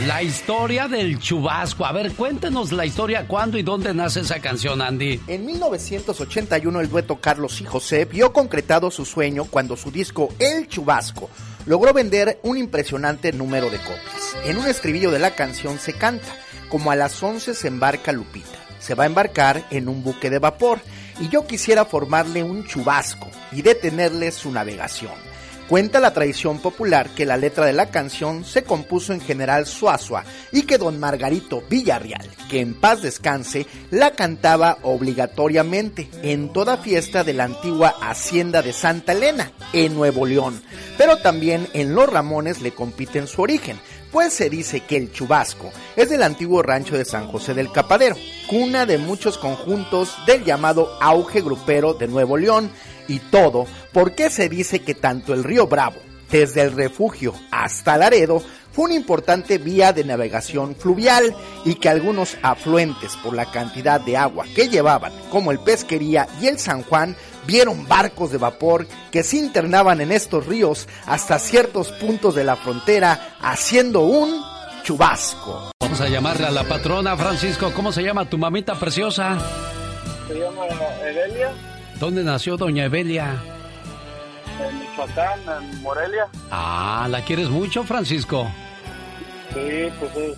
La historia del chubasco. A ver, cuéntenos la historia, cuándo y dónde nace esa canción, Andy. En 1981 el dueto Carlos y José vio concretado su sueño cuando su disco El Chubasco logró vender un impresionante número de copias. En un estribillo de la canción se canta, como a las 11 se embarca Lupita. Se va a embarcar en un buque de vapor y yo quisiera formarle un chubasco y detenerle su navegación. Cuenta la tradición popular que la letra de la canción se compuso en general Suazua y que don Margarito Villarreal, que en paz descanse, la cantaba obligatoriamente en toda fiesta de la antigua hacienda de Santa Elena, en Nuevo León. Pero también en Los Ramones le compiten su origen, pues se dice que el Chubasco es del antiguo rancho de San José del Capadero, cuna de muchos conjuntos del llamado auge grupero de Nuevo León, y todo porque se dice que tanto el río Bravo, desde el refugio hasta Laredo, fue una importante vía de navegación fluvial y que algunos afluentes por la cantidad de agua que llevaban, como el Pesquería y el San Juan, vieron barcos de vapor que se internaban en estos ríos hasta ciertos puntos de la frontera, haciendo un chubasco. Vamos a llamarle a la patrona, Francisco. ¿Cómo se llama tu mamita preciosa? Se llama Evelia. ¿Dónde nació doña Evelia? En Michoacán, en Morelia. Ah, ¿la quieres mucho, Francisco? Sí, pues es,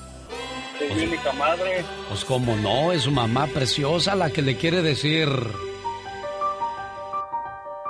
es mi única madre. Pues cómo no, es su mamá preciosa la que le quiere decir...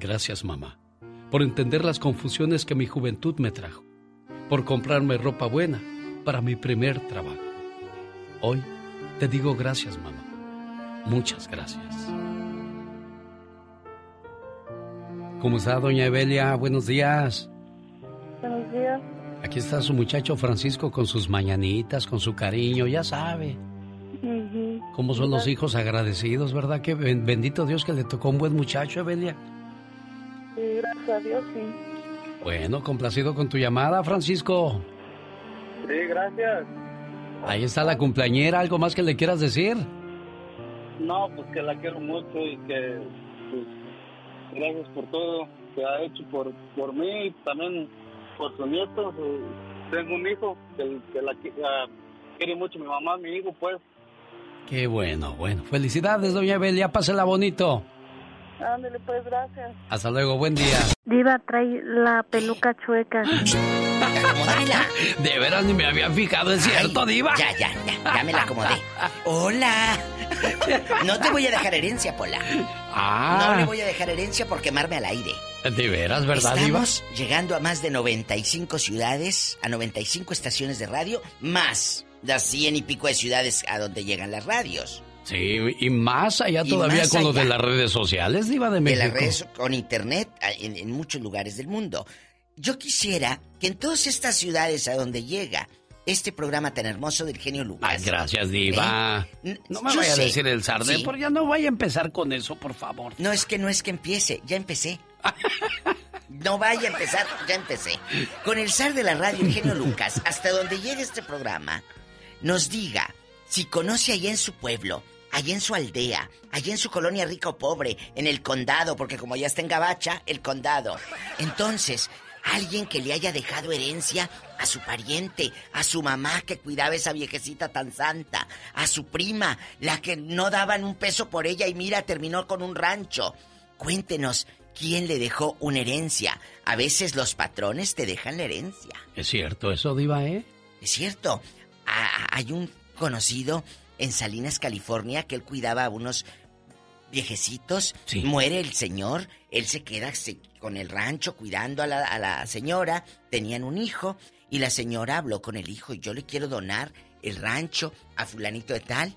Gracias, mamá, por entender las confusiones que mi juventud me trajo, por comprarme ropa buena para mi primer trabajo. Hoy te digo gracias, mamá. Muchas gracias. ¿Cómo está, doña Evelia? Buenos días. Buenos días. Aquí está su muchacho Francisco con sus mañanitas, con su cariño, ya sabe. ¿Cómo son los hijos agradecidos, verdad? Que bendito Dios que le tocó un buen muchacho, Evelia. Gracias a Dios, sí. Bueno, complacido con tu llamada, Francisco. Sí, gracias. Ahí está la cumpleañera, ¿algo más que le quieras decir? No, pues que la quiero mucho y que pues, gracias por todo que ha hecho por, por mí y también por sus nietos. Eh, Tengo un hijo que, que la, la quiere mucho mi mamá, mi hijo, pues. Qué bueno, bueno. Felicidades, doña Belia. Pásela bonito. Ándale, pues, gracias. Hasta luego, buen día. Diva, trae la peluca chueca. (laughs) De veras ni me había fijado, ¿es cierto, Diva? Ya, ya, ya, ya me la acomodé. Hola. No te voy a dejar herencia, Pola. Ah. No le voy a dejar herencia por quemarme al aire. De veras, ¿verdad, Diva? Estamos llegando a más de 95 ciudades, a 95 estaciones de radio, más las 100 y pico de ciudades a donde llegan las radios. Sí, y más allá Y todavía más con lo de allá. las redes sociales, Diva de de México. las redes con internet a- en, en muchos lugares del mundo. Yo quisiera que en todas estas ciudades a donde llega este programa tan hermoso del genio Lucas. Ay, gracias, Diva. ¿Eh? No me Yo vaya a decir el sarde, Sí. porque ya no vaya a empezar con eso, por favor. No es que no es que empiece, ya empecé. (laughs) No vaya a empezar, ya empecé. Con el zar de la radio, el genio Lucas, hasta donde llegue este programa, nos diga si conoce allá en su pueblo, allá en su aldea, allá en su colonia rica o pobre, en el condado, porque como ya está en Gabacha, el condado. Entonces, alguien que le haya dejado herencia a su pariente, a su mamá que cuidaba esa viejecita tan santa, a su prima, la que no daban un peso por ella y mira, terminó con un rancho. Cuéntenos, ¿quién le dejó una herencia? A veces los patrones te dejan la herencia. Es cierto eso, Diva, ¿eh? Es cierto. Ah, hay un conocido en Salinas, California, que él cuidaba a unos viejecitos. Muere el señor, él se queda se- con el rancho cuidando a la, a la señora. Tenían un hijo y la señora habló con el hijo. Yo le quiero donar el rancho a fulanito de tal.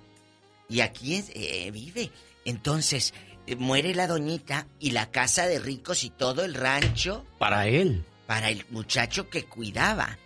Y aquí es- eh, vive. Entonces, eh, muere la doñita y la casa de ricos y todo el rancho Para él. para el muchacho que cuidaba.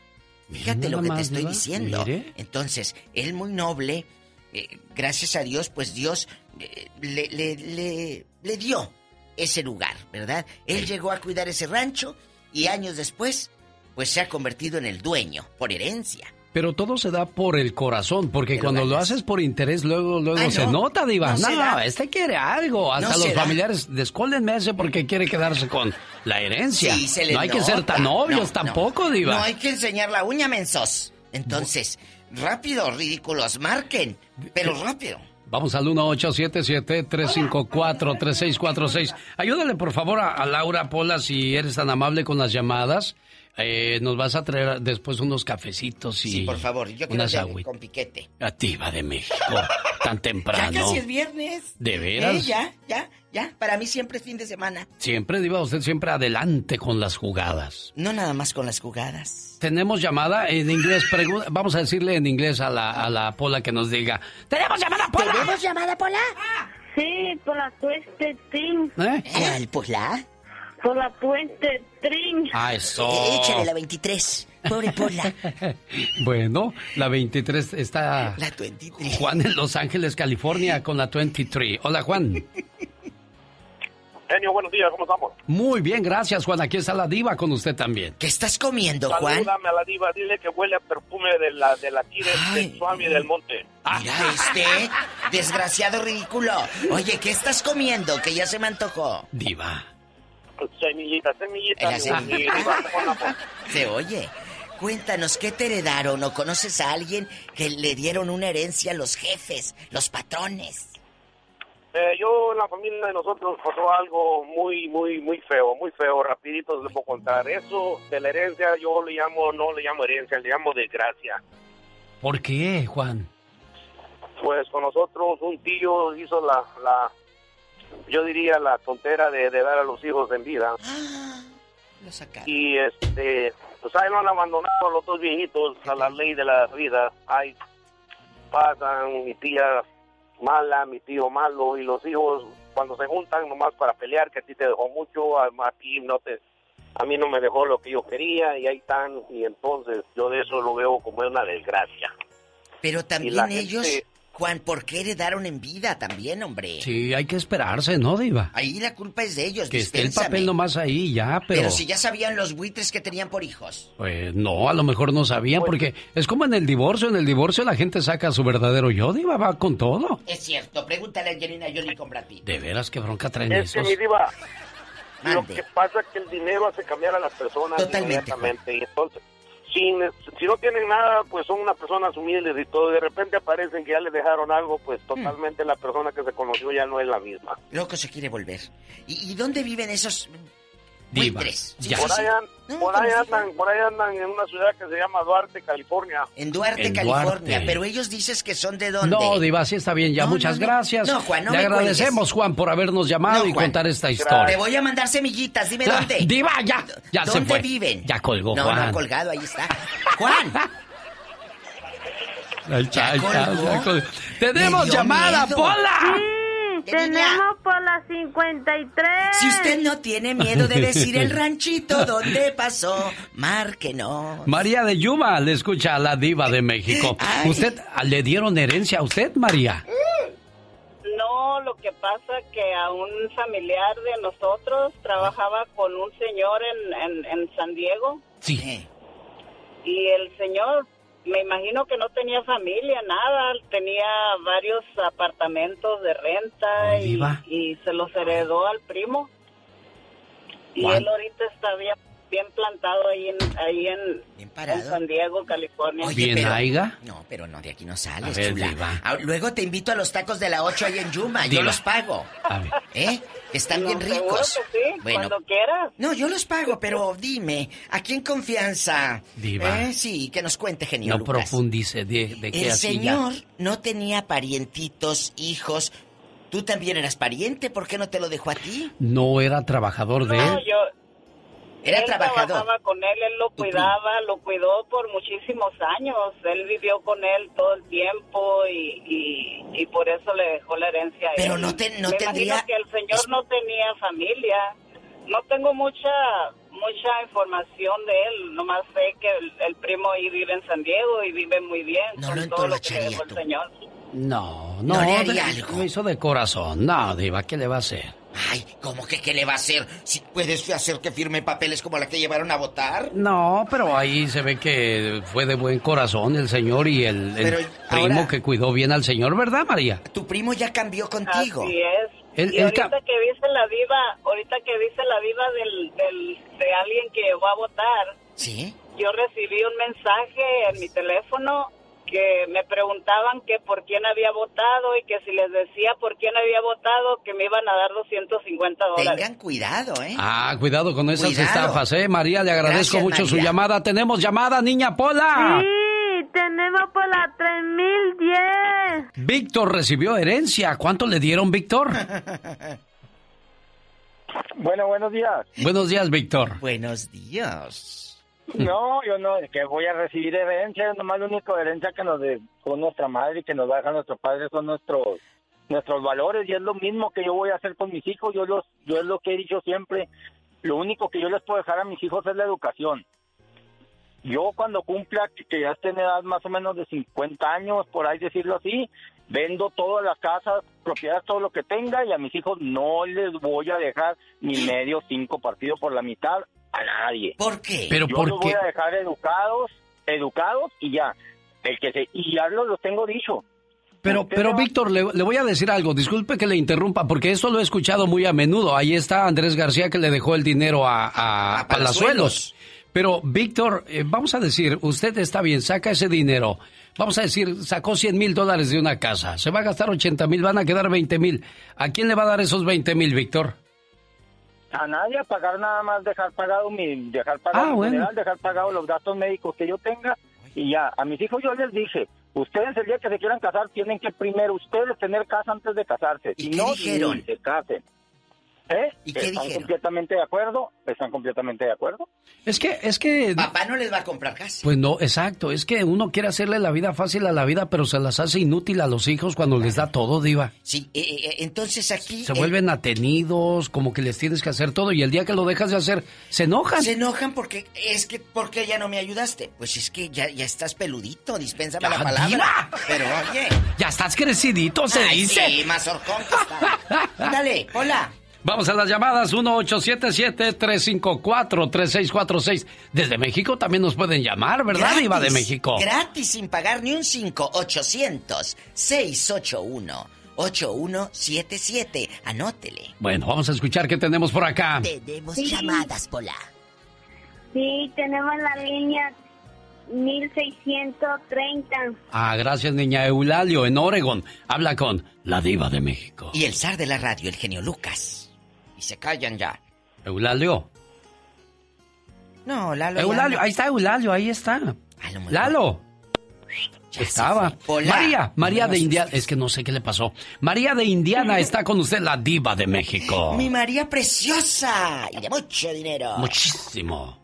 Fíjate Mira lo que te estoy diciendo. mire. Entonces, él muy noble, eh, gracias a Dios, pues Dios eh, le, le, le, le dio ese lugar, ¿verdad? Él llegó a cuidar ese rancho y años después, pues se ha convertido en el dueño, por herencia. Pero todo se da por el corazón, porque Pero cuando lo haces por interés, luego, luego Ay, se no. nota, Diva. No No, este quiere algo. Hasta No los familiares, descóldenme ese porque quiere quedarse con la herencia. Sí, se le no hay que ser tan obvios tampoco, Diva. No hay que enseñar la uña, mensos. Entonces, rápido, ridículos, marquen, pero rápido. Vamos al 1877-354-3646. Ayúdale, por favor, a, a Laura Pola, si eres tan amable con las llamadas. Eh, nos vas a traer después unos cafecitos y Sí, por favor, yo quiero con piquete. Activa de México, (laughs) tan temprano. Ya casi es viernes. ¿De veras? Eh, ya, ya, ya. Para mí siempre es fin de semana. Siempre, Diva, usted siempre adelante con las jugadas. No nada más con las jugadas. Tenemos llamada en inglés. Vamos a decirle en inglés a la, a la Pola que nos diga. ¡Tenemos llamada, Pola! ¿Tenemos llamada, Pola? Sí, por la Twisted Trim. ¿Eh? ¿Cuál, Pola? Por la Twisted Trim. Ah, eso. Eh, Échale la 23. Pobre Pola. (laughs) Bueno, la 23 está... La 23. Juan en Los Ángeles, California, con la 23. Hola, Juan. Genio, buenos días, ¿cómo estamos? Muy bien, gracias, Juan. Aquí está la diva con usted también. ¿Qué estás comiendo, Juan? Salúdame a la diva, dile que huele a perfume de la de la aquí del, Suami del Monte. Mira este, desgraciado ridículo. Oye, ¿qué estás comiendo? Que ya se me antojó. Diva. Semillita, semillita. La mi- semillita. (laughs) Se oye. Cuéntanos, ¿qué te heredaron o conoces a alguien que le dieron una herencia a los jefes, los patrones? Eh, yo en la familia de nosotros pasó algo muy, muy, muy feo, muy feo. Rapidito les puedo contar. Eso de la herencia yo le llamo, no le llamo herencia, le llamo desgracia. ¿Por qué, Juan? Pues con nosotros un tío hizo la, la yo diría la tontera de, de dar a los hijos en vida. Lo sacaron. Y este, pues ahí lo han abandonado los dos viejitos a la ley de la vida. Ahí pasan mi tía mala, mi tío malo y los hijos cuando se juntan nomás para pelear que a ti te dejó mucho, a, a ti no te a mí no me dejó lo que yo quería y ahí están y entonces yo de eso lo veo como una desgracia. Pero también gente- ellos Juan, ¿por qué heredaron en vida también, hombre? Sí, hay que esperarse, ¿no, Diva? Ahí la culpa es de ellos, Que esté el dispénsame. papel nomás ahí, ya, pero... Pero si ya sabían los buitres que tenían por hijos. Pues no, a lo mejor no sabían, porque es como en el divorcio. En el divorcio la gente saca su verdadero yo, Diva, va con todo. Es cierto, pregúntale a Angelina Jolie con Brad Pitt. De veras, qué bronca traen Es que esos. mi diva, lo que pasa es que el dinero hace cambiar a las personas Totalmente. Y entonces, si, si no tienen nada, pues son unas personas humildes y todo. De repente aparecen que ya le dejaron algo, pues totalmente la persona que se conoció ya no es la misma. Loco se quiere volver. ¿Y, y dónde viven esos Diva, buitres? Sí, ya. sí, Por an- por, ahí andan, por ahí andan en una ciudad que se llama Duarte, California. En Duarte, En California. Duarte. Pero ellos dices que son de dónde. No, Diva, sí está bien, ya, No, muchas no, no. gracias. No, Juan, no Le me agradecemos, cuelgues. Juan, por habernos llamado No, y Juan. contar esta Te historia. voy a mandar semillitas, dime Ah, dónde. Diva, ya, ya se ¿Dónde fue. viven? Ya colgó, no, Juan. No, ha colgado, ahí está. Juan, Ahí está, ahí. ¡Tenemos llamada, miedo. Pola! Tenemos por la 53. si usted no tiene miedo de decir el (laughs) ranchito donde pasó, márquenos. María de Yuma le escucha a la diva de México. (laughs) Ay. ¿Usted le dieron herencia a usted, María? No, lo que pasa que a un familiar de nosotros trabajaba con un señor en, en, en San Diego Sí. y el señor, me imagino que no tenía familia, nada, tenía varios apartamentos de renta y, se los heredó al primo. Y ¿Cuál? él ahorita está bien, bien plantado ahí en, ahí en, Bien en. San Diego, California. Oye, ¿Bien pero- aiga? No, pero no, de aquí no sales, A ver, chula. diva. Ah, Luego te invito a los tacos de la 8 ahí en Yuma, yo los pago. A ver. ¿Eh? Están No, bien ricos. que sí, cuando quieras. No, yo los pago, pero dime, ¿a quién confianza? Diva. ¿Eh? Sí, que nos cuente, genio No Lucas. profundice de, de qué El así ya. señor no tenía parientitos, hijos. Tú también eras pariente, ¿por qué no te lo dejó a ti? No era trabajador de No, él. yo, Era él trabajador. trabajaba con él, él lo cuidaba, lo cuidó por muchísimos años. Él vivió con él todo el tiempo y, y, y por eso le dejó la herencia a Pero él. no te- no Me tendría- que el señor no tenía familia. No tengo mucha mucha información de él, nomás sé que el, el primo ahí vive en San Diego y vive muy bien No con lo todo lo que le entolocharía dejó el señor. No, no, No le haría de- algo. lo hizo de corazón. No, Diva, ¿qué le va a hacer? Ay, ¿cómo que qué le va a hacer? Si puedes hacer que firme papeles como la que llevaron a votar. No, pero ahí se ve que fue de buen corazón el señor y el, el Pero primo ahora- que cuidó bien al señor, ¿verdad, María? Tu primo ya cambió contigo. Así es. Y ahorita que dice la diva, ahorita que dice la diva del, del, de alguien que va a votar, ¿Sí? yo recibí un mensaje en mi teléfono que me preguntaban que por quién había votado y que si les decía por quién había votado que me iban a dar 250 dólares. Tengan cuidado, ¿eh? Ah, cuidado con esas Cuidado. estafas, ¿eh? María, le agradezco Gracias, mucho su llamada. Tenemos llamada, niña Pola. Sí, tenemos por la 3010. Víctor recibió herencia. ¿Cuánto le dieron, Víctor? (laughs) Bueno, buenos días. Buenos días, Víctor. Buenos días. No, yo no, que voy a recibir herencia, nomás la única herencia que nos dejó nuestra madre y que nos va a dejar nuestro padre son nuestros nuestros valores y es lo mismo que yo voy a hacer con mis hijos, yo los yo es lo que he dicho siempre, lo único que yo les puedo dejar a mis hijos es la educación. Yo cuando cumpla, que- que ya esté en edad más o menos de 50 años, por ahí decirlo así, vendo todas las casas, propiedades, todo lo que tenga y a mis hijos no les voy a dejar ni medio cinco partidos por la mitad a nadie. ¿Por qué? Pero Yo ¿por los qué? voy a dejar educados, educados y ya. El que se, y ya lo, lo tengo dicho. Pero, pero Víctor, le, le voy a decir algo. Disculpe que le interrumpa, porque esto lo he escuchado muy a menudo. Ahí está Andrés García que le dejó el dinero a, a, A Palazuelos. Pero, Víctor, eh, vamos a decir, usted está bien, saca ese dinero. Vamos a decir, sacó 100 mil dólares de una casa. Se va a gastar 80 mil, van a quedar 20 mil. ¿A quién le va a dar esos 20 mil, Víctor? A nadie a pagar nada más, dejar pagado mi, dejar pagado Ah, mi bueno. funeral, dejar pagado los gastos médicos que yo tenga y ya. A mis hijos yo les dije, ustedes el día que se quieran casar tienen que primero ustedes tener casa antes de casarse. ¿Y Si no, dijeron? se casen. ¿Eh? ¿Y qué ¿Están dijeron? completamente de acuerdo? ¿Están completamente de acuerdo? Es que, es que... Papá no les va a comprar casa. Pues no, exacto. Es que uno quiere hacerle la vida fácil a la vida, pero se las hace inútil a los hijos cuando les da todo, Diva. Sí, eh, eh, entonces aquí... Se eh, vuelven atenidos, como que les tienes que hacer todo, y el día que lo dejas de hacer, se enojan. Se enojan porque es que ¿por qué ya no me ayudaste? Pues es que ya, ya estás peludito, dispénsame la palabra. diva. Pero oye. Ya estás crecidito, se Ay, dice. Sí, más horcón que está. (laughs) Dale, hola. Vamos a las llamadas 1877-354-3646. Desde México también nos pueden llamar, ¿verdad, Gratis, Diva de México? Gratis, sin pagar ni un 5. 800-681-8177. Anótele. Bueno, vamos a escuchar qué tenemos por acá. Tenemos Sí. llamadas, Pola. Sí, tenemos la línea 1630. Ah, gracias, niña Eulalio, en Oregon. Habla con la Diva de México. Y el zar de la radio, el genio Lucas. Y se callan ya. Eulalio. No, Lalo. ya Eulalio, ahí está Eulalio, ahí está. mejor. Lalo. Estaba. Hola. María, María No, de Indiana. Es que no sé qué le pasó. María de Indiana (laughs) está con usted, la diva de México. Mi María preciosa. Y de mucho dinero. Muchísimo.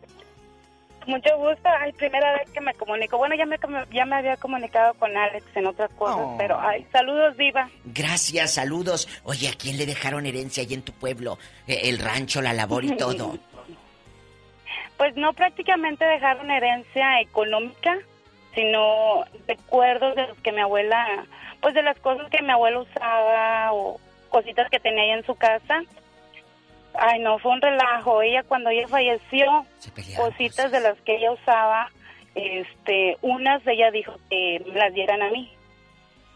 Mucho gusto. Ay, primera vez que me comunico. Bueno, ya me, ya me había comunicado con Alex en otras cosas, Oh. pero ay, saludos, Diva. Gracias, saludos. Oye, ¿a quién le dejaron herencia ahí en tu pueblo? Eh, el rancho, la labor y (laughs) todo. Pues no prácticamente dejaron herencia económica, sino recuerdos de los que mi abuela, pues de las cosas que mi abuela usaba o cositas que tenía ahí en su casa. Ay, no, fue un relajo. Ella cuando ella falleció, cositas de las que ella usaba, este, unas ella dijo que me las dieran a mí.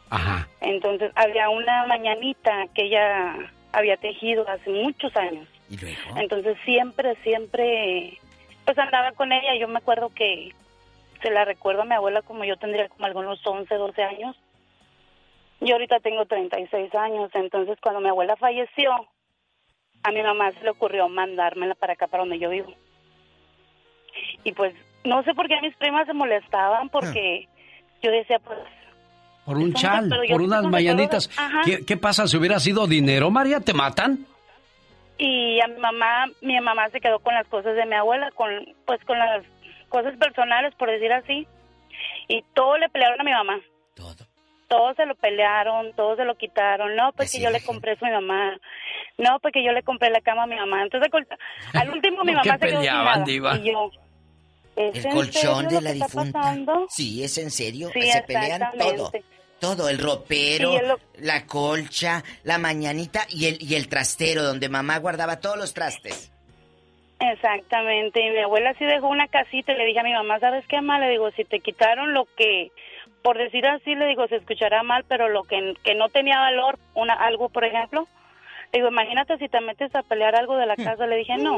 Ajá. Entonces había una mañanita que ella había tejido hace muchos años. ¿Y luego? Entonces siempre, siempre, pues andaba con ella. Yo me acuerdo que se la recuerdo a mi abuela como yo tendría como algunos 11, 12 años. Yo ahorita tengo 36 años, entonces cuando mi abuela falleció, a mi mamá se le ocurrió mandármela para acá, para donde yo vivo. Y pues no sé por qué mis primas se molestaban porque yo decía, pues Por un chal, por unas mañanitas. recuerdos. Ajá. ¿Qué, qué pasa si hubiera sido dinero, María? ¿Te matan? y a mi mamá, mi mamá se quedó con las cosas de mi abuela, con pues con las cosas personales, por decir así. Y todo le pelearon a mi mamá. Todo. Todo se lo pelearon, todo se lo quitaron. No, pues que yo le compré eso a mi mamá. No, pues que yo le compré la cama a mi mamá. Entonces, al último mi (laughs) ¿Por qué mamá se quedó sin peleaban, nada. diva? Y yo, ¿es El en colchón serio de la difunta. pasando? Sí, es en serio. Sí, Se pelean todo. exactamente. Todo, el ropero, Sí, es lo- la colcha, la mañanita y el, y el trastero donde mamá guardaba todos los trastes. Exactamente, y mi abuela sí dejó una casita y le dije a mi mamá, ¿sabes qué, mamá? Le digo, si te quitaron lo que, por decir así, le digo, se escuchará mal, pero lo que, que no tenía valor, una algo, por ejemplo, digo, imagínate si te metes a pelear algo de la casa, le dije, no.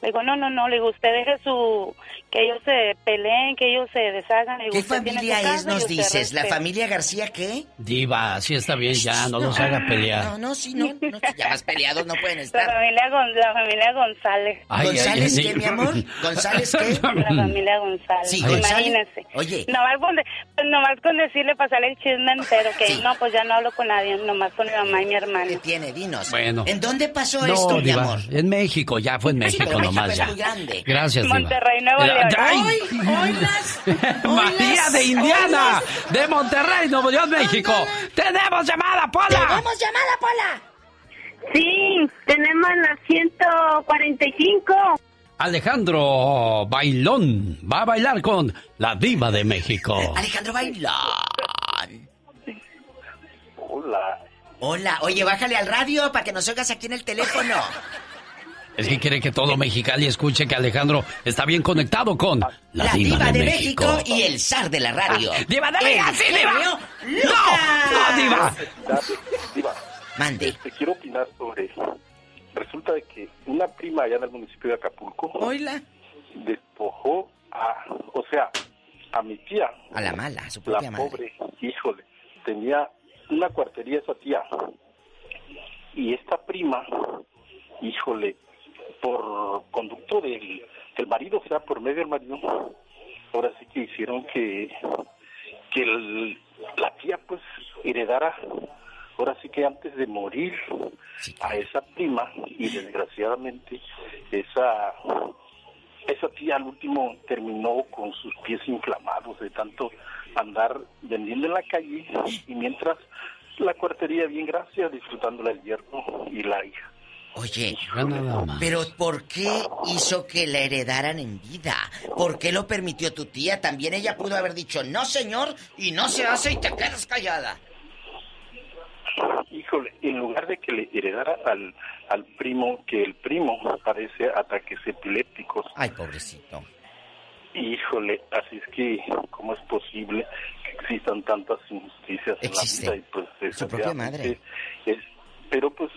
Le digo, no, no, no, le digo, usted deje su, que ellos se peleen, que ellos se deshagan. Digo, ¿Qué familia casa es, nos dices? ¿La familia García qué? Diva, así está bien, ya, no los haga pelear. No, no, sí, no, no, ya más peleados no pueden La estar. familia, Gon- la familia González. Ay, ¿González ay, qué, mi amor? ¿González qué? (laughs) La familia González. Sí, González. Imagínese. Oye. Nomás con, pues nomás con decirle, pasarle el chisme entero, que no, pues ya no hablo con nadie, nomás con mi mamá y mi hermano. ¿Qué tiene? Dinos. Bueno. ¿En dónde pasó No, esto, mi amor? en México, ya fue en Sí, México nomás es ya. grande. Gracias, Diva. Monterrey, Nuevo Eh, León. ay, ¡Ay! ¡Oilas! María de Indiana, de Monterrey, Nuevo León, México. ¡Tenemos llamada, Pola! ¡Tenemos llamada, Pola! Sí, tenemos la 145. Alejandro Bailón va a bailar con la diva de México. Alejandro Bailón. Hola. Hola, oye, bájale al radio para que nos oigas aquí en el teléfono. Es que quiere que todo Mexicali escuche que Alejandro está bien conectado con la, La diva de México y el zar de la radio. Ah, ¡Diva de México, sí, diva! ¡No! ¡No, diva! Diva. Mande. Te quiero opinar sobre. Resulta de que una prima allá en el municipio de Acapulco. Hola. Despojó a. O sea, a mi tía. A la mala, a su La propia madre. pobre, híjole. Tenía una cuartería esa tía. Y esta prima, híjole, por conducto del, del marido, o sea, por medio del marido, ahora sí que hicieron que, que el- la tía pues heredara ahora sí que antes de morir a esa prima. Y desgraciadamente esa esa tía al último terminó con sus pies inflamados de tanto andar vendiendo en la calle. Y mientras la cuartería bien gracias disfrutando el yerno y la hija. Oye, pero ¿por qué hizo que la heredaran en vida? ¿Por qué lo permitió tu tía? También ella pudo haber dicho, no señor, y no se hace y te quedas callada. Híjole, en lugar de que le heredara al, al primo, que el primo padece ataques epilépticos. Ay, pobrecito. Híjole, así es que, ¿cómo es posible que existan tantas injusticias en la vida? Y pues, Su propia madre. Es, pero pues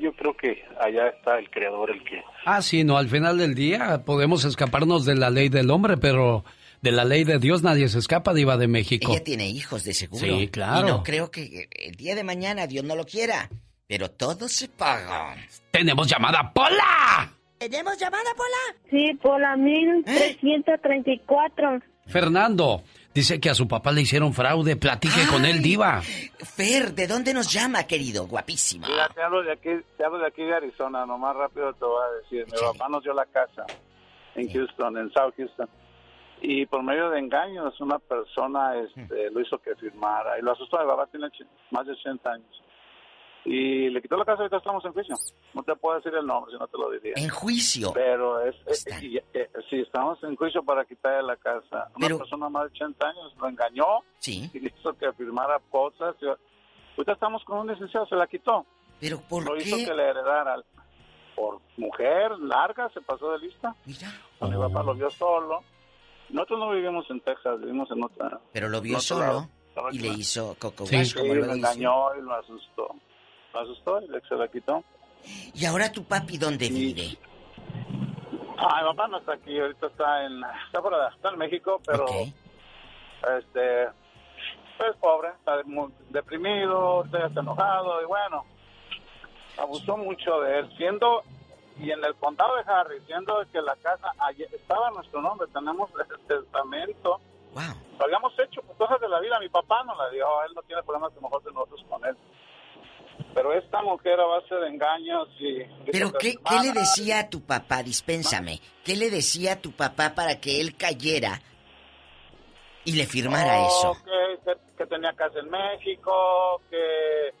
yo creo que allá está el creador el que... Ah, sí, no, al final del día podemos escaparnos de la ley del hombre, pero de la ley de Dios nadie se escapa, diva de México. Ella tiene hijos, de seguro. Sí, claro. Y no creo que el día de mañana Dios no lo quiera, pero todo se paga. ¡Tenemos llamada, Pola! ¿Tenemos llamada, Pola? Sí, Pola 1334. Fernando, dice que a su papá le hicieron fraude. Platique con él, diva. Fer, ¿de dónde nos llama, querido? Guapísima. Mira, te hablo de aquí, te hablo de aquí de Arizona, nomás rápido te voy a decir. Mi papá nos dio la casa en Houston, en South Houston. Y por medio de engaños, una persona este, lo hizo que firmara. Y lo asustó, mi papá tiene más de 80 años. Y le quitó la casa, ahorita estamos en juicio. No te puedo decir el nombre, si no te lo diría. En juicio. Pero es, es- y- eh, sí, estamos en juicio para quitarle la casa. Una persona más de 80 años lo engañó sí. (laughs) y hizo que firmara cosas. Y ahorita estamos con un licenciado, se la quitó. ¿Pero por Lo hizo qué? que le heredara. Por mujer, larga, se pasó de lista. Mi papá lo vio solo. Nosotros no vivimos en Texas, vivimos en otra. Pero lo vio solo lado. y le hizo coco Sí, como sí, lo dice. engañó y lo asustó. Asustó y le- se la quitó. ¿Y ahora tu papi dónde vive? Ah, mi papá no está aquí, ahorita está en, está, por, está en México, pero este, pues pobre, está deprimido, está enojado y bueno, abusó mucho de él, siendo, y en el condado de Harris, siendo que la casa allí estaba a nuestro nombre, tenemos el testamento, lo habíamos hecho cosas de la vida, mi papá nos la dio, él no tiene problemas a lo mejor de nosotros con él. Pero esta mujer a base de engaños y... ¿Pero qué, qué le decía a tu papá? Dispénsame. ¿Qué le decía a tu papá para que él cayera y le firmara Oh, eso? Que, que- que tenía casa en México, que,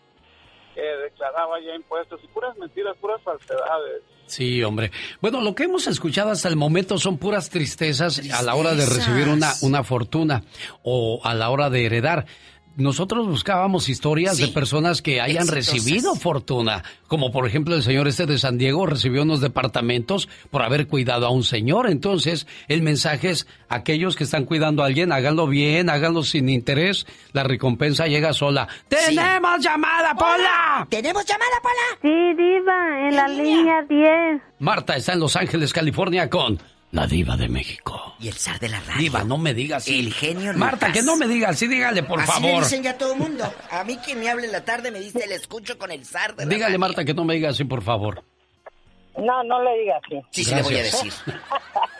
que declaraba ya impuestos y puras mentiras, puras falsedades. Sí, hombre. Bueno, lo que hemos escuchado hasta el momento son puras tristezas, a la hora de recibir una, una fortuna o a la hora de heredar. Nosotros buscábamos historias de personas que hayan Exitosas. recibido fortuna, como por ejemplo el señor este de San Diego recibió unos departamentos por haber cuidado a un señor. Entonces, el mensaje es, aquellos que están cuidando a alguien, háganlo bien, háganlo sin interés, la recompensa llega sola. ¡Tenemos llamada, Pola! ¿Tenemos llamada, Pola? Sí, Diva, en la línea 10. Marta está en Los Ángeles, California con la diva de México. Y el zar de la radio. Diva, no me digas. sí. El genio Marta, que no me digas, sí, dígale, por Así favor. dicen ya todo el mundo. A mí quien me hable en la tarde me dice, le escucho con el zar de la Dígale, radio". Marta, que no me digas, sí, por favor. No, no le digas así. Sí, sí le voy a decir.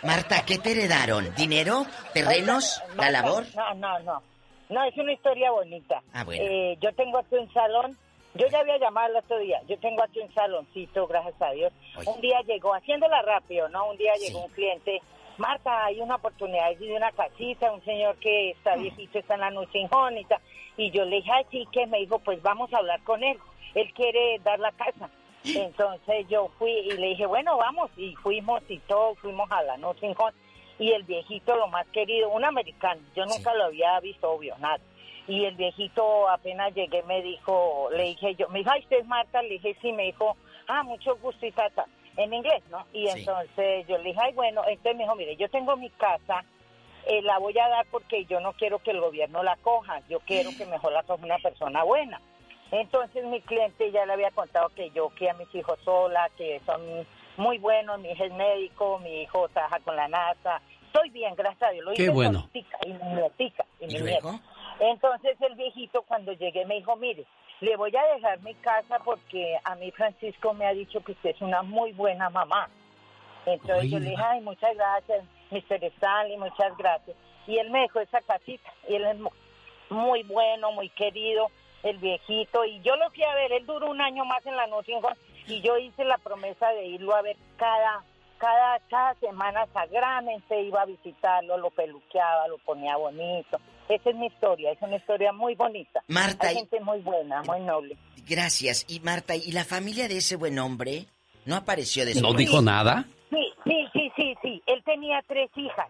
Marta, ¿qué te heredaron? ¿Dinero? ¿Terrenos? ¿La Marta, labor? No, no, no. No, es una historia bonita. Ah, bueno. Eh, yo tengo aquí un salón. Yo ya había llamado el otro día. Yo tengo aquí un saloncito, gracias a Dios. Un día llegó, haciéndola rápido, ¿no? Un día llegó un cliente. Marta, hay una oportunidad de una casita, un señor que está viejito, está en la noche y tal. Y yo le dije, ay, sí, que me dijo, pues vamos a hablar con él. Él quiere dar la casa. Entonces yo fui y le dije, bueno, vamos. Y fuimos y todo, fuimos a la noche y el viejito, lo más querido, un americano, yo nunca lo había visto, obvio, nada. Y el viejito apenas llegué me dijo, le dije yo, me dijo, ay, usted es Marta, le dije, sí, me dijo, ah, mucho gusto y tata, en inglés, ¿no? Y entonces yo le dije, ay, bueno, entonces me dijo, mire, yo tengo mi casa, eh, la voy a dar porque yo no quiero que el gobierno la coja, yo quiero que mejor la coja una persona buena. Entonces mi cliente ya le había contado que yo crié a mis hijos sola, que son muy buenos, mi hijo es médico, mi hijo trabaja con la NASA, estoy bien, gracias a Dios. Lo Qué hice bueno. y mi nietica y mi ¿Y nieto. Entonces el viejito cuando llegué me dijo, mire, le voy a dejar mi casa porque a mí Francisco me ha dicho que usted es una muy buena mamá. Entonces yo le dije, ay, muchas gracias, Mr. Stanley, muchas gracias. Y él me dejó esa casita y él es mu- muy bueno, muy querido. el viejito, y yo lo fui a ver, él duró un año más en la Nursing Home, y yo hice la promesa de irlo a ver cada, cada, cada semana sagramente, iba a visitarlo, lo peluqueaba, lo ponía bonito. Esa es mi historia, es una historia muy bonita. Marta, Hay y- gente muy buena, muy noble. Gracias. Y Marta, ¿y la familia de ese buen hombre no apareció después? ¿No dijo nada? Sí, sí, sí, sí, sí. Él tenía tres hijas.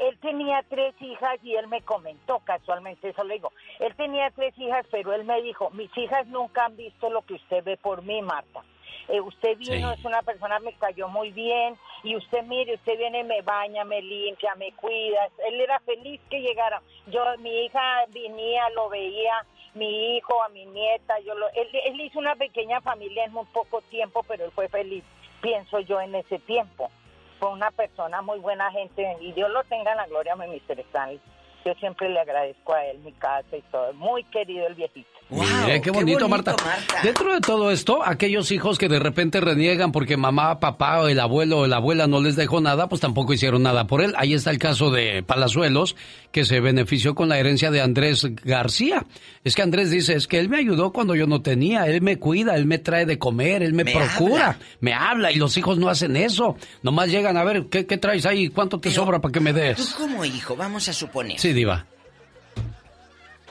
Él tenía tres hijas y él me comentó casualmente, eso le digo. Él tenía tres hijas, pero él me dijo, mis hijas nunca han visto lo que usted ve por mí, Marta. Eh, usted vino, Sí. es una persona, me cayó muy bien, y usted mire, usted viene, me baña, me limpia, me cuida. Él era feliz que llegara. Yo, mi hija venía, lo veía, mi hijo, a mi nieta, yo lo, él, él hizo una pequeña familia en muy poco tiempo, pero él fue feliz, pienso yo, en ese tiempo. Fue una persona muy buena gente y Dios lo tenga en la gloria, mi Mr. Stanley. Yo siempre le agradezco a él mi casa y todo. Muy querido el viejito. Mire, qué bonito, Marta. Dentro de todo esto, aquellos hijos que de repente reniegan porque mamá, papá o el abuelo o la abuela no les dejó nada, pues tampoco hicieron nada por él. Ahí está el caso de Palazuelos, que se benefició con la herencia de Andrés García. Es que Andrés dice, es que él me ayudó cuando yo no tenía, él me cuida, él me trae de comer, él me, Me procura, habla. me habla y los hijos no hacen eso. Nomás llegan a ver, ¿qué, qué traes ahí? ¿Cuánto te sobra para que me Tú des? como hijo, vamos a suponer, Sí, diva.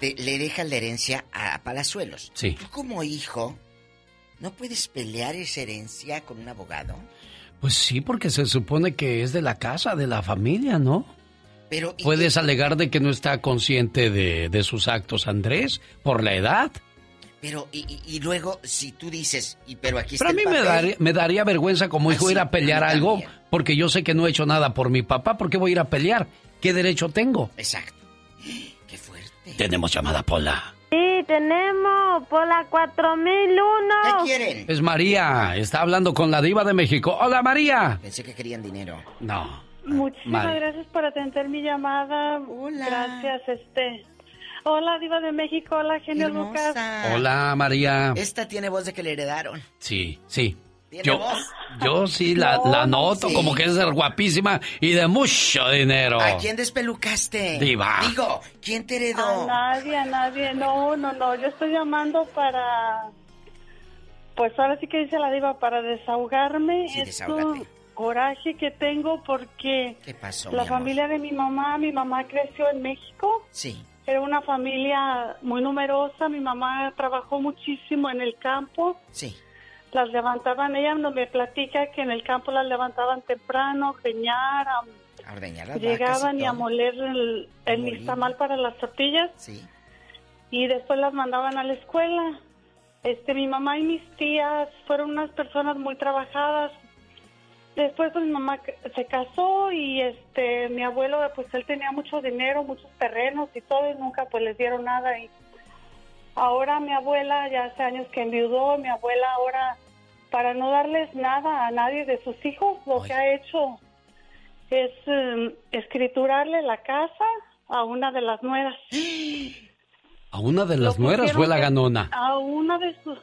Te- le dejas la herencia a Palazuelos. Sí. Tú como hijo, ¿no puedes pelear esa herencia con un abogado? Pues sí, porque se supone que es de la casa, de la familia, ¿no? Pero ¿y Puedes alegar de que no está consciente de, de sus actos, Andrés, por la edad. Pero, y, luego, si tú dices, y, pero aquí está Pero a mí el me daría, me daría vergüenza como hijo Ah, ir sí, a pelear a algo, también. porque yo sé que no he hecho nada por mi papá. ¿Por qué voy a ir a pelear? ¿Qué derecho tengo? Exacto. Fuerte. Tenemos llamada, Pola. Sí, tenemos por la 4001. ¿Qué quieren? Es María, está hablando con la diva de México. Hola, María. Pensé que querían dinero. No. Muchísimas gracias por atender mi llamada. Hola. Gracias, este. Hola, Diva de México. Hola, genio Lucas. Hola, María. Esta tiene voz de que le heredaron. Sí, sí. ¿Tiene Yo, voz? yo sí la, No, (laughs) la no, noto sí. como que es guapísima y de mucho dinero. ¿A quién despelucaste? Diva. Digo, ¿quién te A heredó? nadie, a nadie. No, no, no. Yo estoy llamando para. Pues ahora sí que dice la Diva, para desahogarme. Sí, es un coraje que tengo porque ¿Qué pasó, la mi amor? familia de mi mamá, mi mamá creció en México. Sí. Era una familia muy numerosa. Mi mamá trabajó muchísimo en el campo. Sí. Las levantaban, ella no me platica que en el campo las levantaban temprano, geniar, a- ordeñar las llegaban y a moler el, el nixtamal para las tortillas Sí. y después las mandaban a la escuela. Este, mi mamá y mis tías fueron unas personas muy trabajadas. Después pues mi mamá se casó y este mi abuelo pues él tenía mucho dinero, muchos terrenos y todo y nunca pues les dieron nada y ahora mi abuela ya hace años que enviudó, mi abuela ahora para no darles nada a nadie de sus hijos, lo que ha hecho es em, escriturarle la casa a una de las nueras. (gasps) A una de las Lo nueras fue la ganona. A una de sus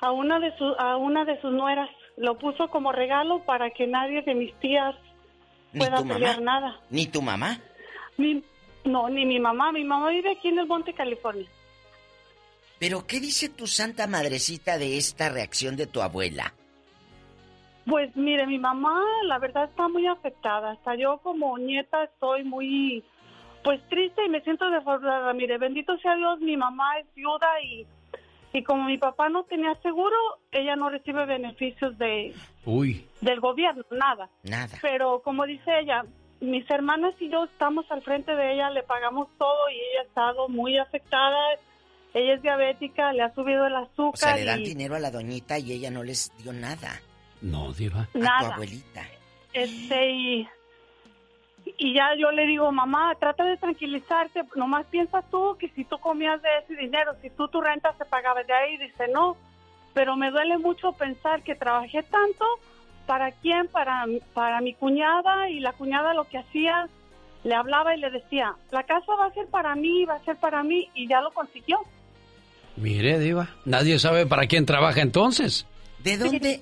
a una de sus a una de sus nueras lo puso como regalo para que nadie de mis tías ¿Ni pueda tu mamá? nada. ¿Ni tu mamá? Mi- no, ni mi mamá, mi mamá vive aquí en el Monte California. ¿Pero qué dice tu santa madrecita de esta reacción de tu abuela? Pues mire, mi mamá la verdad está muy afectada. Hasta yo como nieta estoy muy pues triste y me siento defraudada. Mire, bendito sea Dios, mi mamá es viuda y y como mi papá no tenía seguro, ella no recibe beneficios de Uy. del gobierno, nada. Nada. Pero como dice ella, mis hermanas y yo estamos al frente de ella, le pagamos todo y ella ha estado muy afectada. Ella es diabética, le ha subido el azúcar. O sea, le dan y dinero a la doñita y ella no les dio nada. No, diva. A tu Nada. abuelita. Este, y, y ya yo le digo, mamá, trata de tranquilizarte, nomás piensa tú que si tú comías de ese dinero, si tú tu renta se pagaba de ahí, dice no, pero me duele mucho pensar que trabajé tanto, ¿para quién? Para, para mi cuñada y la cuñada lo que hacía, le hablaba y le decía, la casa va a ser para mí, va a ser para mí, y ya lo consiguió. Mire, diva. Nadie sabe para quién trabaja entonces. ¿De dónde,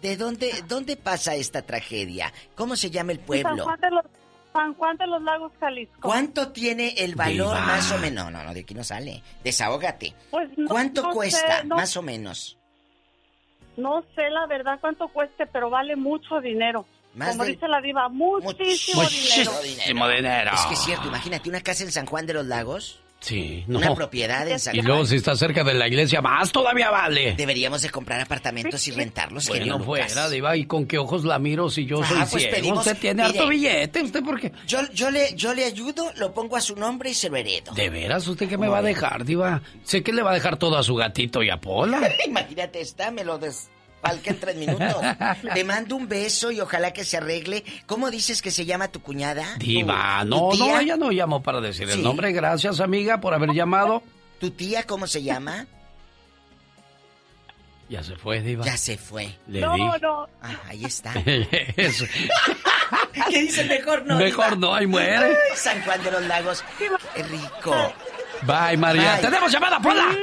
de dónde, dónde pasa esta tragedia? ¿Cómo se llama el San pueblo? Juan de los, San Juan de los Lagos, Jalisco. ¿Cuánto tiene el valor Diva. más o menos? No, no, no, de aquí no sale. Desahógate. Pues no- ¿Cuánto no sé, cuesta, no- más o menos? No sé la verdad cuánto cueste, pero vale mucho dinero. Más Como dice la diva, muchísimo, dinero. Muchísimo dinero. Es que es cierto, imagínate una casa en San Juan de los Lagos. Sí, no. Una propiedad en San Y luego si está cerca de la iglesia, más todavía vale. Deberíamos de comprar apartamentos y rentarlos, Bueno, Lucas. fuera, Diva, ¿y con qué ojos la miro si yo Ah, soy pues ciego? pedimos- Usted tiene mire. harto billete, ¿usted por qué? Yo, yo, le, yo le ayudo, lo pongo a su nombre y se lo heredo. ¿De veras? ¿Usted qué me va a dejar, Diva? Sé que le va a dejar todo a su gatito y a Pola. (laughs) Imagínate, está, me lo desfalca en tres minutos. (laughs) Te mando un beso y ojalá que se arregle. ¿Cómo dices que se llama tu cuñada? Diva, ¿Tu- no, tu no, ella no llamó para decir Sí. el nombre. Gracias, amiga, por haber llamado. ¿Tu tía cómo se llama? (laughs) Ya se fue, Diva. Ya se fue. Le No, dije. no. Ah, ahí está. (laughs) Eso. ¿Qué dice mejor no? Mejor Diva? no, ahí muere. Ay, San Juan de los Lagos. Qué rico. Bye, María. Bye. ¡Tenemos llamada, Pola!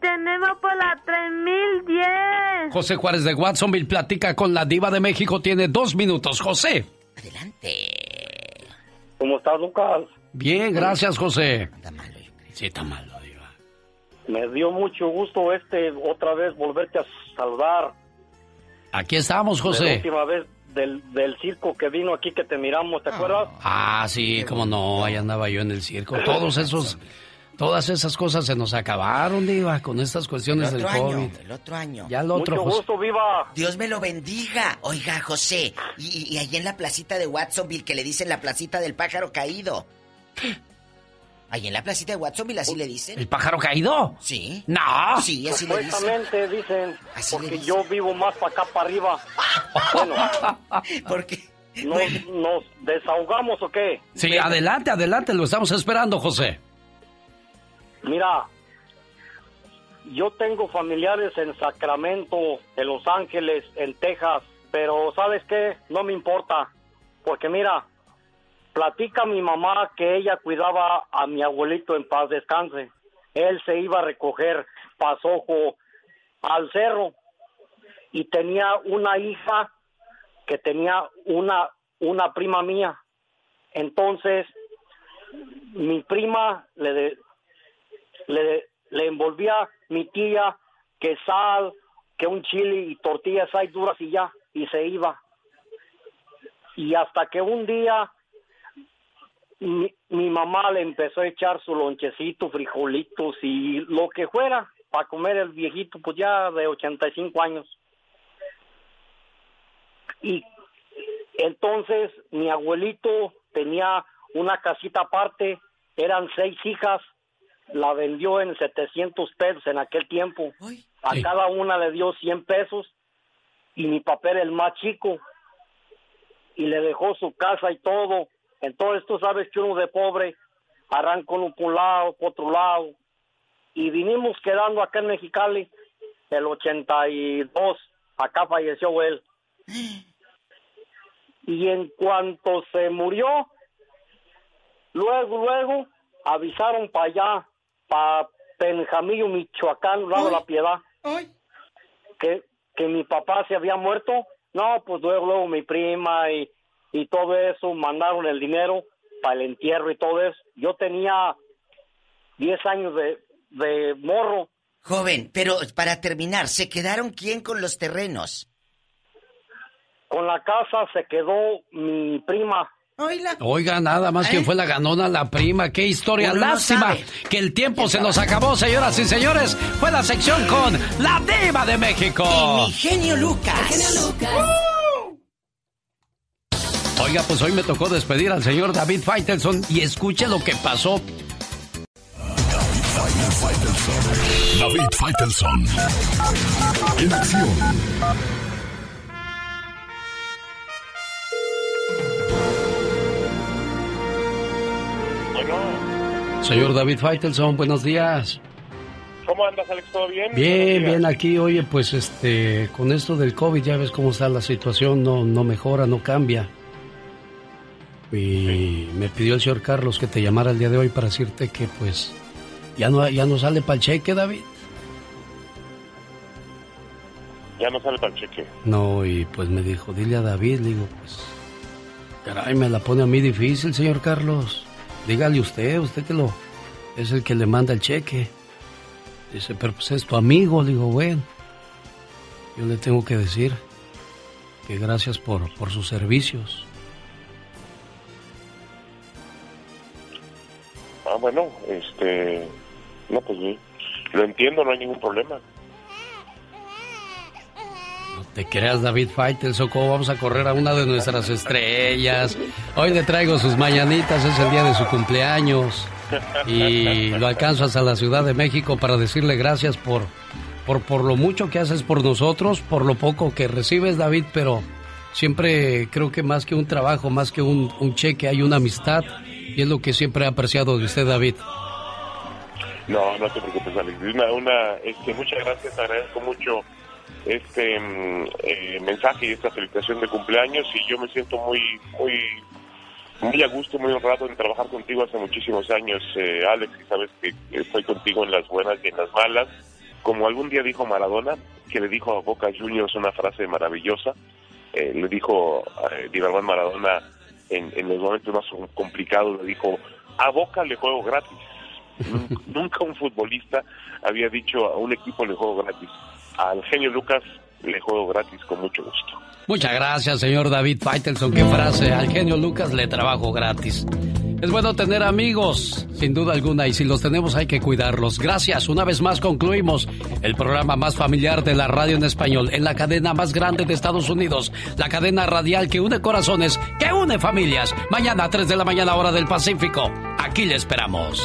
Tenemos por la 3010. José Juárez de Watsonville platica con la diva de México. Tiene dos minutos. José. ¿Cómo estás, Lucas? Bien, gracias, José. Sí, está malo, diva. Me dio mucho gusto este otra vez volverte a saludar. Aquí estamos, La José. última vez del, del circo que vino aquí que te miramos, ¿te acuerdas? Ah, sí, cómo no, ahí andaba yo en el circo. Todos esos, todas esas cosas se nos acabaron, diva, con estas cuestiones El del otro año, COVID. el otro año. Ya el otro, Mucho José. gusto, viva. Dios me lo bendiga. Oiga, José, y, y, ahí en la placita de Watsonville, que le dicen la placita del pájaro caído. Ahí en la placita de Watsonville, así le dicen. ¿El pájaro caído? Sí. No. Sí, así le dicen. Dicen, Así le porque dicen. yo vivo más para acá, para arriba. Bueno, (laughs) ¿Por qué? ¿nos, ¿nos desahogamos o qué? Sí, adelante, adelante, lo estamos esperando, José. Mira, yo tengo familiares en Sacramento, en Los Ángeles, en Texas, pero ¿sabes qué? No me importa, porque mira, platica mi mamá que ella cuidaba a mi abuelito en paz descanse. Él se iba a recoger pasojo al cerro y tenía una hija que tenía una una prima mía. Entonces, mi prima le de- le, le envolvía mi tía que sal, que un chile y tortillas hay duras y ya, y se iba. Y hasta que un día mi, mi mamá le empezó a echar su lonchecito, frijolitos y lo que fuera para comer el viejito, pues ya de 85 años. Y entonces mi abuelito tenía una casita aparte, eran seis hijas, la vendió en 700 pesos en aquel tiempo. A Sí. cada una le dio 100 pesos y mi papá era el más chico y le dejó su casa y todo. Entonces tú sabes que uno de pobre arranca uno por un lado, por otro lado. Y vinimos quedando acá en Mexicali el 82, acá falleció él. Y en cuanto se murió, luego, luego avisaron para allá, para Penjamillo, Michoacán, lado de la Piedad, que, que mi papá se había muerto. No, pues luego, luego mi prima y, y todo eso mandaron el dinero para el entierro y todo eso. Yo tenía 10 años de, de morro. Joven, pero para terminar, ¿se quedaron quién con los terrenos? Con la casa se quedó mi prima. Oiga, nada más que fue la ganona, la prima. Qué historia. Uno Lástima sabe. que el tiempo se nos acabó, señoras y señores. Fue la sección con la diva de México. Mi genio Lucas. Oiga, pues hoy me tocó despedir al señor David Faitelson y escuche lo que pasó. David Faitelson. En acción. Señor David Faitelson, buenos días. ¿Cómo andas, Alex? ¿Todo bien? Bien, bien aquí. Oye, pues este, con esto del COVID ya ves cómo está la situación, no, no mejora, no cambia. Y me pidió el señor Carlos que te llamara el día de hoy para decirte que pues ya no, ya no sale para el cheque, David. Ya no sale para el cheque. No, y pues me dijo, dile a David, le digo, pues Caray, me la pone a mí difícil, señor Carlos. Dígale usted, usted que lo es el que le manda el cheque. Dice, pero pues es tu amigo. Le digo, bueno, yo le tengo que decir que gracias por, por sus servicios. Ah, bueno, este, no, pues lo entiendo, no hay ningún problema. Te creas, David Faitelson, ¿cómo vamos a correr a una de nuestras estrellas? Hoy le traigo sus mañanitas, es el día de su cumpleaños. Y lo alcanzo hasta la Ciudad de México para decirle gracias por, por, lo mucho que haces por nosotros, por lo poco que recibes, David, pero siempre creo que más que un trabajo, más que un, un cheque, hay una amistad y es lo que siempre he apreciado de usted, David. No, no te preocupes, Alex. Una, una, este, muchas gracias, agradezco mucho este mm, eh, mensaje y esta felicitación de cumpleaños y yo me siento muy, muy, muy a gusto, muy honrado en trabajar contigo hace muchísimos años, eh, Alex, y sabes que estoy contigo en las buenas y en las malas. Como algún día dijo Maradona, que le dijo a Boca Juniors una frase maravillosa, eh, le dijo eh, Diego Maradona en, en los momentos más complicados, le dijo, a Boca le juego gratis. (laughs) Nunca un futbolista había dicho a un equipo le juego gratis. Al genio Lucas le juego gratis con mucho gusto. Muchas gracias, señor David Faitelson. Qué frase. Al genio Lucas le trabajo gratis. Es bueno tener amigos, sin duda alguna, y si los tenemos hay que cuidarlos. Gracias. Una vez más concluimos el programa más familiar de la radio en español, en la cadena más grande de Estados Unidos, la cadena radial que une corazones, que une familias. Mañana a 3 de la mañana hora del Pacífico. Aquí le esperamos.